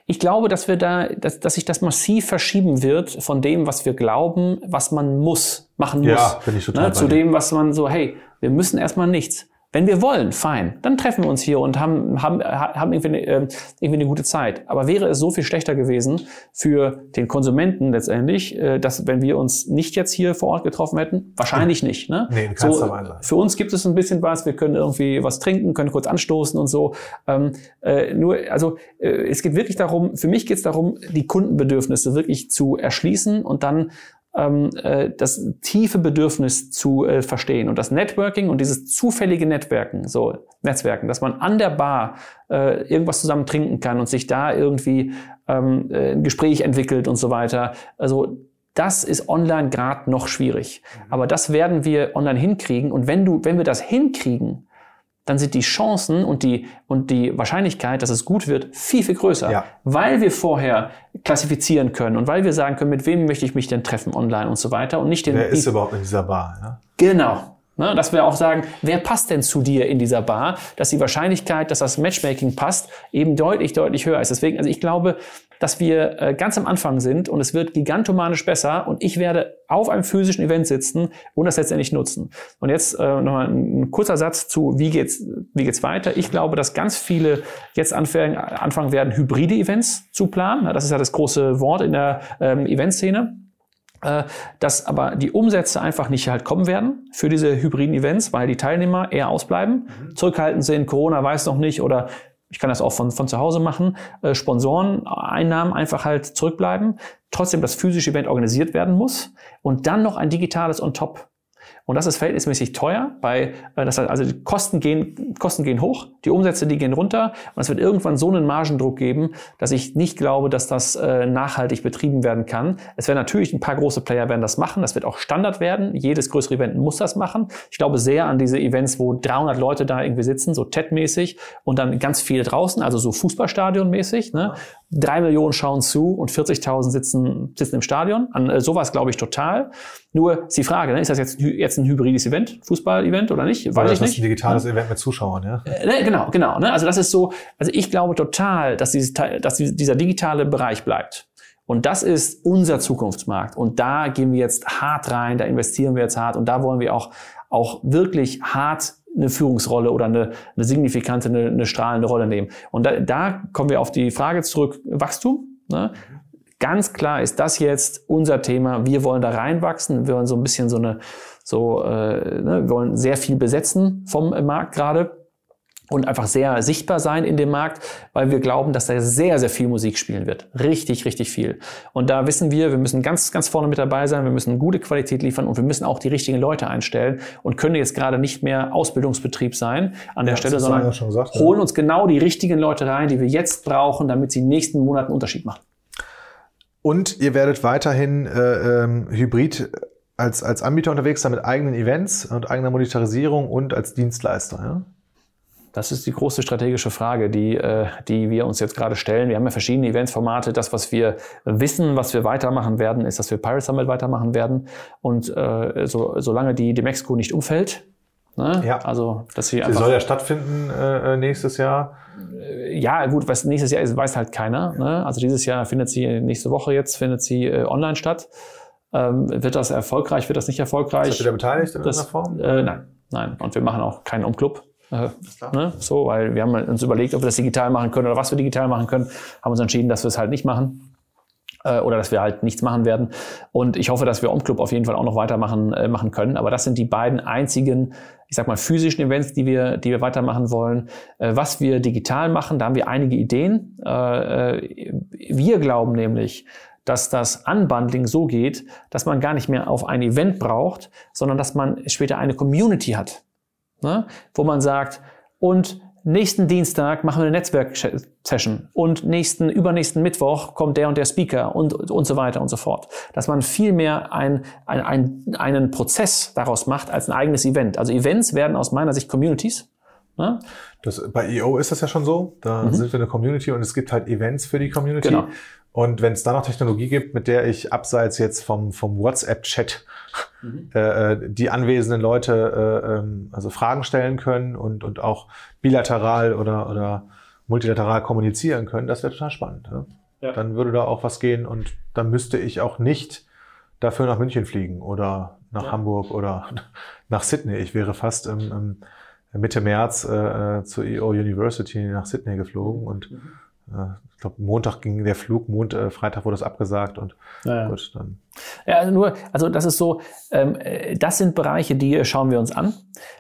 ich glaube, dass wir da, dass, dass sich das massiv verschieben wird von dem, was wir glauben, was man muss, machen muss. Ja, bin ich total ne? Zu dem, was man so, hey, wir müssen erstmal nichts. Wenn wir wollen, fein, dann treffen wir uns hier und haben, haben, haben irgendwie, eine, äh, irgendwie eine gute Zeit. Aber wäre es so viel schlechter gewesen für den Konsumenten letztendlich, äh, dass wenn wir uns nicht jetzt hier vor Ort getroffen hätten? Wahrscheinlich nicht. Ne? Nee, in so, Für uns gibt es ein bisschen was, wir können irgendwie was trinken, können kurz anstoßen und so. Ähm, äh, nur, also äh, es geht wirklich darum, für mich geht es darum, die Kundenbedürfnisse wirklich zu erschließen und dann ähm, äh, das tiefe Bedürfnis zu äh, verstehen. Und das Networking und dieses zufällige Networken, so Netzwerken, dass man an der Bar äh, irgendwas zusammen trinken kann und sich da irgendwie ähm, äh, ein Gespräch entwickelt und so weiter. Also das ist online gerade noch schwierig. Mhm. Aber das werden wir online hinkriegen. Und wenn du, wenn wir das hinkriegen, dann sind die Chancen und die, und die Wahrscheinlichkeit, dass es gut wird, viel, viel größer. Ja. Weil wir vorher klassifizieren können und weil wir sagen können, mit wem möchte ich mich denn treffen online und so weiter und nicht den. Wer ist überhaupt in dieser Bar? Ja? Genau. Ne, dass wir auch sagen, wer passt denn zu dir in dieser Bar, dass die Wahrscheinlichkeit, dass das Matchmaking passt, eben deutlich, deutlich höher ist. Deswegen, also ich glaube, dass wir äh, ganz am Anfang sind und es wird gigantomanisch besser und ich werde auf einem physischen Event sitzen und das letztendlich nutzen. Und jetzt äh, nochmal ein, ein kurzer Satz zu, wie geht's, wie geht's weiter? Ich glaube, dass ganz viele jetzt anfangen, anfangen werden, hybride Events zu planen. Das ist ja das große Wort in der ähm, Eventszene äh, dass aber die Umsätze einfach nicht halt kommen werden für diese hybriden Events, weil die Teilnehmer eher ausbleiben, mhm. zurückhaltend sind, Corona weiß noch nicht oder ich kann das auch von, von zu Hause machen, äh, Sponsoreneinnahmen einfach halt zurückbleiben, trotzdem das physische Event organisiert werden muss. Und dann noch ein digitales on top. Und das ist verhältnismäßig teuer, weil äh, das heißt, also die Kosten gehen, Kosten gehen hoch, die Umsätze, die gehen runter und es wird irgendwann so einen Margendruck geben, dass ich nicht glaube, dass das äh, nachhaltig betrieben werden kann. Es werden natürlich ein paar große Player werden das machen, das wird auch Standard werden. Jedes größere Event muss das machen. Ich glaube sehr an diese Events, wo 300 Leute da irgendwie sitzen, so TED-mäßig und dann ganz viele draußen, also so Fußballstadion-mäßig. Ne? Drei Millionen schauen zu und 40.000 sitzen, sitzen im Stadion. An äh, sowas glaube ich total. Nur ist die Frage, ne, ist das jetzt, jetzt ein hybrides Event, Fußball-Event oder nicht? Weiß ich nicht. ein digitales ja. Event mit Zuschauern, ja? Äh, ne, genau, genau. Ne? Also das ist so, also ich glaube total, dass, dieses, dass dieser digitale Bereich bleibt. Und das ist unser Zukunftsmarkt. Und da gehen wir jetzt hart rein, da investieren wir jetzt hart und da wollen wir auch, auch wirklich hart eine Führungsrolle oder eine, eine signifikante, eine, eine strahlende Rolle nehmen. Und da, da kommen wir auf die Frage zurück, Wachstum. Ne? Ganz klar ist das jetzt unser Thema. Wir wollen da reinwachsen. Wir wollen so ein bisschen so eine, so, äh, ne, wir wollen sehr viel besetzen vom Markt gerade und einfach sehr sichtbar sein in dem Markt, weil wir glauben, dass da sehr, sehr viel Musik spielen wird. Richtig, richtig viel. Und da wissen wir, wir müssen ganz, ganz vorne mit dabei sein, wir müssen gute Qualität liefern und wir müssen auch die richtigen Leute einstellen und können jetzt gerade nicht mehr Ausbildungsbetrieb sein an der ja, Stelle, sondern gesagt, holen uns genau die richtigen Leute rein, die wir jetzt brauchen, damit sie in den nächsten Monaten Unterschied machen. Und ihr werdet weiterhin äh, ähm, hybrid als, als Anbieter unterwegs sein mit eigenen Events und eigener Monetarisierung und als Dienstleister. Ja? Das ist die große strategische Frage, die, äh, die wir uns jetzt gerade stellen. Wir haben ja verschiedene Eventsformate. Das, was wir wissen, was wir weitermachen werden, ist, dass wir Pirate Summit weitermachen werden. Und äh, so, solange die, Mexiko nicht umfällt, ne? ja. also dass sie einfach, soll ja stattfinden äh, nächstes Jahr. Äh, ja, gut, was nächstes Jahr ist, weiß halt keiner. Ne? Also dieses Jahr findet sie nächste Woche jetzt findet sie äh, online statt. Ähm, wird das erfolgreich? Wird das nicht erfolgreich? Ist das wieder beteiligt in das, Form? Äh, nein, nein. Und wir machen auch keinen Umclub. Äh, ne? So, weil wir haben uns überlegt, ob wir das digital machen können oder was wir digital machen können, haben uns entschieden, dass wir es halt nicht machen äh, oder dass wir halt nichts machen werden. Und ich hoffe, dass wir Omclub auf jeden Fall auch noch weitermachen äh, machen können. Aber das sind die beiden einzigen, ich sag mal, physischen Events, die wir, die wir weitermachen wollen. Äh, was wir digital machen, da haben wir einige Ideen. Äh, äh wir glauben nämlich, dass das Unbundling so geht, dass man gar nicht mehr auf ein Event braucht, sondern dass man später eine Community hat ne? wo man sagt, und nächsten Dienstag machen wir eine Netzwerk-Session und nächsten, übernächsten Mittwoch kommt der und der Speaker und, und so weiter und so fort. Dass man viel mehr ein, ein, ein, einen Prozess daraus macht als ein eigenes Event. Also Events werden aus meiner Sicht Communities. Ne? Das, bei EO ist das ja schon so. Da mhm. sind wir eine Community und es gibt halt Events für die Community. Genau. Und wenn es da noch Technologie gibt, mit der ich abseits jetzt vom, vom WhatsApp-Chat mhm. äh, äh die anwesenden Leute äh, ähm, also Fragen stellen können und, und auch bilateral oder, oder multilateral kommunizieren können, das wäre total spannend. Ja? Ja. Dann würde da auch was gehen und dann müsste ich auch nicht dafür nach München fliegen oder nach ja. Hamburg oder nach Sydney. Ich wäre fast im, im Mitte März äh, äh zur EO University nach Sydney geflogen und mhm ich glaube, Montag ging der Flug, Mond, äh, Freitag wurde es abgesagt und ja, gut, dann. Ja, also nur, also das ist so, ähm, äh, das sind Bereiche, die schauen wir uns an.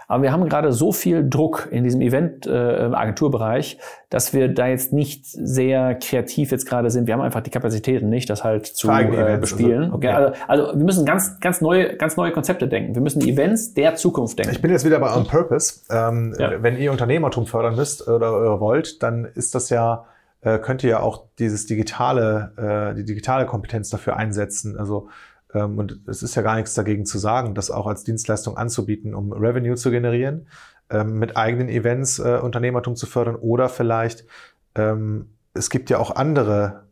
Aber wir haben gerade so viel Druck in diesem Event-Agenturbereich, äh, dass wir da jetzt nicht sehr kreativ jetzt gerade sind. Wir haben einfach die Kapazitäten nicht, das halt zu äh, also, bespielen. Also, okay. also, also, wir müssen ganz, ganz neue, ganz neue Konzepte denken. Wir müssen Events der Zukunft denken. Ich bin jetzt wieder bei On Purpose. Ähm, ja. Wenn ihr Unternehmertum fördern müsst oder, oder wollt, dann ist das ja äh, könnt ihr ja auch dieses digitale, äh, die digitale Kompetenz dafür einsetzen. Also ähm, und es ist ja gar nichts dagegen zu sagen, das auch als Dienstleistung anzubieten, um Revenue zu generieren, ähm, mit eigenen Events äh, Unternehmertum zu fördern oder vielleicht ähm, es gibt ja auch andere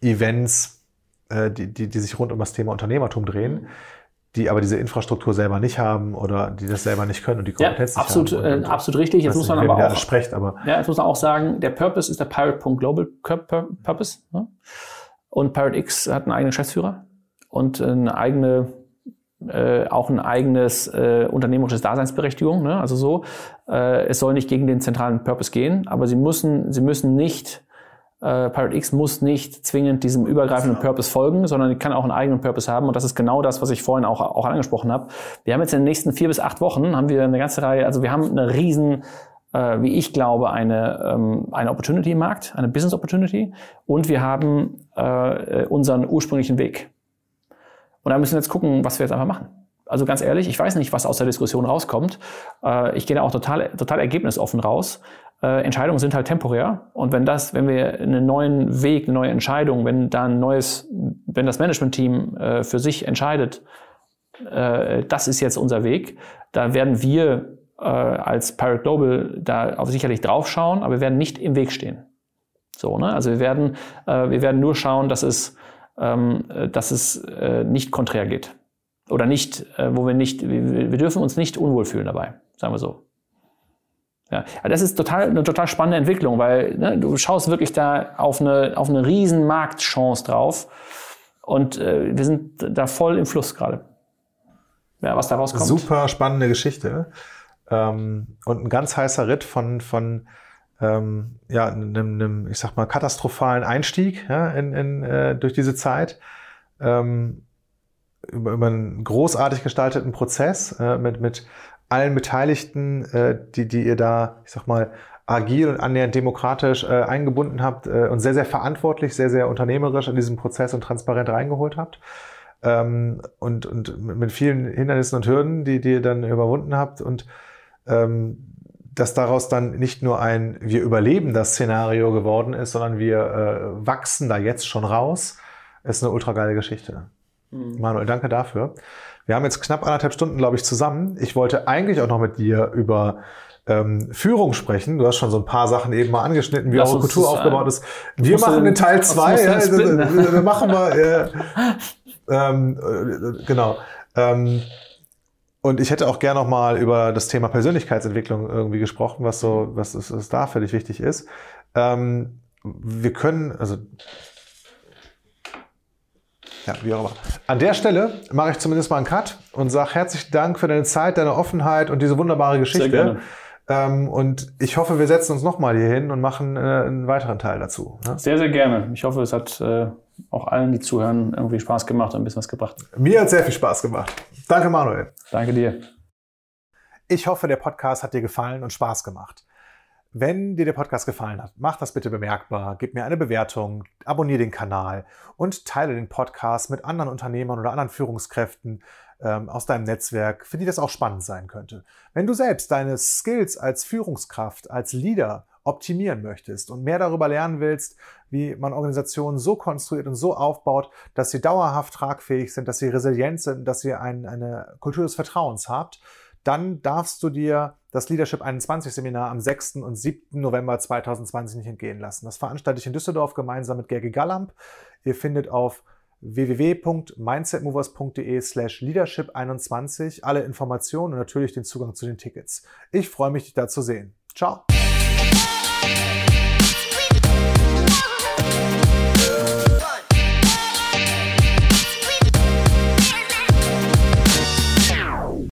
Events, äh, die, die, die sich rund um das Thema Unternehmertum drehen die aber diese Infrastruktur selber nicht haben oder die das selber nicht können und die Kompetenz ja, absolut, nicht haben. Äh, absolut richtig. Jetzt muss man aber auch, sprecht, aber ja, jetzt muss man auch sagen, der Purpose ist der Pirate.global Purpose. Ne? Und Pirate X hat einen eigenen Geschäftsführer und eine eigene äh, auch ein eigenes äh, unternehmerisches Daseinsberechtigung. Ne? Also so, äh, es soll nicht gegen den zentralen Purpose gehen, aber sie müssen, sie müssen nicht äh, Pirate X muss nicht zwingend diesem übergreifenden Purpose folgen, sondern kann auch einen eigenen Purpose haben. Und das ist genau das, was ich vorhin auch, auch angesprochen habe. Wir haben jetzt in den nächsten vier bis acht Wochen haben wir eine ganze Reihe, also wir haben eine riesen äh, wie ich glaube, eine, ähm, eine Opportunity im Markt, eine Business Opportunity und wir haben äh, unseren ursprünglichen Weg. Und da müssen wir jetzt gucken, was wir jetzt einfach machen. Also ganz ehrlich, ich weiß nicht, was aus der Diskussion rauskommt. Äh, ich gehe da auch total, total ergebnisoffen raus äh, Entscheidungen sind halt temporär. Und wenn das, wenn wir einen neuen Weg, eine neue Entscheidung, wenn da ein neues, wenn das Management-Team äh, für sich entscheidet, äh, das ist jetzt unser Weg, da werden wir äh, als Pirate Global da auch sicherlich draufschauen, aber wir werden nicht im Weg stehen. So, ne? Also wir werden, äh, wir werden nur schauen, dass es, ähm, dass es nicht konträr geht. Oder nicht, wo wir nicht, wir, wir dürfen uns nicht unwohl fühlen dabei, sagen wir so. Ja, das ist total, eine total spannende Entwicklung, weil ne, du schaust wirklich da auf eine, auf eine riesen Marktchance drauf und äh, wir sind da voll im Fluss gerade. Ja, was da rauskommt. Super spannende Geschichte ähm, und ein ganz heißer Ritt von, von ähm, ja, einem, einem, ich sag mal, katastrophalen Einstieg ja, in, in, äh, durch diese Zeit. Ähm, über, über einen großartig gestalteten Prozess äh, mit, mit allen Beteiligten, äh, die, die ihr da, ich sag mal, agil und annähernd demokratisch äh, eingebunden habt äh, und sehr, sehr verantwortlich, sehr, sehr unternehmerisch in diesen Prozess und transparent reingeholt habt. Ähm, und, und mit vielen Hindernissen und Hürden, die, die ihr dann überwunden habt und ähm, dass daraus dann nicht nur ein wir überleben das Szenario geworden ist, sondern wir äh, wachsen da jetzt schon raus, ist eine ultra geile Geschichte. Mhm. Manuel, danke dafür. Wir haben jetzt knapp anderthalb Stunden, glaube ich, zusammen. Ich wollte eigentlich auch noch mit dir über ähm, Führung sprechen. Du hast schon so ein paar Sachen eben mal angeschnitten, wie Lass eure Kultur aufgebaut ist. Wir machen in Teil zwei. Ja, wir machen wir. Äh, ähm, äh, genau. Ähm, und ich hätte auch gerne noch mal über das Thema Persönlichkeitsentwicklung irgendwie gesprochen, was so, was, was da für dich wichtig ist. Ähm, wir können, also ja, wie auch immer. An der Stelle mache ich zumindest mal einen Cut und sage herzlichen Dank für deine Zeit, deine Offenheit und diese wunderbare Geschichte. Sehr gerne. Ähm, und ich hoffe, wir setzen uns nochmal hier hin und machen äh, einen weiteren Teil dazu. Ne? Sehr, sehr gerne. Ich hoffe, es hat äh, auch allen, die zuhören, irgendwie Spaß gemacht und ein bisschen was gebracht. Mir hat sehr viel Spaß gemacht. Danke, Manuel. Danke dir. Ich hoffe, der Podcast hat dir gefallen und Spaß gemacht. Wenn dir der Podcast gefallen hat, mach das bitte bemerkbar, gib mir eine Bewertung, abonniere den Kanal und teile den Podcast mit anderen Unternehmern oder anderen Führungskräften, ähm, aus deinem Netzwerk, für die das auch spannend sein könnte. Wenn du selbst deine Skills als Führungskraft, als Leader optimieren möchtest und mehr darüber lernen willst, wie man Organisationen so konstruiert und so aufbaut, dass sie dauerhaft tragfähig sind, dass sie resilient sind, dass ihr ein, eine Kultur des Vertrauens habt, dann darfst du dir das Leadership 21 Seminar am 6. und 7. November 2020 nicht entgehen lassen. Das veranstalte ich in Düsseldorf gemeinsam mit Gergi Gallamp. Ihr findet auf www.mindsetmovers.de slash leadership21 alle Informationen und natürlich den Zugang zu den Tickets. Ich freue mich, dich da zu sehen. Ciao!